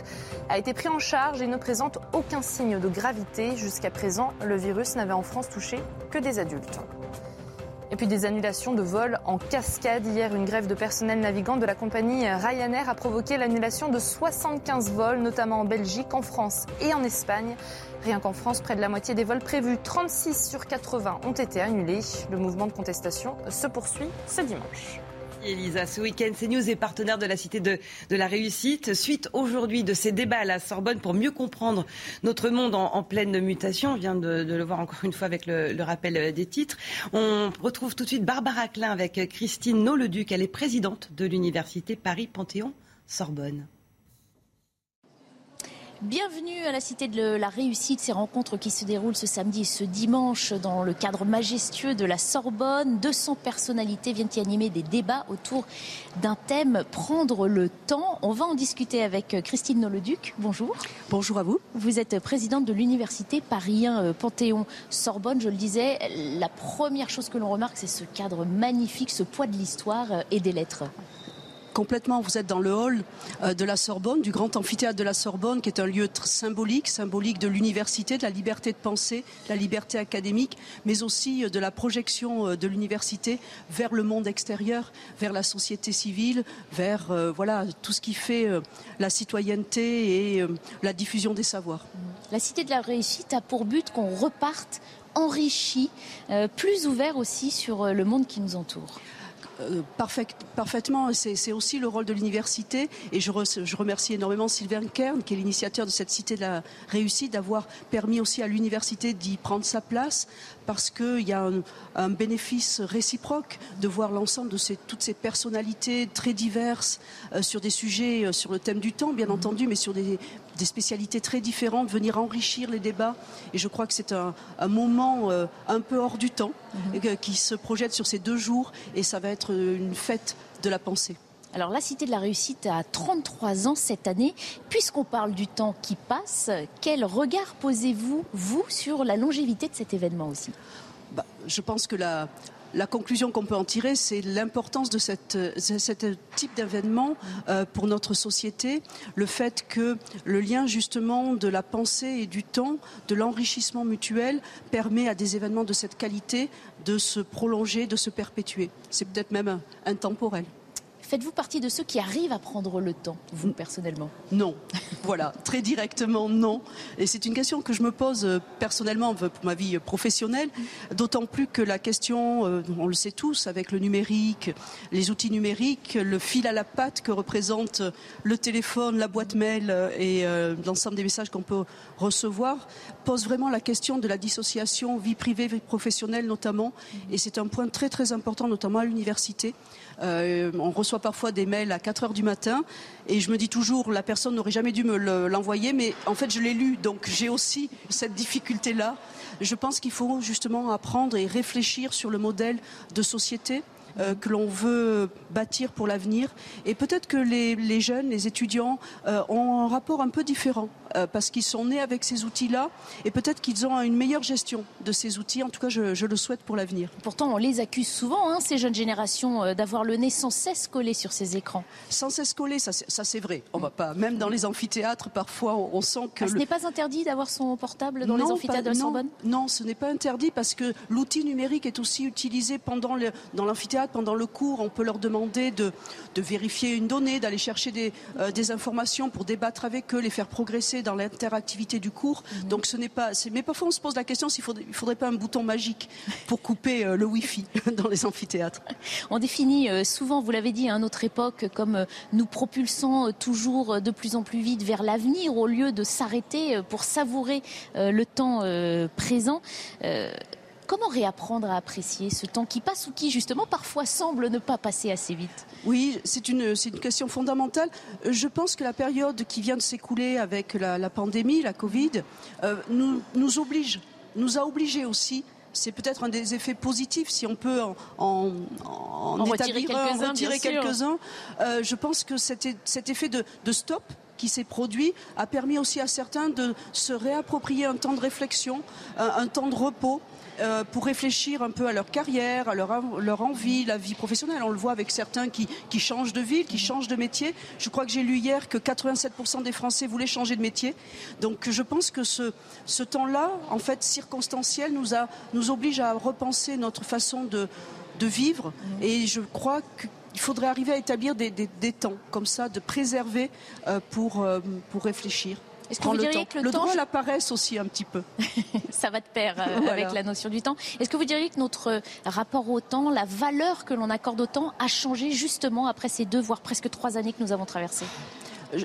a été pris en charge et ne présente aucun signe de gravité. Jusqu'à présent, le virus n'avait en France touché que des adultes. Et puis des annulations de vols en cascade. Hier, une grève de personnel navigant de la compagnie Ryanair a provoqué l'annulation de 75 vols, notamment en Belgique, en France et en Espagne. Rien qu'en France, près de la moitié des vols prévus, 36 sur 80, ont été annulés. Le mouvement de contestation se poursuit ce dimanche. Elisa, ce week-end, CNews est partenaire de la Cité de, la Réussite. Suite aujourd'hui de ces débats à la Sorbonne pour mieux comprendre notre monde en, pleine mutation, on vient de, le voir encore une fois avec le, rappel des titres. On retrouve tout de suite Barbara Klein avec Christine Nolleduc. Elle est présidente de l'Université Paris-Panthéon-Sorbonne. Bienvenue à la Cité de la Réussite, ces rencontres qui se déroulent ce samedi et ce dimanche dans le cadre majestueux de la Sorbonne. 200 personnalités viennent y animer des débats autour d'un thème, prendre le temps. On va en discuter avec Christine Nolleduc. Bonjour. Bonjour à vous. Vous êtes présidente de l'Université Paris euh, Panthéon Sorbonne. Je le disais, la première chose que l'on remarque, c'est ce cadre magnifique, ce poids de l'histoire euh, et des lettres complètement. Vous êtes dans le hall euh, de la Sorbonne, du grand amphithéâtre de la Sorbonne, qui est un lieu symbolique, symbolique de l'université, de la liberté de penser, de la liberté académique, mais aussi euh, de la projection euh, de l'université vers le monde extérieur, vers la société civile, vers voilà tout ce qui fait la citoyenneté et la diffusion des savoirs. La Cité de la Réussite a pour but qu'on reparte enrichi, plus ouvert aussi sur le monde qui nous entoure. Euh, parfaitement. C'est aussi le rôle de l'université. Et je, remercie énormément Sylvain Kern, qui est l'initiateur de cette cité de la réussite, d'avoir permis aussi à l'université d'y prendre sa place, parce qu'il y a un, bénéfice réciproque de voir l'ensemble de toutes ces personnalités très diverses euh, sur des sujets, euh, sur le thème du temps, bien mhm. entendu, mais sur des, spécialités très différentes, venir enrichir les débats. Et je crois que c'est un, moment un peu hors du temps mhm. qui se projette sur ces deux jours, et ça va être une fête de la pensée. Alors la Cité de la Réussite a 33 ans cette année. Puisqu'on parle du temps qui passe, quel regard posez-vous, vous, sur la longévité de cet événement aussi? Bah, Je pense que la, la conclusion qu'on peut en tirer, c'est l'importance de ce type d'événement euh, pour notre société, le fait que le lien justement de la pensée et du temps, de l'enrichissement mutuel, permet à des événements de cette qualité de se prolonger, de se perpétuer. C'est peut-être même intemporel. Faites-vous partie de ceux qui arrivent à prendre le temps, vous personnellement? Non. voilà, très directement non. Et c'est une question que je me pose euh, personnellement pour ma vie professionnelle, d'autant plus que la question, euh, on le sait tous, avec le numérique, les outils numériques, le fil à la patte que représente le téléphone, la boîte mail euh, et l'ensemble des messages qu'on peut recevoir, pose vraiment la question de la dissociation vie privée, vie professionnelle notamment. Et c'est un point très très important, notamment à l'université. Euh, on reçoit parfois des mails à 4 heures du matin et je me dis toujours la personne n'aurait jamais dû me l'envoyer, mais en fait je l'ai lu, donc j'ai aussi cette difficulté-là. Je pense qu'il faut justement apprendre et réfléchir sur le modèle de société euh, que l'on veut bâtir pour l'avenir. Et peut-être que les, jeunes, les étudiants euh, ont un rapport un peu différent euh, parce qu'ils sont nés avec ces outils-là et peut-être qu'ils ont une meilleure gestion de ces outils. En tout cas, je, le souhaite pour l'avenir. Pourtant, on les accuse souvent, hein, ces jeunes générations, euh, d'avoir le nez sans cesse collé sur ces écrans. Sans cesse collé, ça, c'est vrai. On va pas, même dans les amphithéâtres, parfois, on, sent que. Ah, ce n'est pas interdit d'avoir son portable dans les amphithéâtres de la Sorbonne Non, ce n'est pas interdit parce que l'outil numérique est aussi utilisé pendant le, dans l'amphithéâtre, pendant le cours. On peut leur demander de, de vérifier une donnée, d'aller chercher des, euh, des informations pour débattre avec eux, les faire progresser dans l'interactivité du cours. Mhm. Donc ce n'est pas. Mais parfois on se pose la question s'il faudrait, faudrait pas un bouton magique pour couper euh, le Wi-Fi dans les amphithéâtres. On définit euh, souvent, vous l'avez dit à une autre époque, comme nous propulsant toujours de plus en plus vite vers l'avenir au lieu de s'arrêter pour savourer le temps présent. Comment réapprendre à apprécier ce temps qui passe ou qui, justement, parfois semble ne pas passer assez vite? Oui, c'est une, une question fondamentale. Je pense que la période qui vient de s'écouler avec la, pandémie, la Covid, euh, nous, nous oblige, nous a obligés aussi c'est peut-être un des effets positifs si on peut en, en, en, retirer quelques-uns. Euh, je pense que cet, cet effet de, de stop qui s'est produit a permis aussi à certains de se réapproprier un temps de réflexion, un temps de repos. Euh, pour réfléchir un peu à leur carrière, à leur, leur envie, la vie professionnelle. On le voit avec certains qui, qui changent de ville, qui changent de métier. Je crois que j'ai lu hier que 87% des Français voulaient changer de métier. Donc je pense que ce, ce temps-là, en fait, circonstanciel, nous, a, nous oblige à repenser notre façon de, de vivre. Et je crois qu'il faudrait arriver à établir des, des, des, temps comme ça, de préserver euh, pour, euh, pour réfléchir. Est-ce que vous diriez le que le, temps, la paresse aussi un petit peu. Ça va de pair euh, avec la notion du temps. Est-ce que vous diriez que notre rapport au temps, la valeur que l'on accorde au temps, a changé justement après ces deux, voire presque trois années que nous avons traversées? Je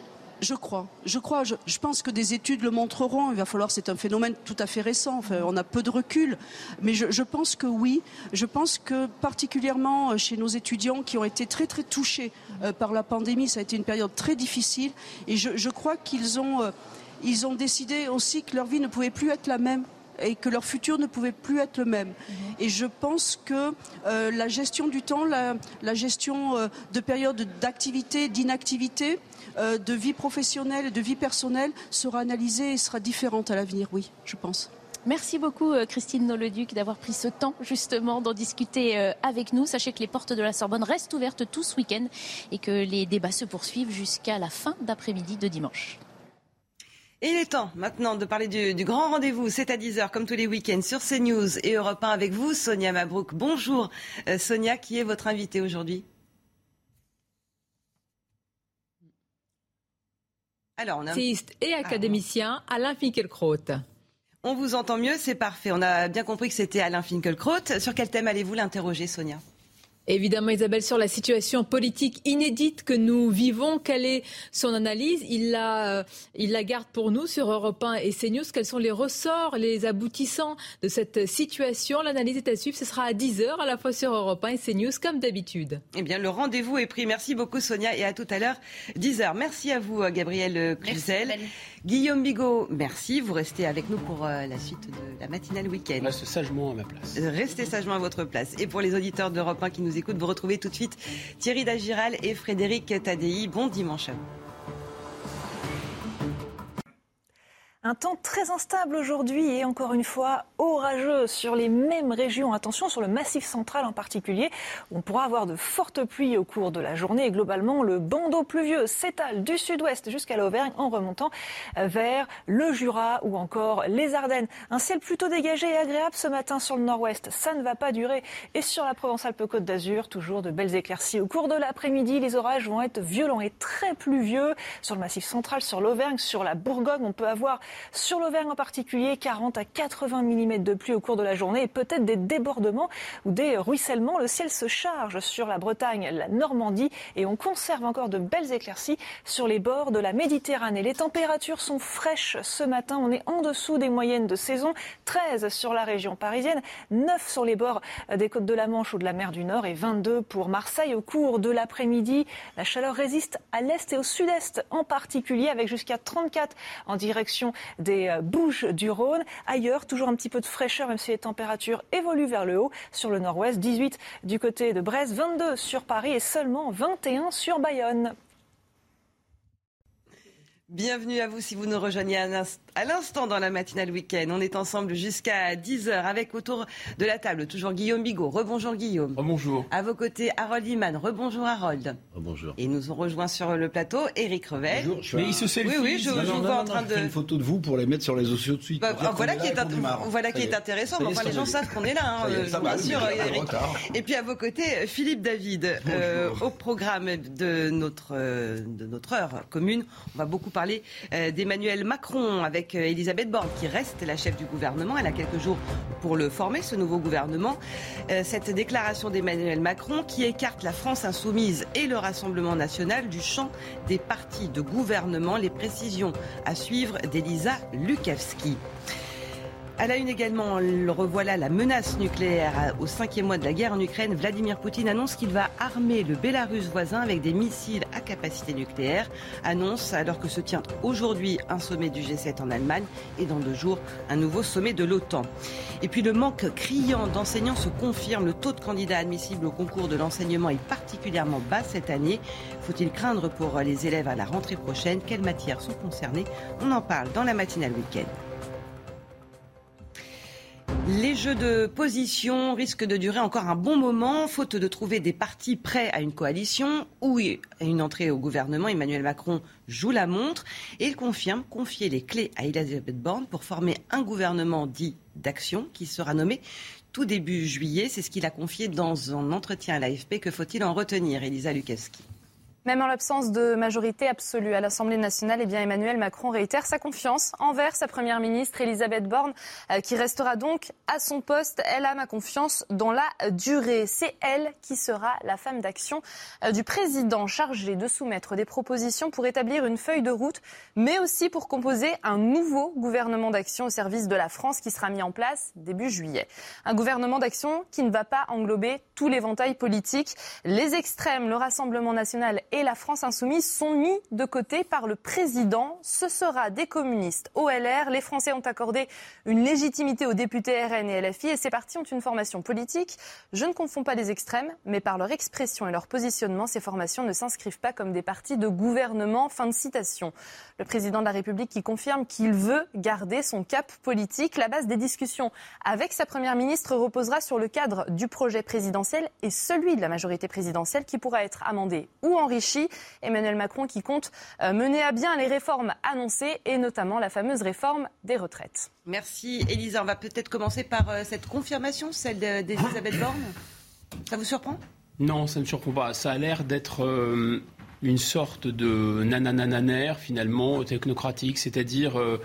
crois. Je crois. Je, pense que des études le montreront. Il va falloir. C'est un phénomène tout à fait récent. on a peu de recul, mais je, pense que oui. Je pense que particulièrement euh, chez nos étudiants qui ont été très très touchés euh, par la pandémie, ça a été une période très difficile. Et je, crois qu'ils ont euh, ils ont décidé aussi que leur vie ne pouvait plus être la même et que leur futur ne pouvait plus être le même. Mhm. Et je pense que la gestion du temps, la, gestion de périodes d'activité, d'inactivité, de vie professionnelle et de vie personnelle sera analysée et sera différente à l'avenir, oui, je pense. Merci beaucoup euh, Christine Noleduc d'avoir pris ce temps justement d'en discuter euh, avec nous. Sachez que les portes de la Sorbonne restent ouvertes tout ce week-end et que les débats se poursuivent jusqu'à la fin d'après-midi de dimanche. Et il est temps maintenant de parler du, grand rendez-vous. C'est à 10h comme tous les week-ends sur CNews et Europe 1 avec vous, Sonia Mabrouk. Bonjour Sonia, qui est votre invitée aujourd'hui Alors, et académicien Alain Finkielkraut. On vous entend mieux, c'est parfait. On a bien compris que c'était Alain Finkielkraut. Sur quel thème allez-vous l'interroger, Sonia? Évidemment, Isabelle, sur la situation politique inédite que nous vivons, quelle est son analyse? Il la, euh, il la garde pour nous sur Europe 1 et CNews. Quels sont les ressorts, les aboutissants de cette situation? L'analyse est à suivre. Ce sera à 10h, à la fois sur Europe 1 et CNews, comme d'habitude. Eh bien, le rendez-vous est pris. Merci beaucoup, Sonia, et à tout à l'heure, 10h. Merci à vous, Gabriel Cluzel. Guillaume Bigot, merci. Vous restez avec nous pour euh, la suite de la matinale week-end. Restez sagement à ma place. Restez sagement à votre place. Et pour les auditeurs d'Europe 1 qui nous écoutent, vous retrouvez tout de suite Thierry Dagiral et Frédéric Tadei. Bon dimanche. Un temps très instable aujourd'hui et encore une fois orageux sur les mêmes régions. Attention sur le massif central en particulier. On pourra avoir de fortes pluies au cours de la journée globalement le bandeau pluvieux s'étale du sud-ouest jusqu'à l'Auvergne en remontant vers le Jura ou encore les Ardennes. Un ciel plutôt dégagé et agréable ce matin sur le nord-ouest. Ça ne va pas durer. Et sur la Provence-Alpes-Côte d'Azur, toujours de belles éclaircies. Au cours de l'après-midi, les orages vont être violents et très pluvieux sur le massif central, sur l'Auvergne, sur la Bourgogne. On peut avoir sur l'Auvergne en particulier, 40 à 80 mm de pluie au cours de la journée et peut-être des débordements ou des ruissellements. Le ciel se charge sur la Bretagne, la Normandie et on conserve encore de belles éclaircies sur les bords de la Méditerranée. Les températures sont fraîches ce matin. On est en dessous des moyennes de saison. 13 sur la région parisienne, 9 sur les bords des côtes de la Manche ou de la mer du Nord et 22 pour Marseille. Au cours de l'après-midi, la chaleur résiste à l'est et au sud-est en particulier avec jusqu'à 34 en direction des euh, Bouches du Rhône. Ailleurs, toujours un petit peu de fraîcheur, même si les températures évoluent vers le haut. Sur le nord-ouest, 18 du côté de Brest, 22 sur Paris et seulement 21 sur Bayonne. Bienvenue à vous si vous nous rejoignez à l'instant dans la matinale week-end. On est ensemble jusqu'à 10h avec autour de la table toujours Guillaume Bigot. Rebonjour Guillaume. Rebonjour. À vos côtés Harold Iman. Rebonjour Harold. Rebonjour. Et nous ont rejoint sur le plateau Eric Revel. Bonjour. Mais il se selfie. Oui, oui, je, non, je non, vous non, vois en train de. une photo de vous pour les mettre sur les réseaux sociaux de suite. Bah, voilà est là est, voilà qui est intéressant. Est, Enfin, les gens savent qu'on est là, hein, euh, y a Eric. un. Et puis à vos côtés, Philippe David, euh, au programme de notre, euh, de notre heure commune. On va beaucoup parler euh, d'Emmanuel Macron avec euh, Elisabeth Borne, qui reste la chef du gouvernement. Elle a quelques jours pour le former, ce nouveau gouvernement. Euh, cette déclaration d'Emmanuel Macron qui écarte la France insoumise et le Rassemblement national du champ des partis de gouvernement. Les précisions à suivre d'Elisa Lukavski. À la une également, le revoilà la menace nucléaire. Au cinquième mois de la guerre en Ukraine, Vladimir Poutine annonce qu'il va armer le Bélarus voisin avec des missiles à capacité nucléaire. Annonce alors que se tient aujourd'hui un sommet du G7 en Allemagne et dans deux jours un nouveau sommet de l'OTAN. Et puis le manque criant d'enseignants se confirme. Le taux de candidats admissibles au concours de l'enseignement est particulièrement bas cette année. Faut-il craindre pour les élèves à la rentrée prochaine? Quelles matières sont concernées? On en parle dans la matinale week-end. Les jeux de position risquent de durer encore un bon moment, faute de trouver des partis prêts à une coalition ou à une entrée au gouvernement. Emmanuel Macron joue la montre et il confirme confier les clés à Elisabeth Borne pour former un gouvernement dit d'action qui sera nommé tout début juillet. C'est ce qu'il a confié dans un entretien à l'AFP. Que faut-il en retenir, Elisa Lukowski Même en l'absence de majorité absolue à l'Assemblée nationale, eh bien Emmanuel Macron réitère sa confiance envers sa première ministre Elisabeth Borne, euh, qui restera donc à son poste. Elle a ma confiance dans la durée. C'est elle qui sera la femme d'action euh, du président chargé de soumettre des propositions pour établir une feuille de route, mais aussi pour composer un nouveau gouvernement d'action au service de la France qui sera mis en place début juillet. Un gouvernement d'action qui ne va pas englober tout l'éventail politique. Les extrêmes, le Rassemblement national et la France insoumise sont mis de côté par le président. Ce sera des communistes au LR. Les Français ont accordé une légitimité aux députés RN et LFI et ces partis ont une formation politique. Je ne confonds pas les extrêmes, mais par leur expression et leur positionnement, ces formations ne s'inscrivent pas comme des partis de gouvernement. Fin de citation. Le président de la République qui confirme qu'il veut garder son cap politique. La base des discussions avec sa première ministre reposera sur le cadre du projet présidentiel et celui de la majorité présidentielle qui pourra être amendé ou enrichi. Emmanuel Macron qui compte euh, mener à bien les réformes annoncées et notamment la fameuse réforme des retraites. Merci Elisa. On va peut-être commencer par euh, cette confirmation, celle de- d'Elisabeth Borne. Ça vous surprend? Non, ça ne me surprend pas. Ça a l'air d'être euh, une sorte de nananananer, finalement, technocratique, c'est-à-dire. euh,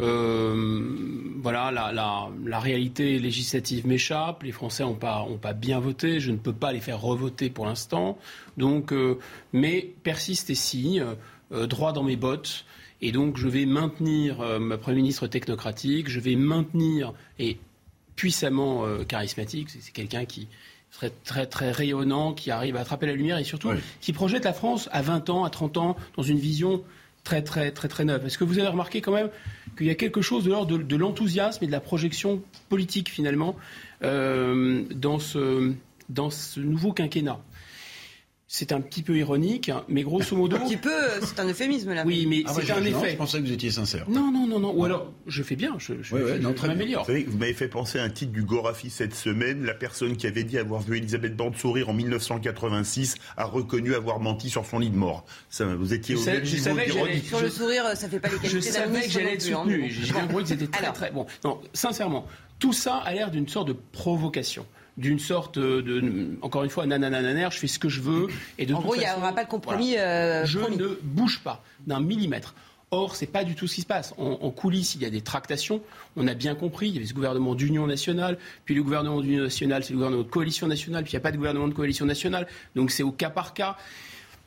euh, voilà, la, la- la réalité législative m'échappe. Les Français n'ont pas, ont pas bien voté. Je ne peux pas les faire revoter pour l'instant. Donc, euh, mais persiste et signe, euh, droit dans mes bottes. Et donc, je vais maintenir ma Premier ministre technocratique. Je vais maintenir et puissamment charismatique. C'est c'est quelqu'un qui serait très très rayonnant, qui arrive à attraper la lumière et surtout qui projette la France à 20 ans, à 30 ans, dans une vision très très très très neuve. Est-ce que vous avez remarqué quand même qu'il y a quelque chose de l'ordre de, l'enthousiasme et de la projection politique finalement euh, dans ce nouveau quinquennat c'est un petit peu ironique, mais grosso modo. Un petit peu, euh, c'est un euphémisme là. Oui, mais Ah c'est un je- non, effet. Je pensais que vous étiez sincère. Non, non, non, non. Ou alors, je fais bien, je, je, Ouais, ouais, je- non, je très bien. m'améliore. Vous savez, vous m'avez fait penser à un titre du Gorafi cette semaine. La personne qui avait dit avoir vu Elisabeth Borne sourire en 1986 a reconnu avoir menti sur son lit de mort. Ça, vous étiez Je au sais- même je niveau Sur le sourire, ça fait pas les Je qualités d'un savais que j'allais être hein, soutenu. J'ai bien compris que c'était très Alors. très bon. Non, sincèrement, tout ça a l'air d'une sorte de provocation, d'une sorte de, encore une fois, nananananer, je fais ce que je veux. Et de En toute gros, il n'y aura pas de compromis. voilà. euh, je promis. ne bouge pas d'un millimètre. Or, c'est pas du tout ce qui se passe. En, en coulisses, il y a des tractations. On a bien compris. Il y avait ce gouvernement d'union nationale, puis le gouvernement d'union nationale, c'est le gouvernement de coalition nationale, puis il n'y a pas de gouvernement de coalition nationale. Donc c'est au cas par cas.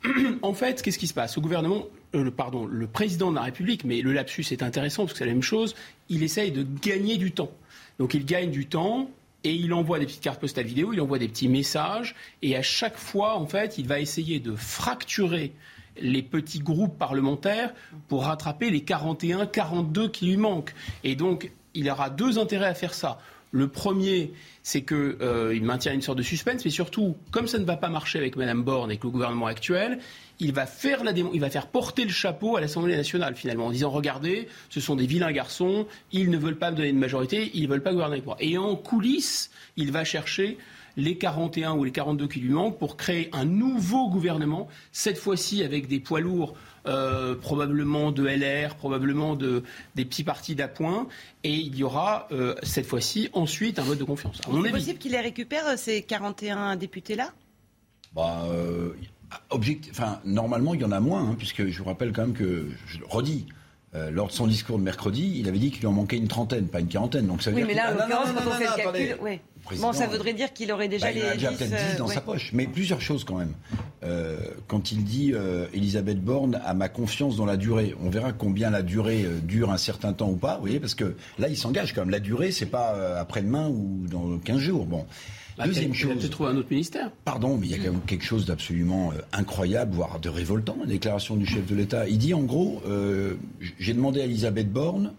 en fait, qu'est-ce qui se passe? Le gouvernement, euh, le, pardon, le président de la République, mais le lapsus est intéressant parce que c'est la même chose, il essaye de gagner du temps. Donc il gagne du temps et il envoie des petites cartes postales vidéo, il envoie des petits messages et à chaque fois, en fait, il va essayer de fracturer les petits groupes parlementaires pour rattraper les 41, 42 qui lui manquent. Et donc, il aura deux intérêts à faire ça. Le premier, c'est qu'il euh, maintient une sorte de suspense, mais surtout, comme ça ne va pas marcher avec Mme Borne et avec le gouvernement actuel, il va faire, la il va faire porter le chapeau à l'Assemblée nationale, finalement, en disant regardez, ce sont des vilains garçons, ils ne veulent pas me donner une majorité, ils ne veulent pas gouverner avec moi. Et en coulisses, il va chercher les 41 ou les 42 qui lui manquent pour créer un nouveau gouvernement, cette fois-ci avec des poids lourds euh, probablement de LR, probablement de, des petits partis d'appoint, et il y aura euh, cette fois-ci ensuite un vote de confiance. C'est possible qu'il les récupère euh, ces 41 députés-là? Bah, enfin, normalement, il y en a moins, hein, puisque je vous rappelle quand même que, je le redis, lors de son discours de mercredi, il avait dit qu'il lui en manquait une trentaine, pas une quarantaine. Donc ça veut oui, dire mais là, en l'occurrence, quand on fait le calcul. Bon, ça voudrait dire qu'il aurait déjà bah, les. Il a déjà 10, peut-être 10 dans ouais. sa poche. Mais plusieurs choses quand même. Euh, quand il dit euh, Elisabeth Borne a ma confiance dans la durée, on verra combien la durée euh, dure un certain temps ou pas. Vous voyez, parce que là, il s'engage quand même. La durée, c'est pas euh, après-demain ou dans 15 jours. Bon. Bah, Deuxième chose. peut-être un autre ministère. Pardon, mais il y a quand même quelque chose d'absolument euh, incroyable, voire de révoltant, la déclaration du chef de l'État. Il dit en gros, euh, j'ai demandé à Elisabeth Borne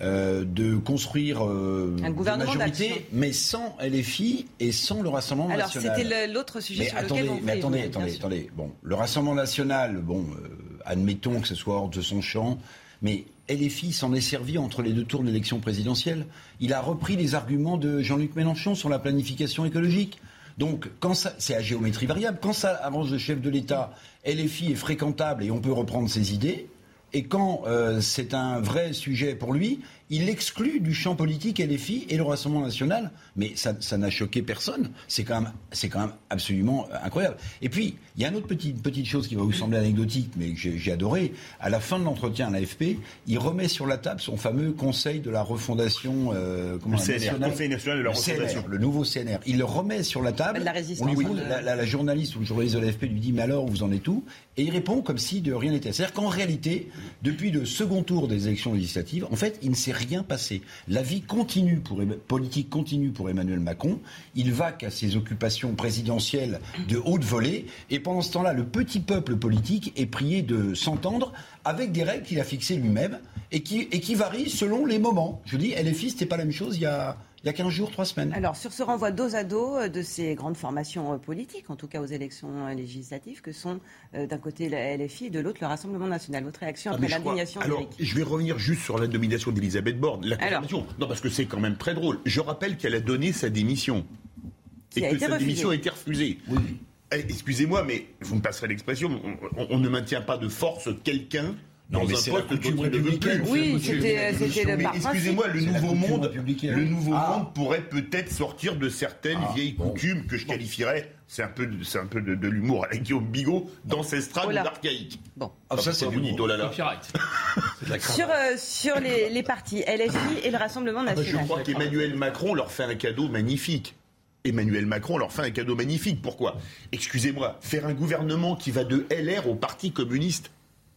euh, de construire euh, Un gouvernement une majorité, mais sans LFI et sans le Rassemblement Alors, national. c'était le- l'autre sujet mais sur attendez, lequel on mais fait, attendez, bien attendez, attendez. Bon, le Rassemblement national, bon, euh, admettons que ce soit hors de son champ, mais LFI s'en est servi entre les deux tours de l'élection présidentielle. Il a repris les arguments de Jean-Luc Mélenchon sur la planification écologique. Donc, quand c'est à géométrie variable. Quand ça arrange le chef de l'État, LFI est fréquentable et on peut reprendre ses idées. Et quand euh, c'est un vrai sujet pour lui, il exclut du champ politique LFI et le Rassemblement national. Mais ça ça n'a choqué personne. C'est quand, même- c'est quand même absolument euh, incroyable. Et puis, il y a une autre petite, petite chose qui va vous sembler anecdotique, mais que j'ai adoré. À la fin de l'entretien à l'AFP, il remet sur la table son fameux conseil de la refondation euh, comment, Le CNR, nationale. Conseil national de la Le CNR, refondation. le nouveau CNR. Il le remet sur la table. La résistance. On lui Oui. pose- la, la- la journaliste ou le journaliste de l'AFP lui dit Mais alors, vous en êtes où? Et il répond comme si de rien n'était. C'est-à-dire qu'en réalité, depuis le second tour des élections législatives, en fait, il ne s'est rien passé. La vie continue pour, politique continue pour Emmanuel Macron. Il va qu'à ses occupations présidentielles de haute volée. Et pendant ce temps-là, le petit peuple politique est prié de s'entendre avec des règles qu'il a fixées lui-même et qui, et qui varient selon les moments. Je dis, LFI, c'était pas la même chose il y a, il y a 15 jours, 3 semaines. Alors, sur ce renvoi dos à dos euh, de ces grandes formations euh, politiques, en tout cas aux élections euh, législatives, que sont euh, d'un côté la LFI et de l'autre le Rassemblement national. Votre réaction Ah, après crois- l'indignation Alors, d'Éric je vais revenir juste sur la domination d'Elisabeth Borne. La Alors. confirmation. Non, parce que c'est quand même très drôle. Je rappelle qu'elle a donné sa démission. Qui et a que été sa refusée. démission a été refusée. Eh, Excusez-moi, mais vous me passerez l'expression, on, on- on ne maintient pas de force quelqu'un Non, mais un c'est la coutume républicaine. plus. Oui, c'était- le Excusez-moi, le nouveau monde, le nouveau Ah. monde pourrait peut-être sortir de certaines Ah, vieilles bon. coutumes que je qualifierais, c'est un peu, de- c'est un peu de, de l'humour à la Guillaume Bigot, d'ancestral Oh ou d'archaïque. Bon. Ah, ça, c'est vous dites, l'humour. oh là là. Copyright. Sur, euh, sur les, les partis LFI et le Rassemblement Ah bah, je national. crois qu'Emmanuel Macron leur fait un cadeau magnifique. Emmanuel Macron leur fait un cadeau magnifique. Pourquoi? Excusez-moi, faire un gouvernement qui va de LR au Parti communiste.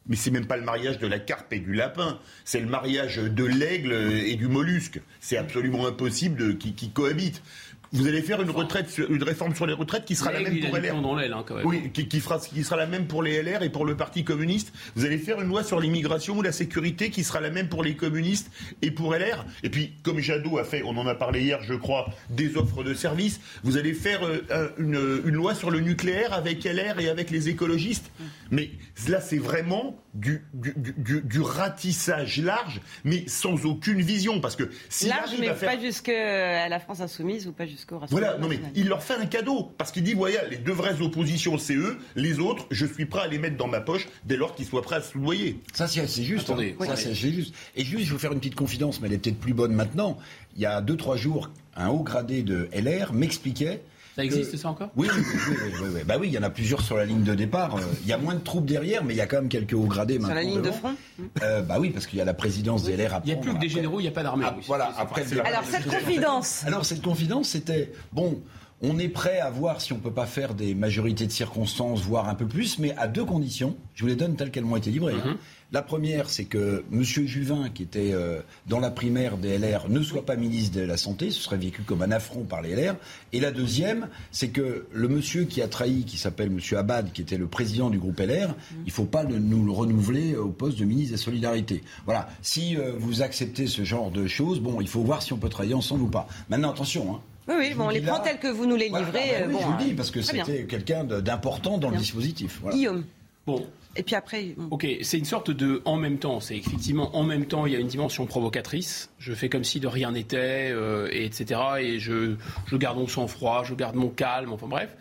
Mais c'est même pas le mariage de la carpe et du lapin, c'est le mariage de l'aigle et du mollusque. C'est absolument impossible de, qui, cohabitent. Vous allez faire une retraite, une réforme sur les retraites qui sera la même pour LR. dans hein, quand même. Oui, qui, qui fera, qui sera la même pour les LR et pour le Parti communiste. Vous allez faire une loi sur l'immigration ou la sécurité qui sera la même pour les communistes et pour LR. Et puis, comme Jadot a fait, on en a parlé hier, je crois, des offres de services, vous allez faire euh, un- une, une loi sur le nucléaire avec LR et avec les écologistes. Mais là, c'est vraiment du, du, du- du- du ratissage large, mais sans aucune vision. Parce que s'il Large, mais pas jusqu'à la France insoumise ou pas Voilà, non mais il leur fait un cadeau parce qu'il dit voilà, les deux vraies oppositions c'est eux, les autres je suis prêt à les mettre dans ma poche dès lors qu'ils soient prêts à se soudoyer. Ça, c'est juste. Attendez, hein. Ça, oui. c'est c'est juste. Et juste, je vais vous faire une petite confidence, mais elle est peut-être plus bonne maintenant. Il y a deux, trois jours, un haut gradé de LR m'expliquait. Ça existe, ça encore Oui, oui, oui, oui, oui, oui. Bah oui, il y en a plusieurs sur la ligne de départ. Euh, Il y a moins de troupes derrière, mais il y a quand même quelques hauts gradés Sur maintenant. la ligne de front? Euh, Bah oui, parce qu'il y a la présidence des LR à Il n'y a plus que des après. généraux, il n'y a pas d'armée. Ah, oui, voilà, après. Alors, cette confidence. Alors cette confidence, c'était bon. On est prêt à voir si on peut pas faire des majorités de circonstances, voire un peu plus, mais à deux conditions. Je vous les donne telles qu'elles m'ont été livrées. hein. La première, c'est que M. Juvin, qui était euh, dans la primaire des LR, ne soit pas ministre de la Santé. Ce serait vécu comme un affront par les LR. Et la deuxième, c'est que le monsieur qui a trahi, qui s'appelle M. Abad, qui était le président du groupe LR, il ne faut pas le- nous le renouveler au poste de ministre des Solidarités. Voilà. Si euh, vous acceptez ce genre de choses, bon, il faut voir si on peut travailler ensemble ou pas. Maintenant, attention. Hein. Oui, oui, bon, on les prend tels que vous nous les Voilà, livrez. bah euh, oui, bon, je vous le dis, euh, parce que c'était quelqu'un de- d'important dans le dispositif. Voilà. Guillaume. Bon. Et puis après. Ok, c'est une sorte de en même temps. C'est effectivement en même temps, il y a une dimension provocatrice. Je fais comme si de rien n'était, euh, et etc. Et je, je garde mon sang-froid, je garde mon calme, enfin bref.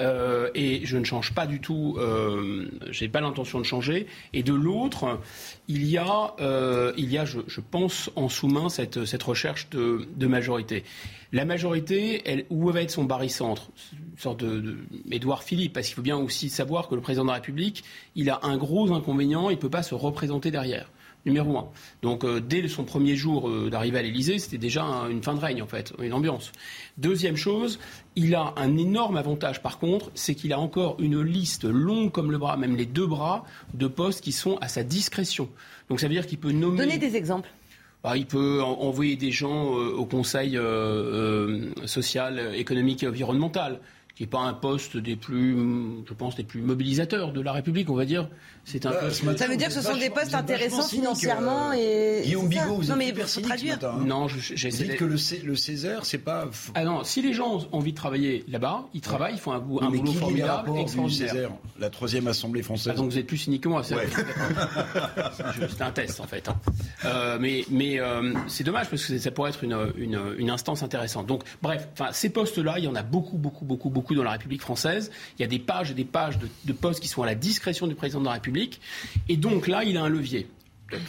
Euh, et je ne change pas du tout, euh, j'ai pas l'intention de changer. Et de l'autre, il y a, euh, je, pense, en sous-main cette, cette recherche de, majorité. La majorité, où va être son barycentre Une sorte de, Philippe, parce qu'il faut bien aussi savoir que le président de la République, il a un gros inconvénient, il ne peut pas se représenter derrière. Numéro un. Donc euh, dès son premier jour euh, d'arrivée à l'Élysée, c'était déjà un- une fin de règne en fait, une ambiance. Deuxième chose, il a un énorme avantage par contre, c'est qu'il a encore une liste longue comme le bras, même les deux bras, de postes qui sont à sa discrétion. Donc ça veut dire qu'il peut nommer. Donnez des exemples. Bah, il peut en- envoyer des gens euh, au Conseil euh, euh, social, économique et environnemental, qui n'est pas un poste des plus, je pense, des plus mobilisateurs de la République, on va dire. C'est un Bah, poste. Ça veut dire que ce sont des postes intéressants financièrement et. Guillaume. Bigot, vous Non, êtes mais hyper cynique ce traduire. matin, hein. Non, je- Vous j'essaie dites que le, C- le Césaire, c'est pas. Ah non, si les gens ont envie de travailler là-bas, ils travaillent, ils font un, un mais boulot qui formidable, extraordinaire. Césaire, la troisième assemblée française Ah, donc vous êtes plus cynique que moi. c'est- Ouais. Un test en fait. hein. Euh, mais mais euh, c'est dommage parce que ça pourrait être une, une, une instance intéressante. Donc bref, enfin ces postes-là, il y en a beaucoup, beaucoup, beaucoup, beaucoup dans la République française. Il y a des pages et des pages de, de postes qui sont à la discrétion du président de la République. Et donc là, il a un levier.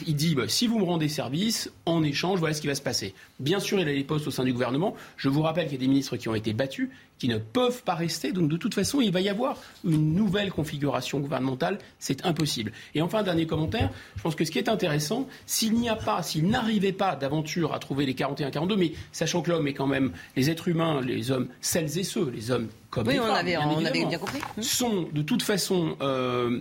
Il dit, bah, si vous me rendez service, en échange, voilà ce qui va se passer. Bien sûr, il a des postes au sein du gouvernement. Je vous rappelle qu'il y a des ministres qui ont été battus, qui ne peuvent pas rester. Donc, de toute façon, il va y avoir une nouvelle configuration gouvernementale. C'est impossible. Et enfin, dernier commentaire. Je pense que ce qui est intéressant, s'il n'y a pas, s'il n'arrivait pas d'aventure à trouver les 41-42, mais sachant que l'homme est quand même, les êtres humains, les hommes, celles et ceux, les hommes comme Oui, les on femmes, avait- bien on avait évidemment, bien compris. sont de toute façon euh,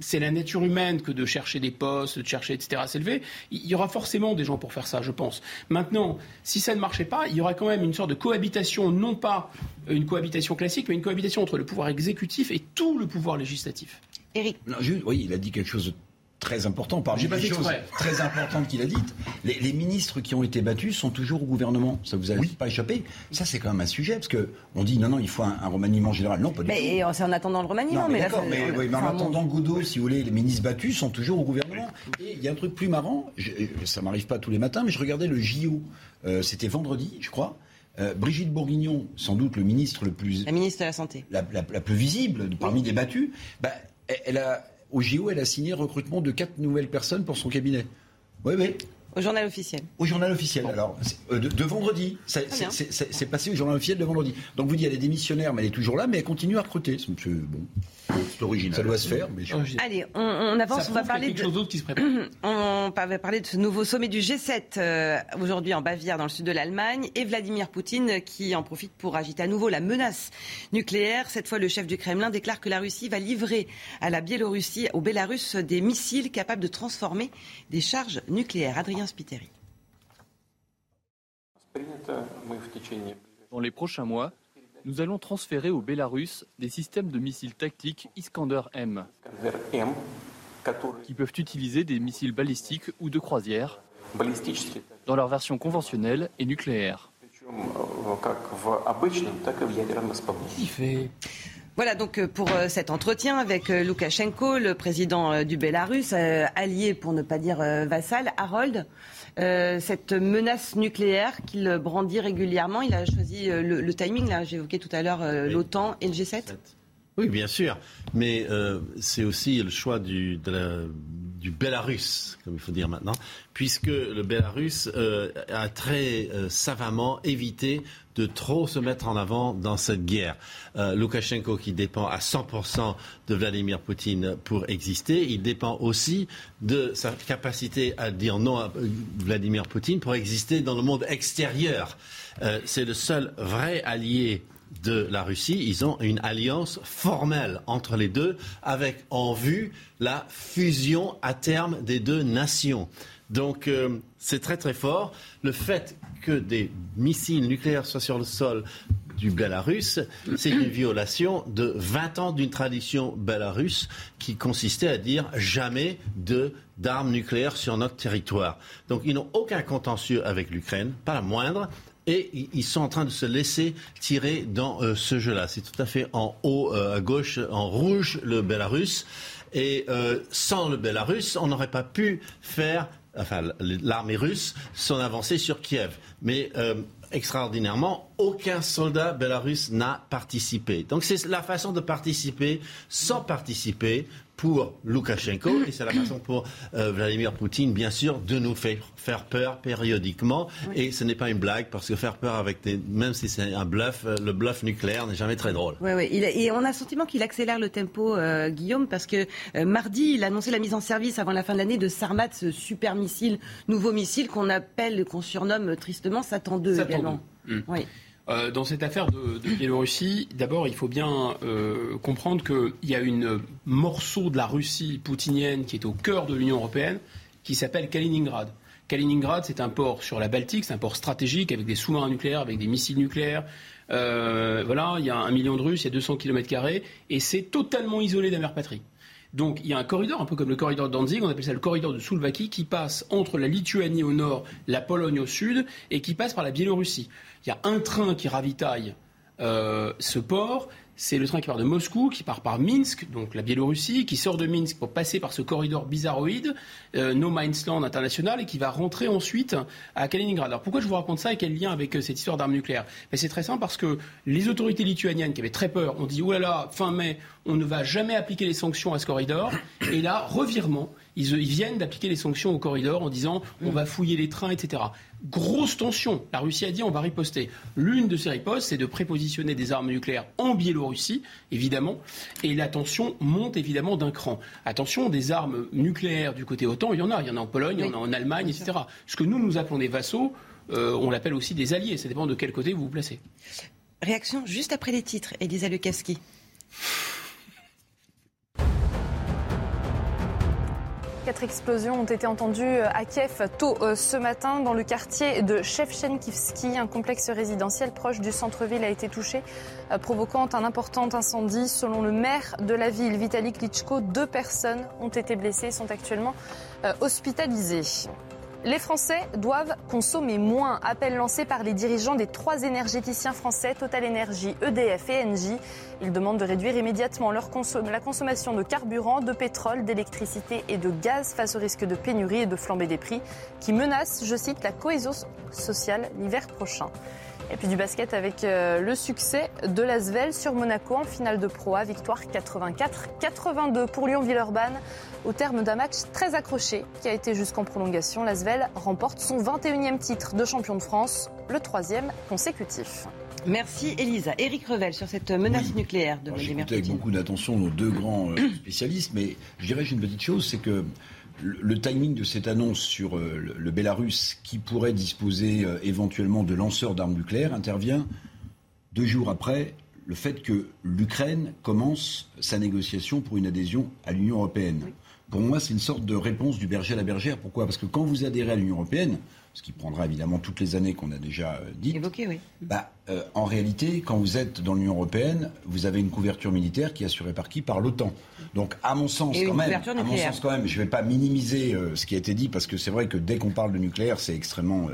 c'est la nature humaine que de chercher des postes, de chercher, etc., à s'élever. Il y aura forcément des gens pour faire ça, je pense. Maintenant, si ça ne marchait pas, il y aura quand même une sorte de cohabitation, non pas une cohabitation classique, mais une cohabitation entre le pouvoir exécutif et tout le pouvoir législatif. Eric. Non, oui, il a dit quelque chose de très important. Parmi les choses exprès. très importantes qu'il a dites, les, les ministres qui ont été battus sont toujours au gouvernement. Ça vous a pas échappé? Ça, c'est quand même un sujet, parce que on dit non, non, il faut un, un remaniement général. Non, pas du tout. Mais c'est en attendant le remaniement. Non, mais, là, d'accord, mais, oui, mais en enfin, bon. attendant Godot, si vous voulez, les ministres battus sont toujours au gouvernement. Et il y a un truc plus marrant, je, ça m'arrive pas tous les matins, mais je regardais le JO, euh, c'était vendredi, je crois. Euh, Brigitte Bourguignon, sans doute le ministre le plus. La ministre de la Santé. La, la- la plus visible parmi les battus, bah, elle, elle a, au JO, elle a signé le recrutement de quatre nouvelles personnes pour son cabinet. Oui, oui. Au journal officiel. Au journal officiel, alors, euh, de, de vendredi. C'est passé au journal officiel de vendredi. Donc vous dites, elle est démissionnaire, mais elle est toujours là, mais elle continue à recruter. Bon, c'est original. Ça doit se faire, mais je- Allez, on, on avance, Ça on va parler de... chose d'autre qui se prépare. on va parler de ce nouveau sommet du G7 euh, aujourd'hui en Bavière, dans le sud de l'Allemagne, et Vladimir Poutine qui en profite pour agiter à nouveau la menace nucléaire. Cette fois, le chef du Kremlin déclare que la Russie va livrer à la Biélorussie, au Bélarus, des missiles capables de transformer des charges nucléaires. Adrien Spiteri. Dans les prochains mois, nous allons transférer au Bélarus des systèmes de missiles tactiques Iskander M qui peuvent utiliser des missiles balistiques ou de croisière dans leur version conventionnelle et nucléaire. Voilà donc euh, pour euh, cet entretien avec euh, Loukachenko, le président du Bélarus, allié pour ne pas dire vassal, Harold. euh, cette menace nucléaire qu'il brandit régulièrement, il a choisi le, le timing, là, j'évoquais tout à l'heure l'OTAN et le G7. Oui, bien sûr. Mais euh, c'est aussi le choix du, de la- du Bélarus, comme il faut dire maintenant, puisque le Bélarus euh, a très euh, savamment évité de trop se mettre en avant dans cette guerre. Euh, Loukachenko, qui dépend à 100% de Vladimir Poutine pour exister, il dépend aussi de sa capacité à dire non à Vladimir Poutine pour exister dans le monde extérieur. Euh, c'est le seul vrai allié de la Russie, ils ont une alliance formelle entre les deux, avec en vue la fusion à terme des deux nations. Donc euh, c'est très très fort. Le fait que des missiles nucléaires soient sur le sol du Belarus, c'est une violation de 20 ans d'une tradition belarusse qui consistait à dire jamais de d'armes nucléaires sur notre territoire. Donc ils n'ont aucun contentieux avec l'Ukraine, pas la moindre. Et ils sont en train de se laisser tirer dans euh, ce jeu-là. C'est tout à fait en haut euh, à gauche, en rouge, le Belarus. Et euh, sans le Belarus, on n'aurait pas pu faire enfin l'armée russe, son avancée sur Kiev. Mais extraordinairement, aucun soldat belarus n'a participé. Donc c'est la façon de participer sans participer pour Loukachenko et c'est la façon pour euh, Vladimir Poutine, bien sûr, de nous faire, faire peur périodiquement. Et ce n'est pas une blague parce que faire peur avec des, même si c'est un bluff, euh, le bluff nucléaire n'est jamais très drôle. Oui, oui. Et on a le sentiment qu'il accélère le tempo, euh, Guillaume, parce que mardi, il a annoncé la mise en service avant la fin de l'année de Sarmat, ce super missile, nouveau missile qu'on appelle, qu'on surnomme tristement Satan 2 également. Hmm. Oui. Euh, dans cette affaire de, Biélorussie, d'abord, il faut bien euh, comprendre qu'il y a une morceau de la Russie poutinienne qui est au cœur de l'Union européenne, qui s'appelle Kaliningrad. Kaliningrad, c'est un port sur la Baltique, c'est un port stratégique avec des sous-marins nucléaires, avec des missiles nucléaires. Euh, voilà, il y a un million de Russes, il y a 200 km, et c'est totalement isolé de la mer patrie. Donc il y a un corridor, un peu comme le corridor de Danzig, on appelle ça le corridor de Slovaquie, qui passe entre la Lituanie au nord, la Pologne au sud, et qui passe par la Biélorussie. Il y a un train qui ravitaille euh, ce port, c'est le train qui part de Moscou, qui part par Minsk, donc la Biélorussie, qui sort de Minsk pour passer par ce corridor bizarroïde, euh, No Man's Land international, et qui va rentrer ensuite à Kaliningrad. Alors pourquoi je vous raconte ça et quel lien avec euh, cette histoire d'armes nucléaires ben, C'est très simple parce que les autorités lituaniennes qui avaient très peur ont dit oh là là, fin mai, on ne va jamais appliquer les sanctions à ce corridor. Et là, revirement, ils, viennent d'appliquer les sanctions au corridor en disant on va fouiller les trains, etc. Grosse tension. La Russie a dit on va riposter. L'une de ces ripostes, c'est de prépositionner des armes nucléaires en Biélorussie, évidemment. Et la tension monte évidemment d'un cran. Attention, des armes nucléaires du côté OTAN, il y en a. Il y en a en Pologne, il y en a en Allemagne, etc. Ce que nous, nous appelons des vassaux, euh, on l'appelle aussi des alliés. Ça dépend de quel côté vous vous placez. Réaction juste après les titres. Elisa Lukaski. Quatre explosions ont été entendues euh, à Kiev tôt euh, ce matin dans le quartier de Shevchenkivski. Un complexe résidentiel proche du centre-ville a été touché, euh, provoquant un important incendie. Selon le maire de la ville, Vitaly Klitschko, deux personnes ont été blessées et sont actuellement hospitalisées. Les Français doivent consommer moins. Appel lancé par les dirigeants des trois énergéticiens français, Total Energy, EDF et Engie. Ils demandent de réduire immédiatement leur la consommation de carburant, de pétrole, d'électricité et de gaz face au risque de pénurie et de flambée des prix qui menacent, je cite, la cohésion sociale l'hiver prochain. Et puis du basket avec euh, le succès de l'Asvel sur Monaco en finale de Pro A, victoire 84-82 pour Lyon-Villeurbanne. Au terme d'un match très accroché qui a été jusqu'en prolongation, l'Asvel remporte son 21e titre de champion de France, le troisième consécutif. Merci Elisa. Éric Revel sur cette menace nucléaire de Vladimir Poutine. avec beaucoup d'attention nos deux grands euh, spécialistes, mais je dirais une petite chose, c'est que le timing de cette annonce sur euh, le Bélarus, qui pourrait disposer euh, éventuellement de lanceurs d'armes nucléaires, intervient deux jours après le fait que l'Ukraine commence sa négociation pour une adhésion à l'Union européenne. Pour moi, c'est une sorte de réponse du berger à la bergère. Pourquoi? Parce que quand vous adhérez à l'Union européenne, ce qui prendra évidemment toutes les années qu'on a déjà euh, dites, Évoqué, oui. bah, euh, en réalité, quand vous êtes dans l'Union européenne, vous avez une couverture militaire qui est assurée par qui? Par l'OTAN. Donc, à mon sens, quand même, à mon sens quand même, je ne vais pas minimiser euh, ce qui a été dit parce que c'est vrai que dès qu'on parle de nucléaire, c'est extrêmement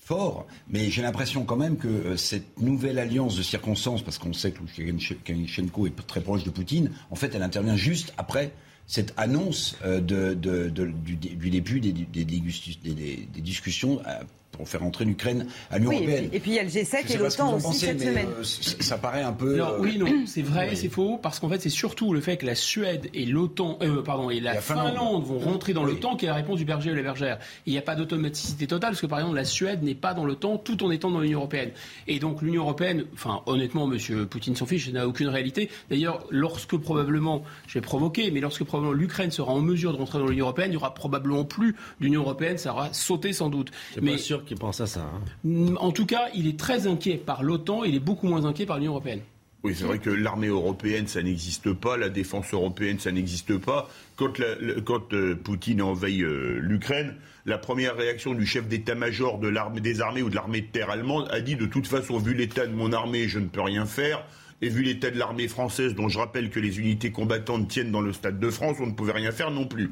fort, mais j'ai l'impression quand même que cette nouvelle alliance de circonstances, parce qu'on sait que Lukashenko est très proche de Poutine, en fait, elle intervient juste après cette annonce euh, de, du, début des, des discussions euh, pour faire entrer l'Ukraine à l'Union européenne. Et puis il y a le G7 et l'OTAN aussi cette semaine. Euh, ça paraît un peu. oui, non, c'est vrai, c'est faux, parce qu'en fait, c'est surtout le fait que la Suède et l'OTAN, euh, pardon, et la, Finlande, vont rentrer dans l'OTAN qui est la réponse du berger et de la bergère. Il n'y a pas d'automaticité totale, parce que par exemple, la Suède n'est pas dans l'OTAN tout en étant dans l'Union européenne. Et donc l'Union européenne, enfin, honnêtement, M. Poutine s'en fiche, n'a aucune réalité. D'ailleurs, lorsque probablement, je vais provoquer, mais lorsque probablement l'Ukraine sera en mesure de rentrer dans l'Union européenne, il n'y aura probablement plus d'Union européenne, ça aura sauté sans doute. Mais sûr qu'il pense à ça. hein. Mm, En tout cas, il est très inquiet par l'OTAN, il est beaucoup moins inquiet par l'Union européenne. Oui, c'est vrai que l'armée européenne, ça n'existe pas, la défense européenne, ça n'existe pas. Quand, la- la- quand euh, Poutine envahit euh, l'Ukraine, la première réaction du chef d'état-major de l'armée des armées ou de l'armée de terre allemande a dit de toute façon, vu l'état de mon armée, je ne peux rien faire. Et vu l'état de l'armée française, dont je rappelle que les unités combattantes tiennent dans le stade de France, on ne pouvait rien faire non plus.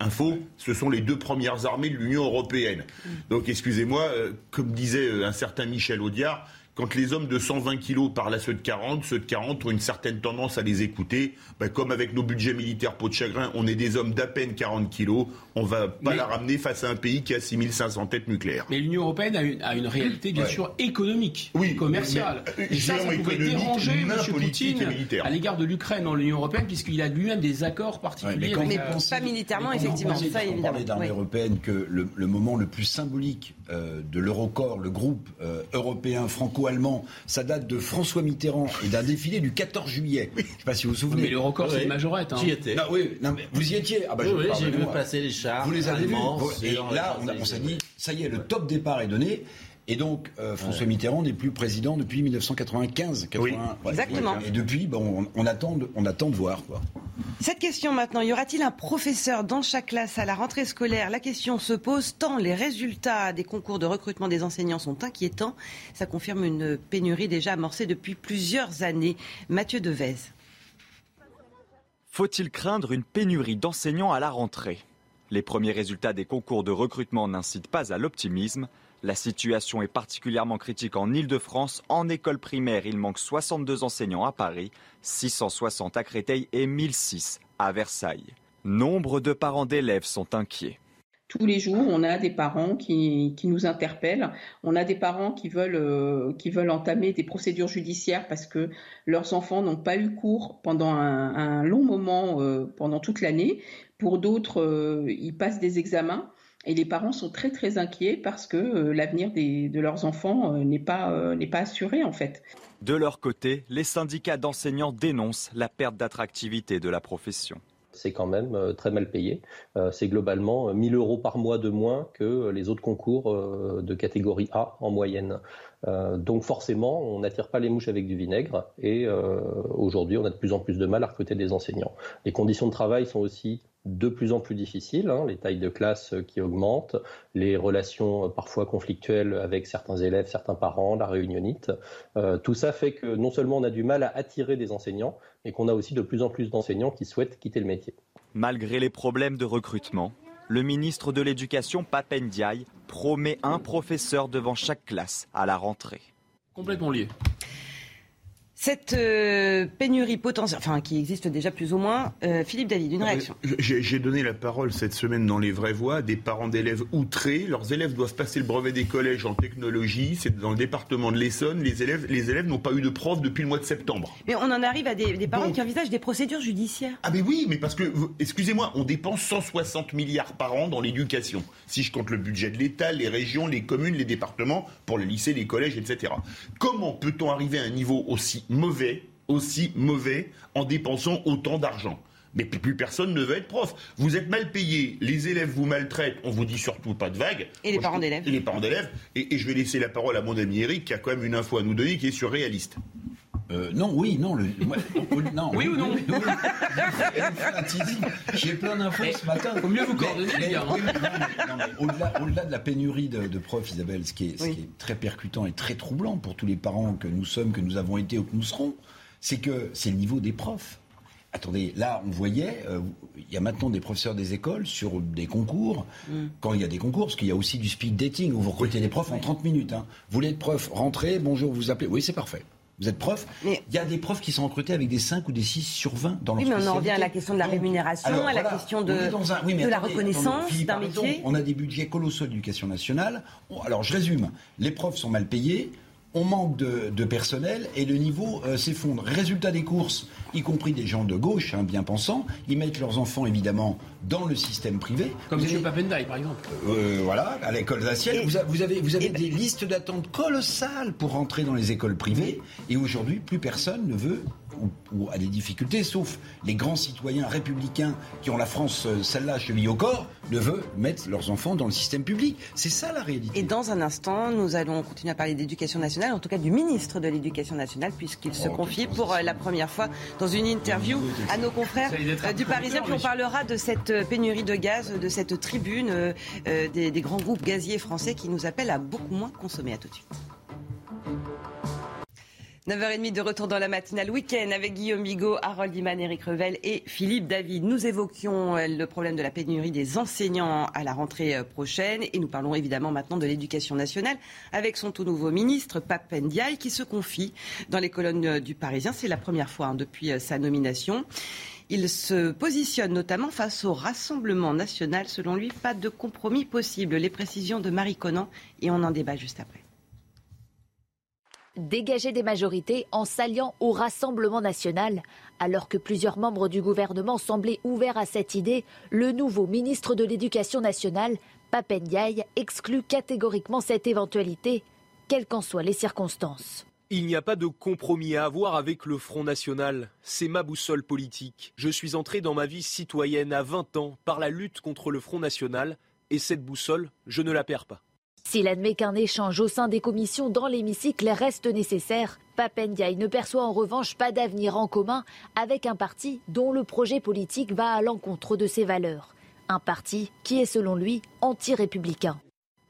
Info, ce sont les deux premières armées de l'Union européenne. Donc, excusez-moi, euh, comme disait euh, un certain Michel Audiard, quand les hommes de 120 kilos parlent à ceux de 40, ceux de 40 ont une certaine tendance à les écouter. Ben, comme avec nos budgets militaires peau de chagrin, on est des hommes d'à peine 40 kilos, on va pas la ramener face à un pays qui a 6500 têtes nucléaires. Mais l'Union européenne a une, a une réalité, bien Ouais. sûr, économique, Oui, commerciale. mais, euh, et ça, ça pouvait économique, déranger M. politique Poutine et militaire. à l'égard de l'Ukraine dans l'Union européenne, puisqu'il a lui-même des accords particuliers. avec la- pensez- Pas militairement, mais effectivement. pensez, Ça, on évidemment. parlait d'armée Oui. européenne, que le, le moment le plus symbolique euh, de l'Eurocorps, le groupe euh, européen franco-allemand, ça date de François Mitterrand et d'un défilé du 14 juillet. Je ne sais pas si vous vous souvenez. Mais l'Eurocorps, c'est une majorette. hein. J'y étais. Non, oui, non, mais vous y étiez ah bah, Oui, j'ai vu passer les chars Vous les avez vus Et là, on, s'est dit, ça y est, le top départ est donné. Et donc, euh, François Mitterrand n'est plus président depuis 1995. 80, Oui. ouais. Exactement. Et depuis, bon, on, on attend de, on attend de voir. Quoi. Cette question maintenant, y aura-t-il un professeur dans chaque classe à la rentrée scolaire? La question se pose tant les résultats des concours de recrutement des enseignants sont inquiétants. Ça confirme une pénurie déjà amorcée depuis plusieurs années. Mathieu Devez. Faut-il craindre une pénurie d'enseignants à la rentrée? Les premiers résultats des concours de recrutement n'incitent pas à l'optimisme. La situation est particulièrement critique en Ile-de-France. En école primaire, il manque 62 enseignants à Paris, 660 à Créteil et 1006 à Versailles. Nombre de parents d'élèves sont inquiets. Tous les jours, on a des parents qui, nous interpellent. On a des parents qui veulent, euh, qui veulent entamer des procédures judiciaires parce que leurs enfants n'ont pas eu cours pendant un, un long moment, euh, pendant toute l'année. Pour d'autres, euh, ils passent des examens. Et les parents sont très très inquiets parce que euh, l'avenir de leurs enfants euh, n'est pas, euh, n'est pas assuré en fait. De leur côté, les syndicats d'enseignants dénoncent la perte d'attractivité de la profession. c'est quand même très mal payé. C'est globalement euh, 1000 euros par mois de moins que les autres concours de catégorie A en moyenne. Euh, donc forcément, on n'attire pas les mouches avec du vinaigre et euh, aujourd'hui, on a de plus en plus de mal à recruter des enseignants. Les conditions de travail sont aussi de plus en plus difficiles, hein, les tailles de classe euh, qui augmentent, les relations parfois conflictuelles avec certains élèves, certains parents, la réunionnite. Tout ça fait que non seulement on a du mal à attirer des enseignants, mais qu'on a aussi de plus en plus d'enseignants qui souhaitent quitter le métier. Malgré les problèmes de recrutement, le ministre de l'Éducation, Papen Ndiaye, promet un professeur devant chaque classe à la rentrée. Complètement lié. Cette euh, pénurie potentielle, enfin qui existe déjà plus ou moins, euh, Philippe David, une réaction. J'ai donné la parole cette semaine dans les vraies voix à des parents d'élèves outrés. Leurs élèves doivent passer le brevet des collèges en technologie. C'est dans le département de l'Essonne. Les élèves, les élèves n'ont pas eu de prof depuis le mois de septembre. Mais on en arrive à des, des parents qui envisagent des procédures judiciaires. Ah mais oui, mais parce que, excusez-moi, on dépense 160 milliards par an dans l'éducation. Si je compte le budget de l'État, les régions, les communes, les départements, pour le lycée, les collèges, etc. Comment peut-on arriver à un niveau aussi mauvais, aussi mauvais, en dépensant autant d'argent mais plus personne ne veut être prof. Vous êtes mal payé, les élèves vous maltraitent, on vous dit surtout pas de vagues. Et les Moi, je- parents d'élèves. Et les parents d'élèves. Et, et je vais laisser la parole à mon ami Eric, qui a quand même une info à nous donner, qui est sur Réaliste. Euh, non, oui, non. Le, non Oui ou non J'ai plein d'infos ce matin. Faut mieux vous coordonner, Mais- hein. au-delà, au-delà de la pénurie de, de profs, Isabelle, ce qui, est, ce qui est très percutant et très troublant pour tous les parents que nous sommes, que nous avons été ou que nous serons, c'est que c'est le niveau des profs. Attendez, là, on voyait, euh, il y a maintenant des professeurs des écoles sur des concours. Quand il y a des concours, parce qu'il y a aussi du speed dating où vous recrutez des profs en 30 minutes. hein. Vous voulez être prof, rentrez, bonjour, vous appelez. Oui, c'est parfait. Vous êtes prof. Il y a des profs qui sont recrutés avec des 5 ou des 6 sur 20 dans leur Oui, mais on en revient à la question de la rémunération, alors, à la voilà, question on de, un- oui, mais la reconnaissance d'un métier. On a des budgets colossaux d'éducation nationale. On- alors, je résume. Les profs sont mal payés. On manque de, de personnel et le niveau euh, s'effondre. Résultat des courses, y compris des gens de gauche, hein, bien pensants, ils mettent leurs enfants évidemment dans le système privé. Comme M. Papendaï, par exemple. euh, voilà, à l'école d'Assiette, vous, avez, vous avez des listes d'attente colossales pour rentrer dans les écoles privées, et aujourd'hui, plus personne ne veut ou, à des difficultés, sauf les grands citoyens républicains qui ont la France, euh, celle-là, cheville au corps, ne veulent mettre leurs enfants dans le système public. C'est ça la réalité. Et dans un instant, nous allons continuer à parler d'éducation nationale, en tout cas du ministre de l'Éducation nationale, puisqu'il se oh, confie pour euh, la première fois dans une interview à nos confrères euh, du Parisien. Puis on parlera de cette pénurie de gaz, de cette tribune des, des grands groupes gaziers français qui nous appellent à beaucoup moins consommer. À tout de suite. 9h30 de retour dans la matinale week-end avec Guillaume Bigot, Harold Iman, Eric Revel et Philippe David. Nous évoquions euh, le problème de la pénurie des enseignants à la rentrée euh, prochaine et nous parlons évidemment maintenant de l'éducation nationale avec son tout nouveau ministre, Pape Ndiaye, qui se confie dans les colonnes euh, du Parisien. C'est la première fois hein, depuis sa nomination. Il se positionne notamment face au Rassemblement national. Selon lui, pas de compromis possible. Les précisions de Marie Conan et on en débat juste après dégager des majorités en s'alliant au Rassemblement national. Alors que plusieurs membres du gouvernement semblaient ouverts à cette idée, le nouveau ministre de l'Éducation nationale, Papendiaï, exclut catégoriquement cette éventualité, quelles qu'en soient les circonstances. Il n'y a pas de compromis à avoir avec le Front National. C'est ma boussole politique. Je suis entré dans ma vie citoyenne à 20 ans par la lutte contre le Front National et cette boussole, je ne la perds pas. S'il admet qu'un échange au sein des commissions dans l'hémicycle reste nécessaire, Papendiaï ne perçoit en revanche pas d'avenir en commun avec un parti dont le projet politique va à l'encontre de ses valeurs. Un parti qui est selon lui anti-républicain.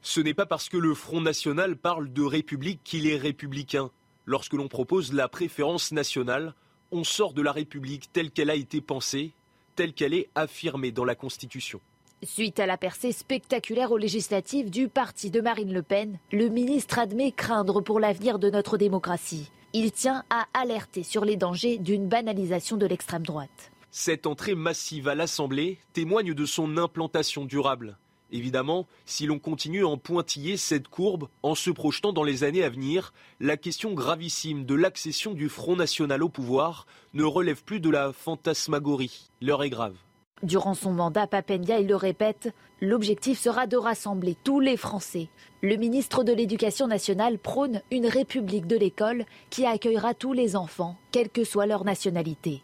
Ce n'est pas parce que le Front National parle de République qu'il est républicain. Lorsque l'on propose la préférence nationale, on sort de la République telle qu'elle a été pensée, telle qu'elle est affirmée dans la Constitution. Suite à la percée spectaculaire aux législatives du parti de Marine Le Pen, le ministre admet craindre pour l'avenir de notre démocratie. Il tient à alerter sur les dangers d'une banalisation de l'extrême droite. Cette entrée massive à l'Assemblée témoigne de son implantation durable. Évidemment, si l'on continue à en pointiller cette courbe en se projetant dans les années à venir, la question gravissime de l'accession du Front National au pouvoir ne relève plus de la fantasmagorie. L'heure est grave. Durant son mandat, Papendia, le répète, l'objectif sera de rassembler tous les Français. Le ministre de l'Éducation nationale prône une république de l'école qui accueillera tous les enfants, quelle que soit leur nationalité.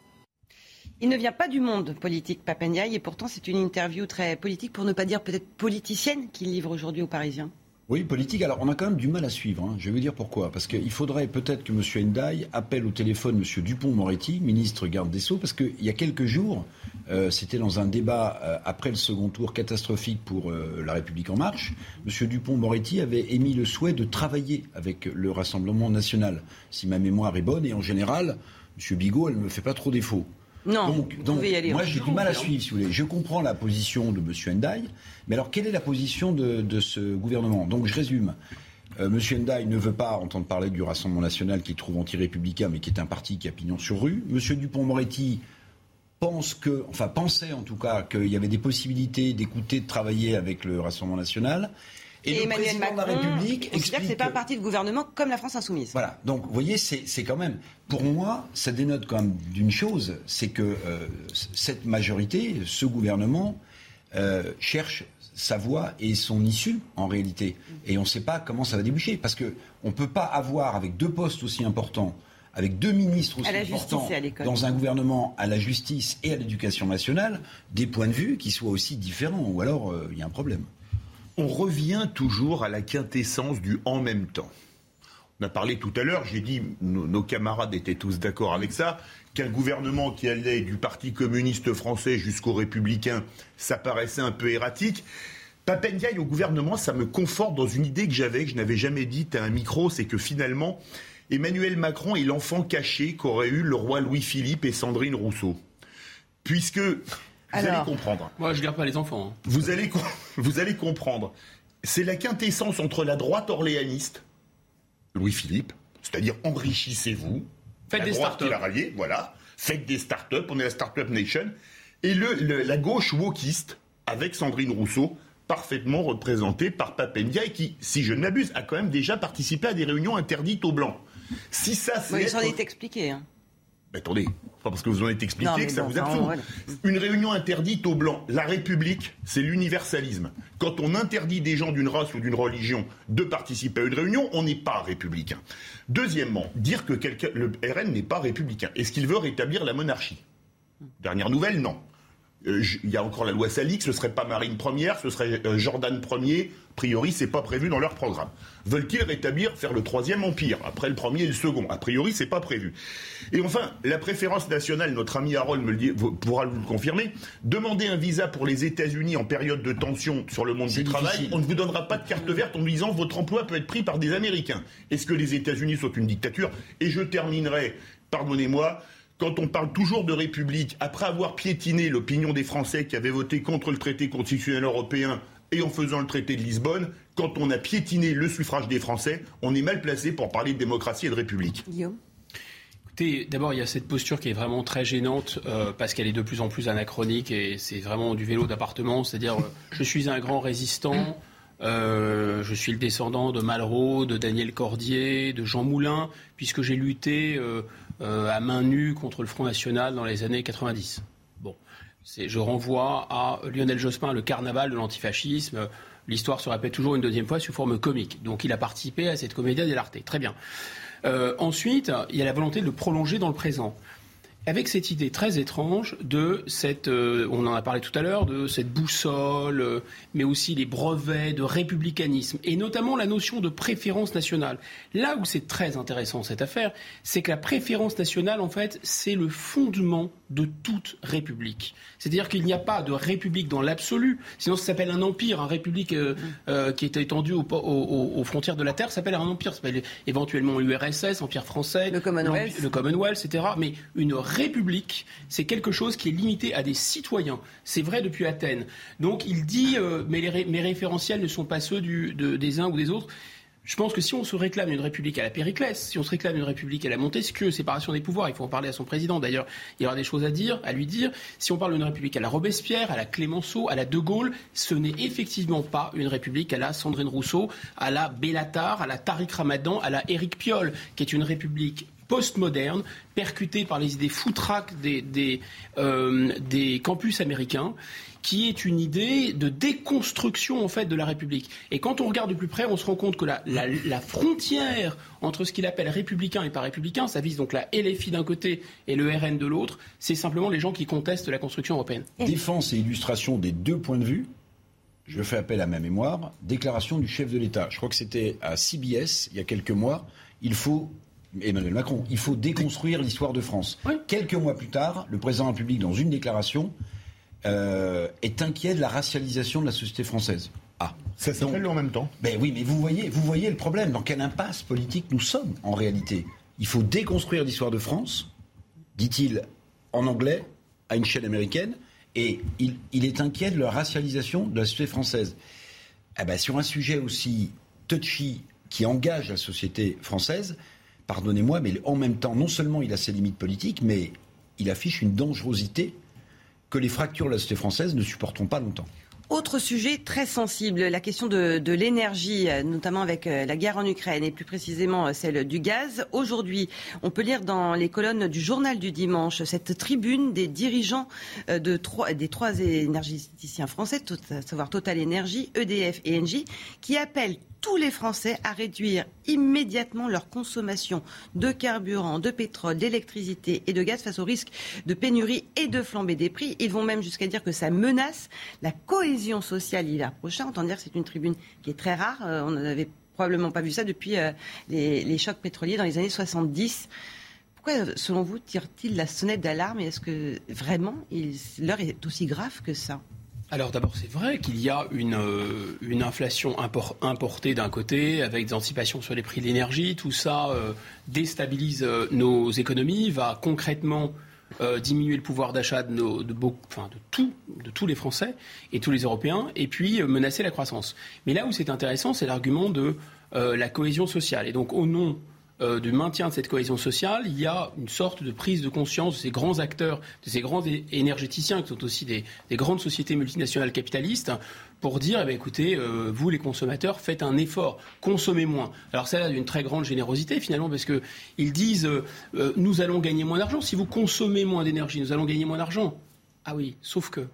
Il ne vient pas du monde politique, Papendia, et pourtant c'est une interview très politique, pour ne pas dire peut-être politicienne, qu'il livre aujourd'hui aux Parisiens. Oui, politique. Alors, on a quand même du mal à suivre. Hein. Je vais vous dire pourquoi. Parce qu'il faudrait peut-être que M. Ndiaye appelle au téléphone M. Dupont-Moretti, ministre garde des Sceaux, parce qu'il y a quelques jours, euh, c'était dans un débat euh, après le second tour catastrophique pour euh, La République En Marche, M. Dupont-Moretti avait émis le souhait de travailler avec le Rassemblement national, si ma mémoire est bonne. Et en général, M. Bigot, elle ne me fait pas trop défaut. Non, donc, moi j'ai du mal à suivre, si vous voulez. Je comprends la position de M. Ndiaye, mais alors quelle est la position de, ce gouvernement? Donc je résume. Euh, M. Ndiaye ne veut pas entendre parler du Rassemblement national qui trouve anti-républicain, mais qui est un parti qui a pignon sur rue. M. Dupont-Moretti pense que, enfin pensait en tout cas qu'il y avait des possibilités d'écouter, de travailler avec le Rassemblement national. Et, Emmanuel Macron la République explique que c'est pas un parti de gouvernement comme la France insoumise. Voilà. Donc, vous voyez, c'est quand même, pour moi, ça dénote quand même d'une chose, c'est que euh, cette majorité, ce gouvernement, euh, cherche sa voie et son issue en réalité. Et on ne sait pas comment ça va déboucher. Parce qu'on ne peut pas avoir, avec deux postes aussi importants, avec deux ministres aussi importants dans un gouvernement à la justice et à l'éducation nationale, des points de vue qui soient aussi différents. Ou alors, euh, il y a un problème on revient toujours à la quintessence du en même temps. On a parlé tout à l'heure, j'ai dit, nos, camarades étaient tous d'accord avec ça, qu'un gouvernement qui allait du Parti communiste français jusqu'aux républicains, ça paraissait un peu erratique. Papendiaï au gouvernement, ça me conforte dans une idée que j'avais, que je n'avais jamais dite à un micro, c'est que finalement, Emmanuel Macron est l'enfant caché qu'auraient eu le roi Louis-Philippe et Sandrine Rousseau. Puisque vous allez comprendre. Moi, je garde pas les enfants. Hein. Vous, allez, vous allez comprendre. C'est la quintessence entre la droite orléaniste, Louis-Philippe, c'est-à-dire enrichissez-vous. Faites des startups. voilà. Faites des startups, on est la startup nation. Et le, la gauche wokiste, avec Sandrine Rousseau, parfaitement représentée par Papendia, qui, si je ne m'abuse, a quand même déjà participé à des réunions interdites aux Blancs. Si ça, c'est. Oui, être... est expliqué. Hein. Mais attendez, pas parce que vous en êtes expliqué Non, que ça bon, vous absout. voilà. Une réunion interdite aux Blancs. La République, c'est l'universalisme. Quand on interdit des gens d'une race ou d'une religion de participer à une réunion, on n'est pas républicain. Deuxièmement, dire que le RN n'est pas républicain. Est-ce qu'il veut rétablir la monarchie? Dernière nouvelle, non. Euh, Il y a encore la loi Salix, ce serait pas Marine première, ce serait euh, Jordan premier. A priori, c'est pas prévu dans leur programme. Veulent-ils rétablir, faire le troisième empire? Après le premier et le second A priori, c'est pas prévu. Et enfin, la préférence nationale, notre ami Harold me le dit, pourra vous le confirmer. Demander un visa pour les États-Unis en période de tension sur le monde du travail, on ne vous donnera pas de carte verte en disant votre emploi peut être pris par des Américains. Est-ce que les États-Unis sont une dictature? Et je terminerai, pardonnez-moi. Quand on parle toujours de République, après avoir piétiné l'opinion des Français qui avaient voté contre le traité constitutionnel européen et en faisant le traité de Lisbonne, quand on a piétiné le suffrage des Français, on est mal placé pour parler de démocratie et de République. Guillaume? Écoutez, d'abord, il y a cette posture qui est vraiment très gênante euh, parce qu'elle est de plus en plus anachronique et c'est vraiment du vélo d'appartement. C'est-à-dire, euh, je suis un grand résistant, euh, je suis le descendant de Malraux, de Daniel Cordier, de Jean Moulin, puisque j'ai lutté euh, à main nue contre le Front National dans les années 90. Bon, je renvoie à Lionel Jospin, le carnaval de l'antifascisme. L'histoire se répète toujours une deuxième fois sous forme comique. Donc il a participé à cette comédia dell'arte. Très bien. Euh, ensuite, il y a la volonté de le prolonger dans le présent. Avec cette idée très étrange de cette, euh, on en a parlé tout à l'heure, de cette boussole, euh, mais aussi les brevets de républicanisme, et notamment la notion de préférence nationale. Là où c'est très intéressant cette affaire, c'est que la préférence nationale, en fait, c'est le fondement de toute république. C'est-à-dire qu'il n'y a pas de république dans l'absolu, sinon ça s'appelle un empire. Un république euh, euh, qui est étendu aux, frontières de la Terre s'appelle un empire, ça s'appelle éventuellement l'URSS, Empire français, le Commonwealth. le Commonwealth, etc. Mais une république, c'est quelque chose qui est limité à des citoyens. C'est vrai depuis Athènes. Donc il dit, euh, mais les ré- mes référentiels ne sont pas ceux du- de- des uns ou des autres. Je pense que si on se réclame d'une république à la Périclès, si on se réclame d'une république à la Montesquieu, séparation des pouvoirs, il faut en parler à son président d'ailleurs, il y aura des choses à dire, à lui dire. Si on parle d'une république à la Robespierre, à la Clémenceau, à la De Gaulle, ce n'est effectivement pas une république à la Sandrine Rousseau, à la Bellatar, à la Tariq Ramadan, à la Éric Piolle, qui est une république postmoderne, percutée par les idées foutraques des, euh, des campus américains, qui est une idée de déconstruction en fait de la République. Et quand on regarde de plus près, on se rend compte que la, la- la frontière entre ce qu'il appelle républicain et pas républicain, ça vise donc la LFI d'un côté et le RN de l'autre, c'est simplement les gens qui contestent la construction européenne. Défense et illustration des deux points de vue. Je fais appel à ma mémoire. Déclaration du chef de l'État. Je crois que c'était à CBS il y a quelques mois. Il faut Emmanuel Macron, il faut déconstruire l'histoire de France. Quelques mois plus tard, le président de la République, dans une déclaration, euh, est inquiet de la racialisation de la société française. Ah, ça s'appelle en même temps. Ben oui, mais vous voyez, vous voyez le problème. Dans quelle impasse politique nous sommes en réalité? Il faut déconstruire l'histoire de France, dit-il en anglais à une chaîne américaine, et il, il est inquiet de la racialisation de la société française. Eh ben, sur un sujet aussi touchy qui engage la société française, pardonnez-moi, mais en même temps, non seulement il a ses limites politiques, mais il affiche une dangerosité que les fractures de la société française ne supporteront pas longtemps. Autre sujet très sensible, la question de, l'énergie, euh, notamment avec euh, la guerre en Ukraine et plus précisément euh, celle du gaz. Aujourd'hui, on peut lire dans les colonnes du journal du dimanche cette tribune des dirigeants des trois énergéticiens français, à savoir Total Energy, EDF et Engie, qui appellent tous les Français à réduire immédiatement leur consommation de carburant, de pétrole, d'électricité et de gaz face au risque de pénurie et de flambée des prix. Ils vont même jusqu'à dire que ça menace la cohésion sociale l'hiver prochain. Autant dire que c'est une tribune qui est très rare. Euh, on n'avait probablement pas vu ça depuis euh, les, chocs pétroliers dans les années 70. Pourquoi, selon vous, tire-t-il la sonnette d'alarme et est-ce que vraiment l'heure est aussi grave que ça? Alors d'abord, c'est vrai qu'il y a une, euh, inflation impor- importée d'un côté, avec des anticipations sur les prix de l'énergie. Tout ça euh, déstabilise euh, nos économies, va concrètement diminuer le pouvoir d'achat de, de, beaucoup- de, de tous les Français et tous les Européens, et puis menacer la croissance. Mais là où c'est intéressant, c'est l'argument de la cohésion sociale. Et donc, au nom euh, du maintien de cette cohésion sociale, il y a une sorte de prise de conscience de ces grands acteurs, de ces grands énergéticiens, qui sont aussi des, grandes sociétés multinationales capitalistes, pour dire, eh bien, écoutez, euh, vous les consommateurs, faites un effort, consommez moins. Alors ça a d'une très grande générosité finalement, parce qu'ils disent, euh, nous allons gagner moins d'argent. Si vous consommez moins d'énergie, nous allons gagner moins d'argent. Ah oui, sauf que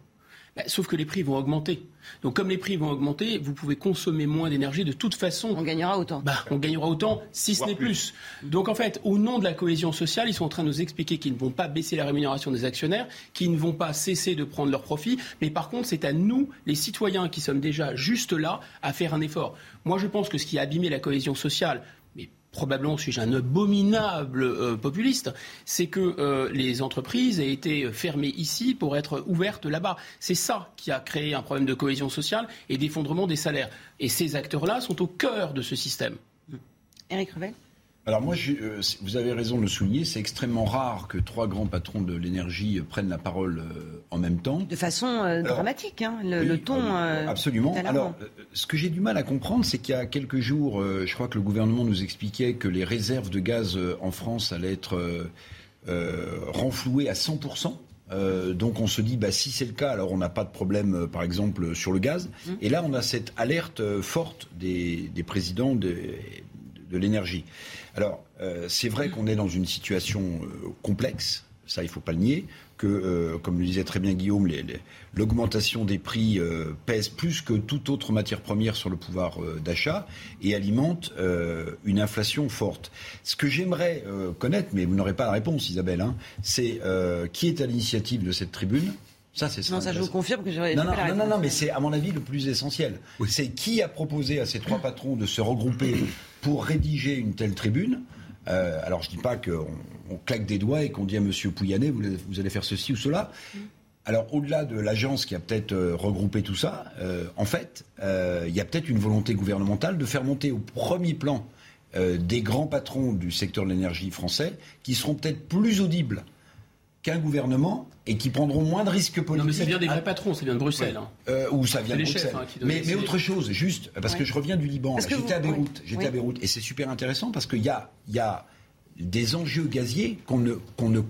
bah, sauf que les prix vont augmenter. Donc comme les prix vont augmenter, vous pouvez consommer moins d'énergie de toute façon. On gagnera autant. Bah, on gagnera autant, si ce n'est plus. Donc en fait, au nom de la cohésion sociale, ils sont en train de nous expliquer qu'ils ne vont pas baisser la rémunération des actionnaires, qu'ils ne vont pas cesser de prendre leurs profits. Mais par contre, c'est à nous, les citoyens qui sommes déjà juste là, à faire un effort. Moi, je pense que ce qui a abîmé la cohésion sociale, probablement suis-je un abominable euh, populiste, c'est que euh, les entreprises aient été fermées ici pour être ouvertes là-bas. C'est ça qui a créé un problème de cohésion sociale et d'effondrement des salaires. Et ces acteurs-là sont au cœur de ce système. Éric Revel alors moi, euh, vous avez raison de le souligner, c'est extrêmement rare que trois grands patrons de l'énergie prennent la parole euh, en même temps. De façon euh, dramatique, hein, le, ton. absolument. Alors, ce que j'ai du mal à comprendre, c'est qu'il y a quelques jours, je crois que le gouvernement nous expliquait que les réserves de gaz en France allaient être renflouées à 100% donc on se dit, bah, si c'est le cas, alors on n'a pas de problème, par exemple, sur le gaz. Mmh. Et là, on a cette alerte forte des, présidents de l'énergie. Alors, euh, c'est vrai qu'on est dans une situation euh, complexe, ça il ne faut pas le nier, que, euh, comme le disait très bien Guillaume, l'augmentation des prix pèse plus que toute autre matière première sur le pouvoir d'achat et alimente une inflation forte. Ce que j'aimerais connaître, mais vous n'aurez pas la réponse Isabelle, hein, c'est qui est à l'initiative de cette tribune? Ça, c'est ça. Non, ça, je vous confirme que j'aurais. Non, non, non, non, non, mais c'est à mon avis le plus essentiel. C'est qui a proposé à ces trois patrons de se regrouper pour rédiger une telle tribune. Euh, alors, je ne dis pas qu'on on claque des doigts et qu'on dit à M. Pouyanné, vous, vous, allez faire ceci ou cela. Alors, au-delà de l'agence qui a peut-être euh, regroupé tout ça, euh, en fait, il y a peut-être une volonté gouvernementale de faire monter au premier plan des grands patrons du secteur de l'énergie français qui seront peut-être plus audibles qu'un gouvernement et qui prendront moins de risques politiques. Non, mais ça vient des vrais patrons, ça vient de Bruxelles. Hein. Euh, ou ça vient de Bruxelles. Hein, mais, mais, autre chose, juste, parce que je reviens du Liban. J'étais à Beyrouth, j'étais à Beyrouth, et c'est super intéressant parce qu'il y a, y a des enjeux gaziers qu'on ne, qu'on ne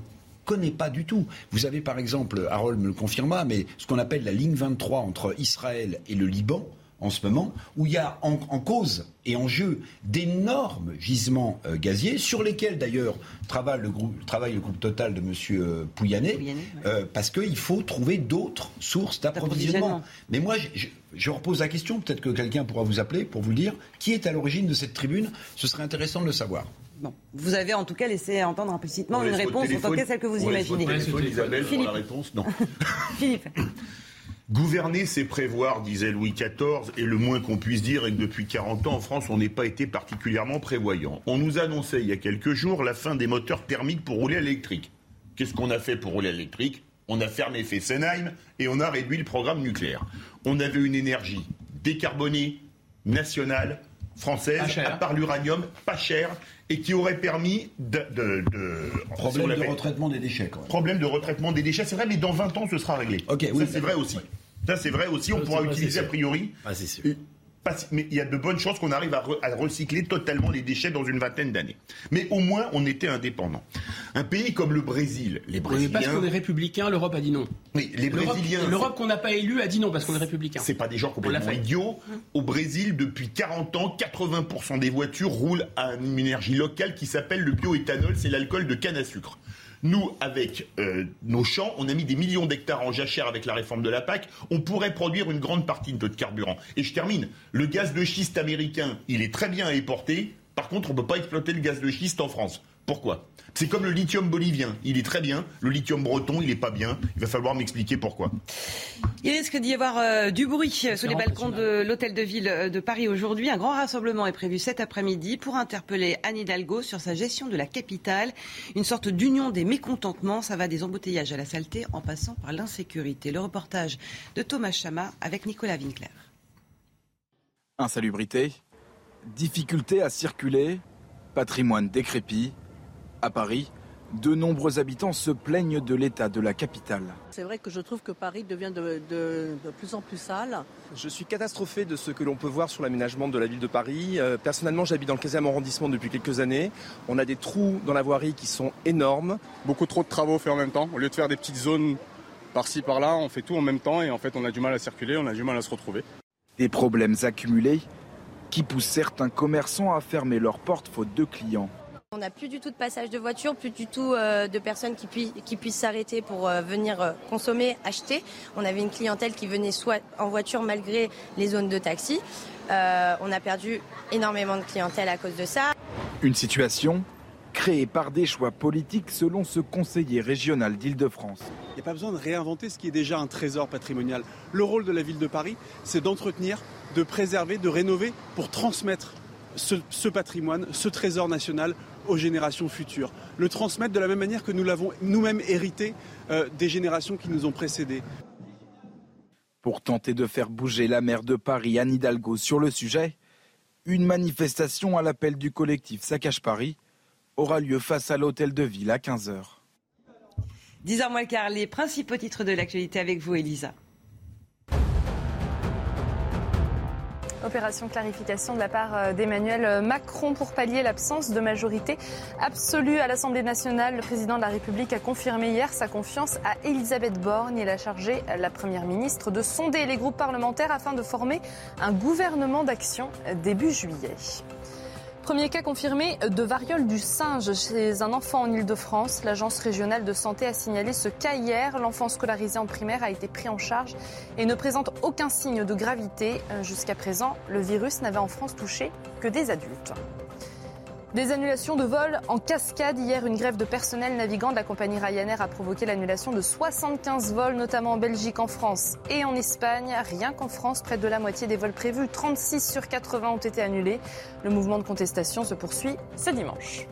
connaît pas du tout. Vous avez par exemple, Harold me le confirma, mais ce qu'on appelle la ligne 23 entre Israël et le Liban, en ce moment, où il y a en, cause et en jeu d'énormes gisements euh, gaziers, sur lesquels d'ailleurs travaille le groupe, travaille le groupe total de M. Euh, Pouyanné, euh, parce qu'il faut trouver d'autres sources d'approvisionnement. Mais moi, je, je, repose la question, peut-être que quelqu'un pourra vous appeler pour vous dire qui est à l'origine de cette tribune. Ce serait intéressant de le savoir. Bon. Vous avez en tout cas laissé entendre implicitement une réponse, en tout cas celle que vous imaginez. Philippe. la réponse, non. Philippe. Gouverner, c'est prévoir, disait Louis XIV, et le moins qu'on puisse dire est que depuis 40 ans, en France, on n'est pas été particulièrement prévoyant. On nous annonçait il y a quelques jours la fin des moteurs thermiques pour rouler à l'électrique. Qu'est-ce qu'on a fait pour rouler à l'électrique? On a fermé Fessenheim et on a réduit le programme nucléaire. On avait une énergie décarbonée, nationale, française, à part l'uranium, pas chère, et qui aurait permis de... de, problème de retraitement des déchets. Quand Problème de retraitement des déchets, c'est vrai, mais dans 20 ans, ce sera réglé. Ok, oui, c'est vrai aussi. Ça, c'est vrai aussi, on pourra utiliser a priori ah, sûr mais il y a de bonnes chances qu'on arrive à, recycler totalement les déchets dans une vingtaine d'années. Mais au moins, on était indépendant. Un pays comme le Brésil, les Brésiliens. parce qu'on est républicain, l'Europe a dit non. Oui, les Brésiliens. L'Europe qu'on n'a pas élu a dit non parce qu'on est républicain. C'est pas des gens complètement idiots. Au Brésil, depuis 40 ans, 80% des voitures roulent à une énergie locale qui s'appelle le bioéthanol. C'est l'alcool de canne à sucre. Nous, avec euh, nos champs, on a mis des millions d'hectares en jachère avec la réforme de la PAC. On pourrait produire une grande partie de notre carburant. Et je termine. Le gaz de schiste américain, il est très bien à exporter. Par contre, on ne peut pas exploiter le gaz de schiste en France. Pourquoi? C'est comme le lithium bolivien. Il est très bien. Le lithium breton, il n'est pas bien. Il va falloir m'expliquer pourquoi. Il risque d'y avoir euh, du bruit sur les balcons de l'hôtel de ville euh, de Paris aujourd'hui. Un grand rassemblement est prévu cet après-midi pour interpeller Anne Hidalgo sur sa gestion de la capitale. Une sorte d'union des mécontentements. Ça va des embouteillages à la saleté en passant par l'insécurité. Le reportage de Thomas Chama avec Nicolas Winkler. Insalubrité, difficulté à circuler, patrimoine décrépit à Paris, De nombreux habitants se plaignent de l'état de la capitale. C'est vrai que je trouve que Paris devient de, de, de, plus en plus sale. Je suis catastrophé de ce que l'on peut voir sur l'aménagement de la ville de Paris. Euh, personnellement, j'habite dans le 15e arrondissement depuis quelques années. On a des trous dans la voirie qui sont énormes. Beaucoup trop de travaux faits en même temps. Au lieu de faire des petites zones par-ci par-là, on fait tout en même temps et en fait on a du mal à circuler, on a du mal à se retrouver. Des problèmes accumulés qui poussent certains commerçants à fermer leurs portes faute de clients. On n'a plus du tout de passage de voitures, plus du tout euh, de personnes qui, pu qui puissent s'arrêter pour euh, venir euh, consommer, acheter. On avait une clientèle qui venait soit en voiture malgré les zones de taxi. Euh, on a perdu énormément de clientèle à cause de ça. Une situation créée par des choix politiques selon ce conseiller régional d'Île-de-France. Il n'y a pas besoin de réinventer ce qui est déjà un trésor patrimonial. Le rôle de la ville de Paris, c'est d'entretenir, de préserver, de rénover pour transmettre ce, ce, patrimoine, ce trésor national aux générations futures. Le transmettre de la même manière que nous l'avons nous-mêmes hérité euh, des générations qui nous ont précédés. Pour tenter de faire bouger la maire de Paris, Anne Hidalgo, sur le sujet, une manifestation à l'appel du collectif Saccage Paris aura lieu face à l'hôtel de ville à 15h. 10h moins le quart, les principaux titres de l'actualité avec vous, Elisa. Opération clarification de la part d'Emmanuel Macron pour pallier l'absence de majorité absolue à l'Assemblée nationale. Le président de la République a confirmé hier sa confiance à Elisabeth Borne. Il a chargé la première ministre de sonder les groupes parlementaires afin de former un gouvernement d'action début juillet. Premier cas confirmé de variole du singe chez un enfant en Ile-de-France. L'agence régionale de santé a signalé ce cas hier. L'enfant scolarisé en primaire a été pris en charge et ne présente aucun signe de gravité. Jusqu'à présent, le virus n'avait en France touché que des adultes. Des annulations de vols en cascade. Hier, une grève de personnel navigant de la compagnie Ryanair a provoqué l'annulation de 75 vols, notamment en Belgique, en France et en Espagne. Rien qu'en France, près de la moitié des vols prévus, 36 sur 80 ont été annulés. Le mouvement de contestation se poursuit ce dimanche.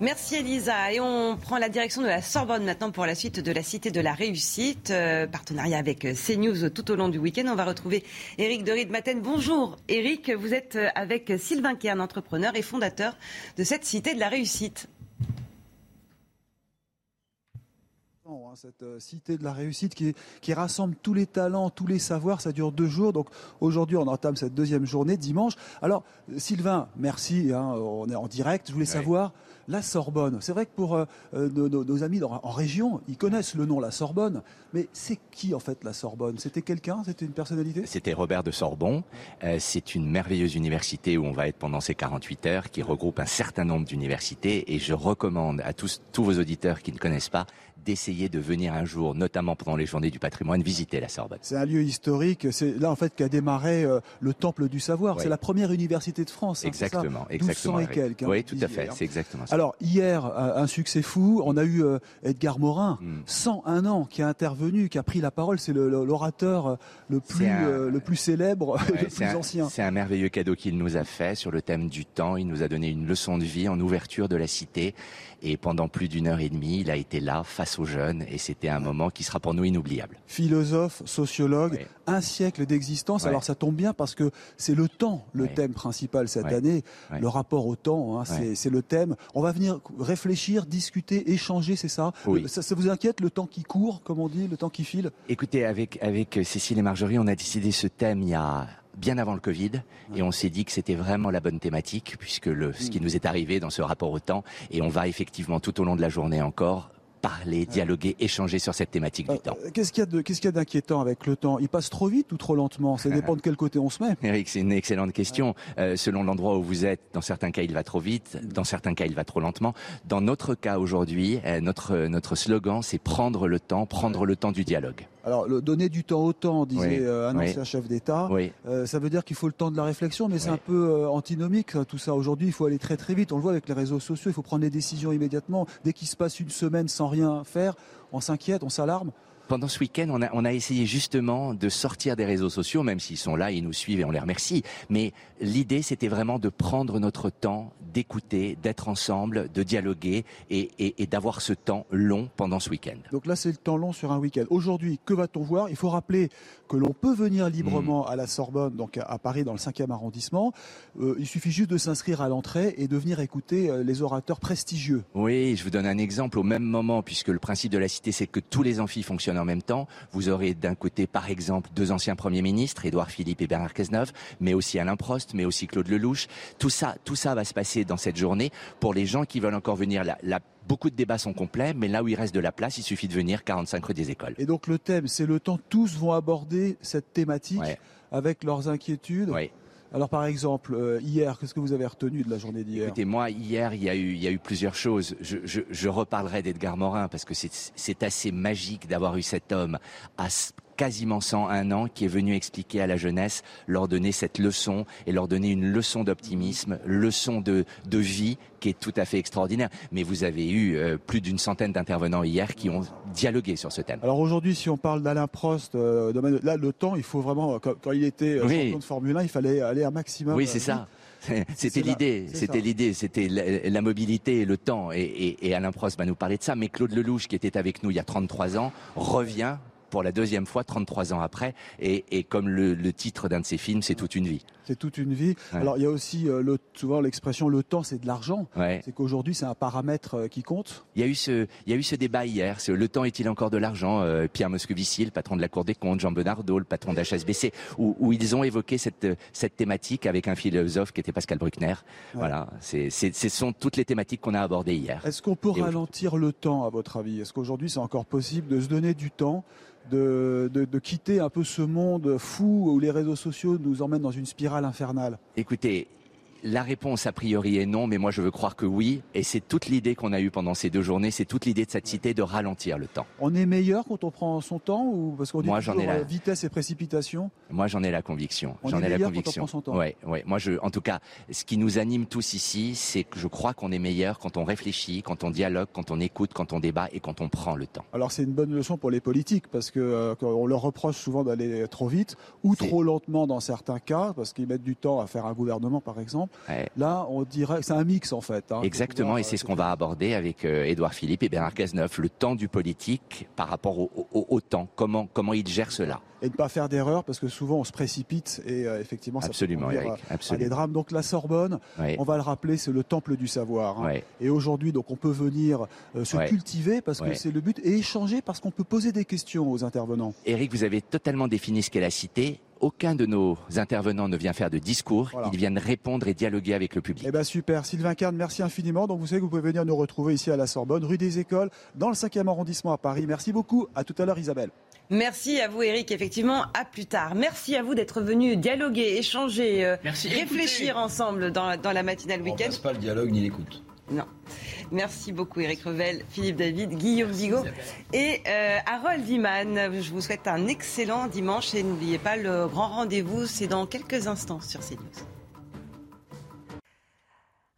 Merci Elisa. Et on prend la direction de la Sorbonne maintenant pour la suite de la Cité de la Réussite. Euh, partenariat avec CNews tout au long du week-end. On va retrouver Eric de Maten. Bonjour Eric, vous êtes avec Sylvain Kern, entrepreneur et fondateur de cette Cité de la Réussite. cette cité de la réussite qui, qui, rassemble tous les talents, tous les savoirs. Ça dure deux jours. Donc aujourd'hui, on entame cette deuxième journée, dimanche. Alors, Sylvain, merci. Hein, on est en direct. Je voulais savoir la Sorbonne. C'est vrai que pour euh, nos, nos, amis en région, ils connaissent le nom la Sorbonne. Mais c'est qui en fait la Sorbonne? C'était quelqu'un? C'était une personnalité? C'était Robert de Sorbon. Euh, c'est une merveilleuse université où on va être pendant ces 48 heures, qui regroupe un certain nombre d'universités. Et je recommande à tous, tous vos auditeurs qui ne connaissent pas d'essayer de venir un jour, notamment pendant les journées du patrimoine, visiter la Sorbonne. C'est un lieu historique. C'est là en fait qu'a démarré euh, le Temple du Savoir. C'est la première université de France. Hein, exactement, ça exactement? et quelques. Hein, oui, tout à fait. C'est exactement ça. Alors hier, un succès fou. On a eu euh, Edgar Morin, mm. 101 ans, qui a intervenu, qui a pris la parole. C'est l'orateur le plus un... euh, le plus célèbre, ouais, le plus un, ancien. C'est un merveilleux cadeau qu'il nous a fait sur le thème du temps. Il nous a donné une leçon de vie en ouverture de la cité. Et pendant plus d'une heure et demie, il a été là face aux jeunes et c'était un moment qui sera pour nous inoubliable. Philosophe, sociologue, ouais. un siècle d'existence. Ouais. Alors ça tombe bien parce que c'est le temps, le ouais. thème principal cette année. Le rapport au temps, hein, c'est le thème. On va venir réfléchir, discuter, échanger, c'est ça? Oui. ça. ça. vous inquiète, le temps qui court, comme on dit, le temps qui file? Écoutez, avec, avec Cécile et Marjorie, on a décidé ce thème il y a bien avant le Covid et on s'est dit que c'était vraiment la bonne thématique puisque le, ce qui nous est arrivé dans ce rapport au temps et on va effectivement tout au long de la journée encore parler, dialoguer, échanger sur cette thématique euh, du temps. Qu'est-ce qu'il y a de, qu'est-ce qu'il y a d'inquiétant avec le temps? Il passe trop vite ou trop lentement? Ça dépend de quel côté on se met. Eric, c'est une excellente question. Euh, selon l'endroit où vous êtes, dans certains cas, il va trop vite, dans certains cas, il va trop lentement. Dans notre cas aujourd'hui, euh, notre, notre slogan, c'est prendre le temps, prendre le temps du dialogue. Alors, le, donner du temps au temps, disait oui, euh, un ancien chef d'État. Oui. Euh, ça veut dire qu'il faut le temps de la réflexion, mais c'est un peu euh, antinomique tout ça. Aujourd'hui, il faut aller très très vite. On le voit avec les réseaux sociaux. Il faut prendre les décisions immédiatement. Dès qu'il se passe une semaine sans rien faire, on s'inquiète, on s'alarme. Pendant ce week-end, on a, on a essayé justement de sortir des réseaux sociaux, même s'ils sont là, ils nous suivent et on les remercie. Mais l'idée, c'était vraiment de prendre notre temps, d'écouter, d'être ensemble, de dialoguer et, et, et d'avoir ce temps long pendant ce week-end. Donc là, c'est le temps long sur un week-end. Aujourd'hui, que va-t-on voir? Il faut rappeler que l'on peut venir librement à la Sorbonne, donc à Paris, dans le 5e arrondissement. Euh, il suffit juste de s'inscrire à l'entrée et de venir écouter euh, les orateurs prestigieux. Oui, je vous donne un exemple. Au même moment, puisque le principe de la cité, c'est que tous les amphis fonctionnent en même temps, vous aurez d'un côté, par exemple, deux anciens premiers ministres, Édouard Philippe et Bernard Cazeneuve, mais aussi Alain Prost, mais aussi Claude Lelouch. Tout ça, tout ça va se passer dans cette journée. Pour les gens qui veulent encore venir, la, la Beaucoup de débats sont complets, mais là où il reste de la place, il suffit de venir 45 rue des écoles. Et donc le thème, c'est le temps. Tous vont aborder cette thématique Ouais. avec leurs inquiétudes. Alors par exemple, euh, hier, qu'est-ce que vous avez retenu de la journée d'hier? Écoutez, moi, hier, il y a eu, plusieurs choses. Je, reparlerai d'Edgar Morin parce que c'est assez magique d'avoir eu cet homme à quasiment 101 ans qui est venu expliquer à la jeunesse, leur donner cette leçon et leur donner une leçon d'optimisme, leçon de, de vie qui est tout à fait extraordinaire. Mais vous avez eu euh, plus d'une centaine d'intervenants hier qui ont dialogué sur ce thème. Alors aujourd'hui, si on parle d'Alain Prost, euh, là, le temps, il faut vraiment, quand, quand il était euh, Oui. champion de Formule 1, il fallait aller un maximum. Oui, euh, c'est ça. C'était l'idée, c'était l'idée, c'était la, la mobilité et le temps. Et, et, et Alain Prost va nous parler de ça. Mais Claude Lelouch, qui était avec nous il y a 33 ans, revient pour la deuxième fois 33 ans après. Et, et comme le, le titre d'un de ses films, c'est toute une vie. C'est toute une vie. Ouais. Alors il y a aussi euh, le, souvent l'expression le temps, c'est de l'argent. Ouais. C'est qu'aujourd'hui, c'est un paramètre euh, qui compte. Il y a eu ce, il y a eu ce débat hier. Le temps est-il encore de l'argent Euh, Pierre Moscovici, le patron de la Cour des comptes, Jean Benardo, le patron d'HSBC, où, où ils ont évoqué cette, cette thématique avec un philosophe qui était Pascal Bruckner. Voilà, c'est, ce sont toutes les thématiques qu'on a abordées hier. Est-ce qu'on peut ralentir le temps, à votre avis? Est-ce qu'aujourd'hui, c'est encore possible de se donner du temps de, de, quitter un peu ce monde fou où les réseaux sociaux nous emmènent dans une spirale infernale. Écoutez, la réponse a priori est non, mais moi je veux croire que oui. Et c'est toute l'idée qu'on a eue pendant ces deux journées, c'est toute l'idée de cette cité de ralentir le temps. On est meilleur quand on prend son temps ou parce qu'on dit Moi, j'en ai toujours, la- euh, vitesse et précipitation? Moi, j'en ai la conviction. On J'en ai la meilleur quand on conviction. prend son temps. Ouais, ouais. Moi, je, en tout cas, ce qui nous anime tous ici, c'est que je crois qu'on est meilleur quand on réfléchit, quand on dialogue, quand on écoute, quand on débat et quand on prend le temps. Alors c'est une bonne leçon pour les politiques parce que euh, on leur reproche souvent d'aller trop vite ou trop lentement dans certains cas parce qu'ils mettent du temps à faire un gouvernement par exemple. Là, on dirait que c'est un mix en fait. hein. Exactement, et c'est ce qu'on va aborder avec euh, Édouard Philippe et Bernard Cazeneuve, le temps du politique par rapport au, au- au temps, comment, comment il gère cela? Et ne pas faire d'erreur parce que souvent on se précipite et euh, effectivement ça Absolument, peut Eric, à- à, absolument. des drames. Donc la Sorbonne, Ouais. on va le rappeler, c'est le temple du savoir. hein. Ouais. Et aujourd'hui, donc on peut venir euh, se cultiver parce que c'est le but et échanger parce qu'on peut poser des questions aux intervenants. Eric, vous avez totalement défini ce qu'est la cité. Aucun de nos intervenants ne vient faire de discours, ils viennent répondre et dialoguer avec le public. Eh ben super, Sylvain Carne, merci infiniment. Donc vous savez que vous pouvez venir nous retrouver ici à la Sorbonne, rue des Écoles, dans le 5e arrondissement à Paris. Merci beaucoup. À tout à l'heure, Isabelle. Merci à vous, Eric. Effectivement, à plus tard. Merci à vous d'être venu dialoguer, échanger, euh, Merci. réfléchir ensemble dans, dans la matinale On week-end. passe pas le dialogue ni l'écoute. Non. Merci beaucoup, Eric Revel, Philippe David, Guillaume Bigot et euh, Harold Iman. Je vous souhaite un excellent dimanche et n'oubliez pas le grand rendez-vous, c'est dans quelques instants sur CNews.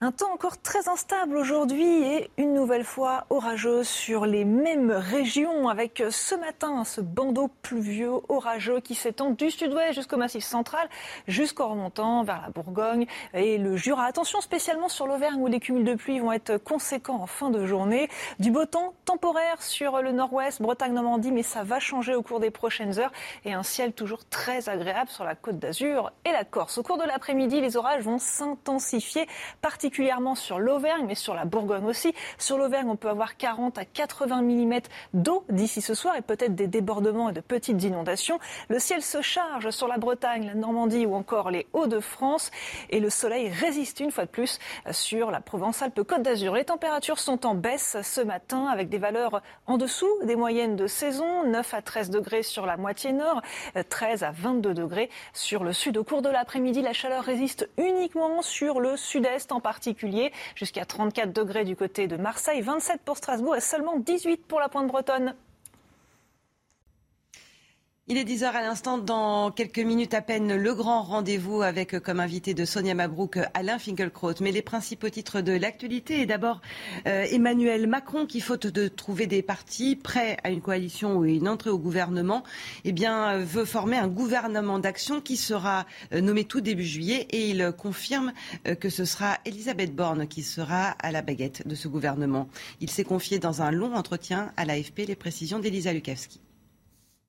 Un temps encore très instable aujourd'hui et une nouvelle fois orageux sur les mêmes régions avec ce matin ce bandeau pluvieux orageux qui s'étend du sud-ouest jusqu'au massif central jusqu'en remontant vers la Bourgogne et le Jura. Attention spécialement sur l'Auvergne où les cumuls de pluie vont être conséquents en fin de journée. Du beau temps temporaire sur le nord-ouest, Bretagne-Normandie, mais ça va changer au cours des prochaines heures et un ciel toujours très agréable sur la côte d'Azur et la Corse. Au cours de l'après-midi, les orages vont s'intensifier, particulièrement sur l'Auvergne, mais sur la Bourgogne aussi. Sur l'Auvergne, on peut avoir 40 à 80 mm d'eau d'ici ce soir et peut-être des débordements et de petites inondations. Le ciel se charge sur la Bretagne, la Normandie ou encore les Hauts-de-France et le soleil résiste une fois de plus sur la Provence-Alpes-Côte d'Azur. Les températures sont en baisse ce matin avec des valeurs en dessous des moyennes de saison, 9 à 13 degrés sur la moitié nord, 13 à 22 degrés sur le sud. Au cours de l'après-midi, la chaleur résiste uniquement sur le sud-est en particulier, jusqu'à 34 degrés du côté de Marseille, 27 pour Strasbourg et seulement 18 pour la Pointe-Bretonne. Il est 10h à l'instant. Dans quelques minutes à peine, le grand rendez-vous avec euh, comme invité de Sonia Mabrouk Alain Finkielkraut. Mais les principaux titres de l'actualité. Et d'abord, euh, Emmanuel Macron qui, faute de trouver des partis prêts à une coalition ou une entrée au gouvernement, eh bien, euh, veut former un gouvernement d'action qui sera nommé tout début juillet. Et il confirme que ce sera Elisabeth Borne qui sera à la baguette de ce gouvernement. Il s'est confié dans un long entretien à l'AFP les précisions d'Elisa Lukavski.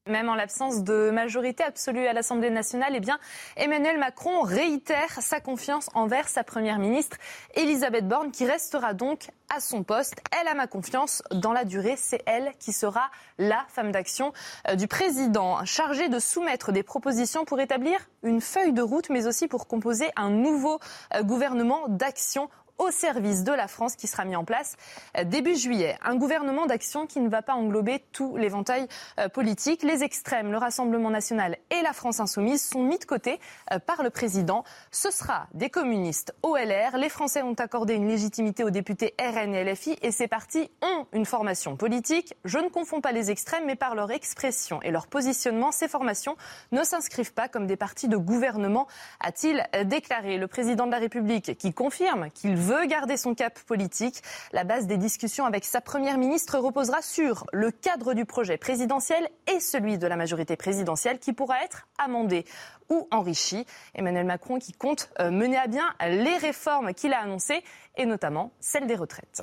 Même en l'absence de majorité absolue à l'Assemblée nationale, eh bien, Emmanuel Macron réitère sa confiance envers sa première ministre, Elisabeth Borne, qui restera donc à son poste. Elle a ma confiance dans la durée. C'est elle qui sera la femme d'action euh, du président, chargée de soumettre des propositions pour établir une feuille de route, mais aussi pour composer un nouveau euh, gouvernement d'action au service de la France qui sera mis en place euh, début juillet. Un gouvernement d'action qui ne va pas englober tout l'éventail euh, politique. Les extrêmes, le Rassemblement national et la France insoumise sont mis de côté euh, par le président. Ce sera des communistes OLR. Les Français ont accordé une légitimité aux députés RN et LFI et ces partis ont une formation politique. Je ne confonds pas les extrêmes, mais par leur expression et leur positionnement, ces formations ne s'inscrivent pas comme des partis de gouvernement, a-t-il déclaré. Le président de la République qui confirme qu'il veut garder son cap politique. La base des discussions avec sa première ministre reposera sur le cadre du projet présidentiel et celui de la majorité présidentielle qui pourra être amendé ou enrichi. Emmanuel Macron qui compte euh, mener à bien les réformes qu'il a annoncées et notamment celle des retraites.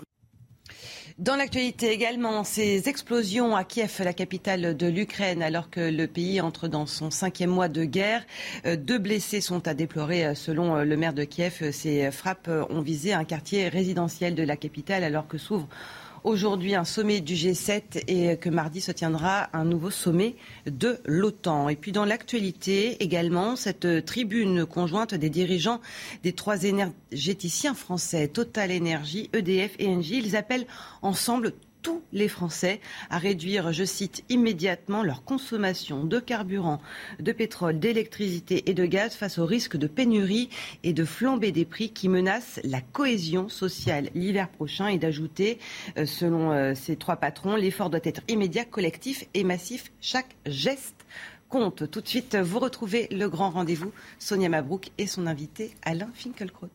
Dans l'actualité également, ces explosions à Kiev, la capitale de l'Ukraine, alors que le pays entre dans son cinquième mois de guerre. Euh, deux blessés sont à déplorer euh, selon euh, le maire de Kiev. Ces frappes ont visé un quartier résidentiel de la capitale alors que s'ouvre aujourd'hui un sommet du G7 et que mardi se tiendra un nouveau sommet de l'OTAN. Et puis dans l'actualité également, cette tribune conjointe des dirigeants des trois énergéticiens français, Total Energy, EDF et Engie, ils appellent ensemble tous les Français à réduire, je cite, immédiatement leur consommation de carburant, de pétrole, d'électricité et de gaz face au risque de pénurie et de flambée des prix qui menacent la cohésion sociale l'hiver prochain et d'ajouter, euh, selon euh, ces trois patrons, l'effort doit être immédiat, collectif et massif. Chaque geste compte. Tout de suite, vous retrouvez le grand rendez-vous, Sonia Mabrouk et son invité Alain Finkielkraut.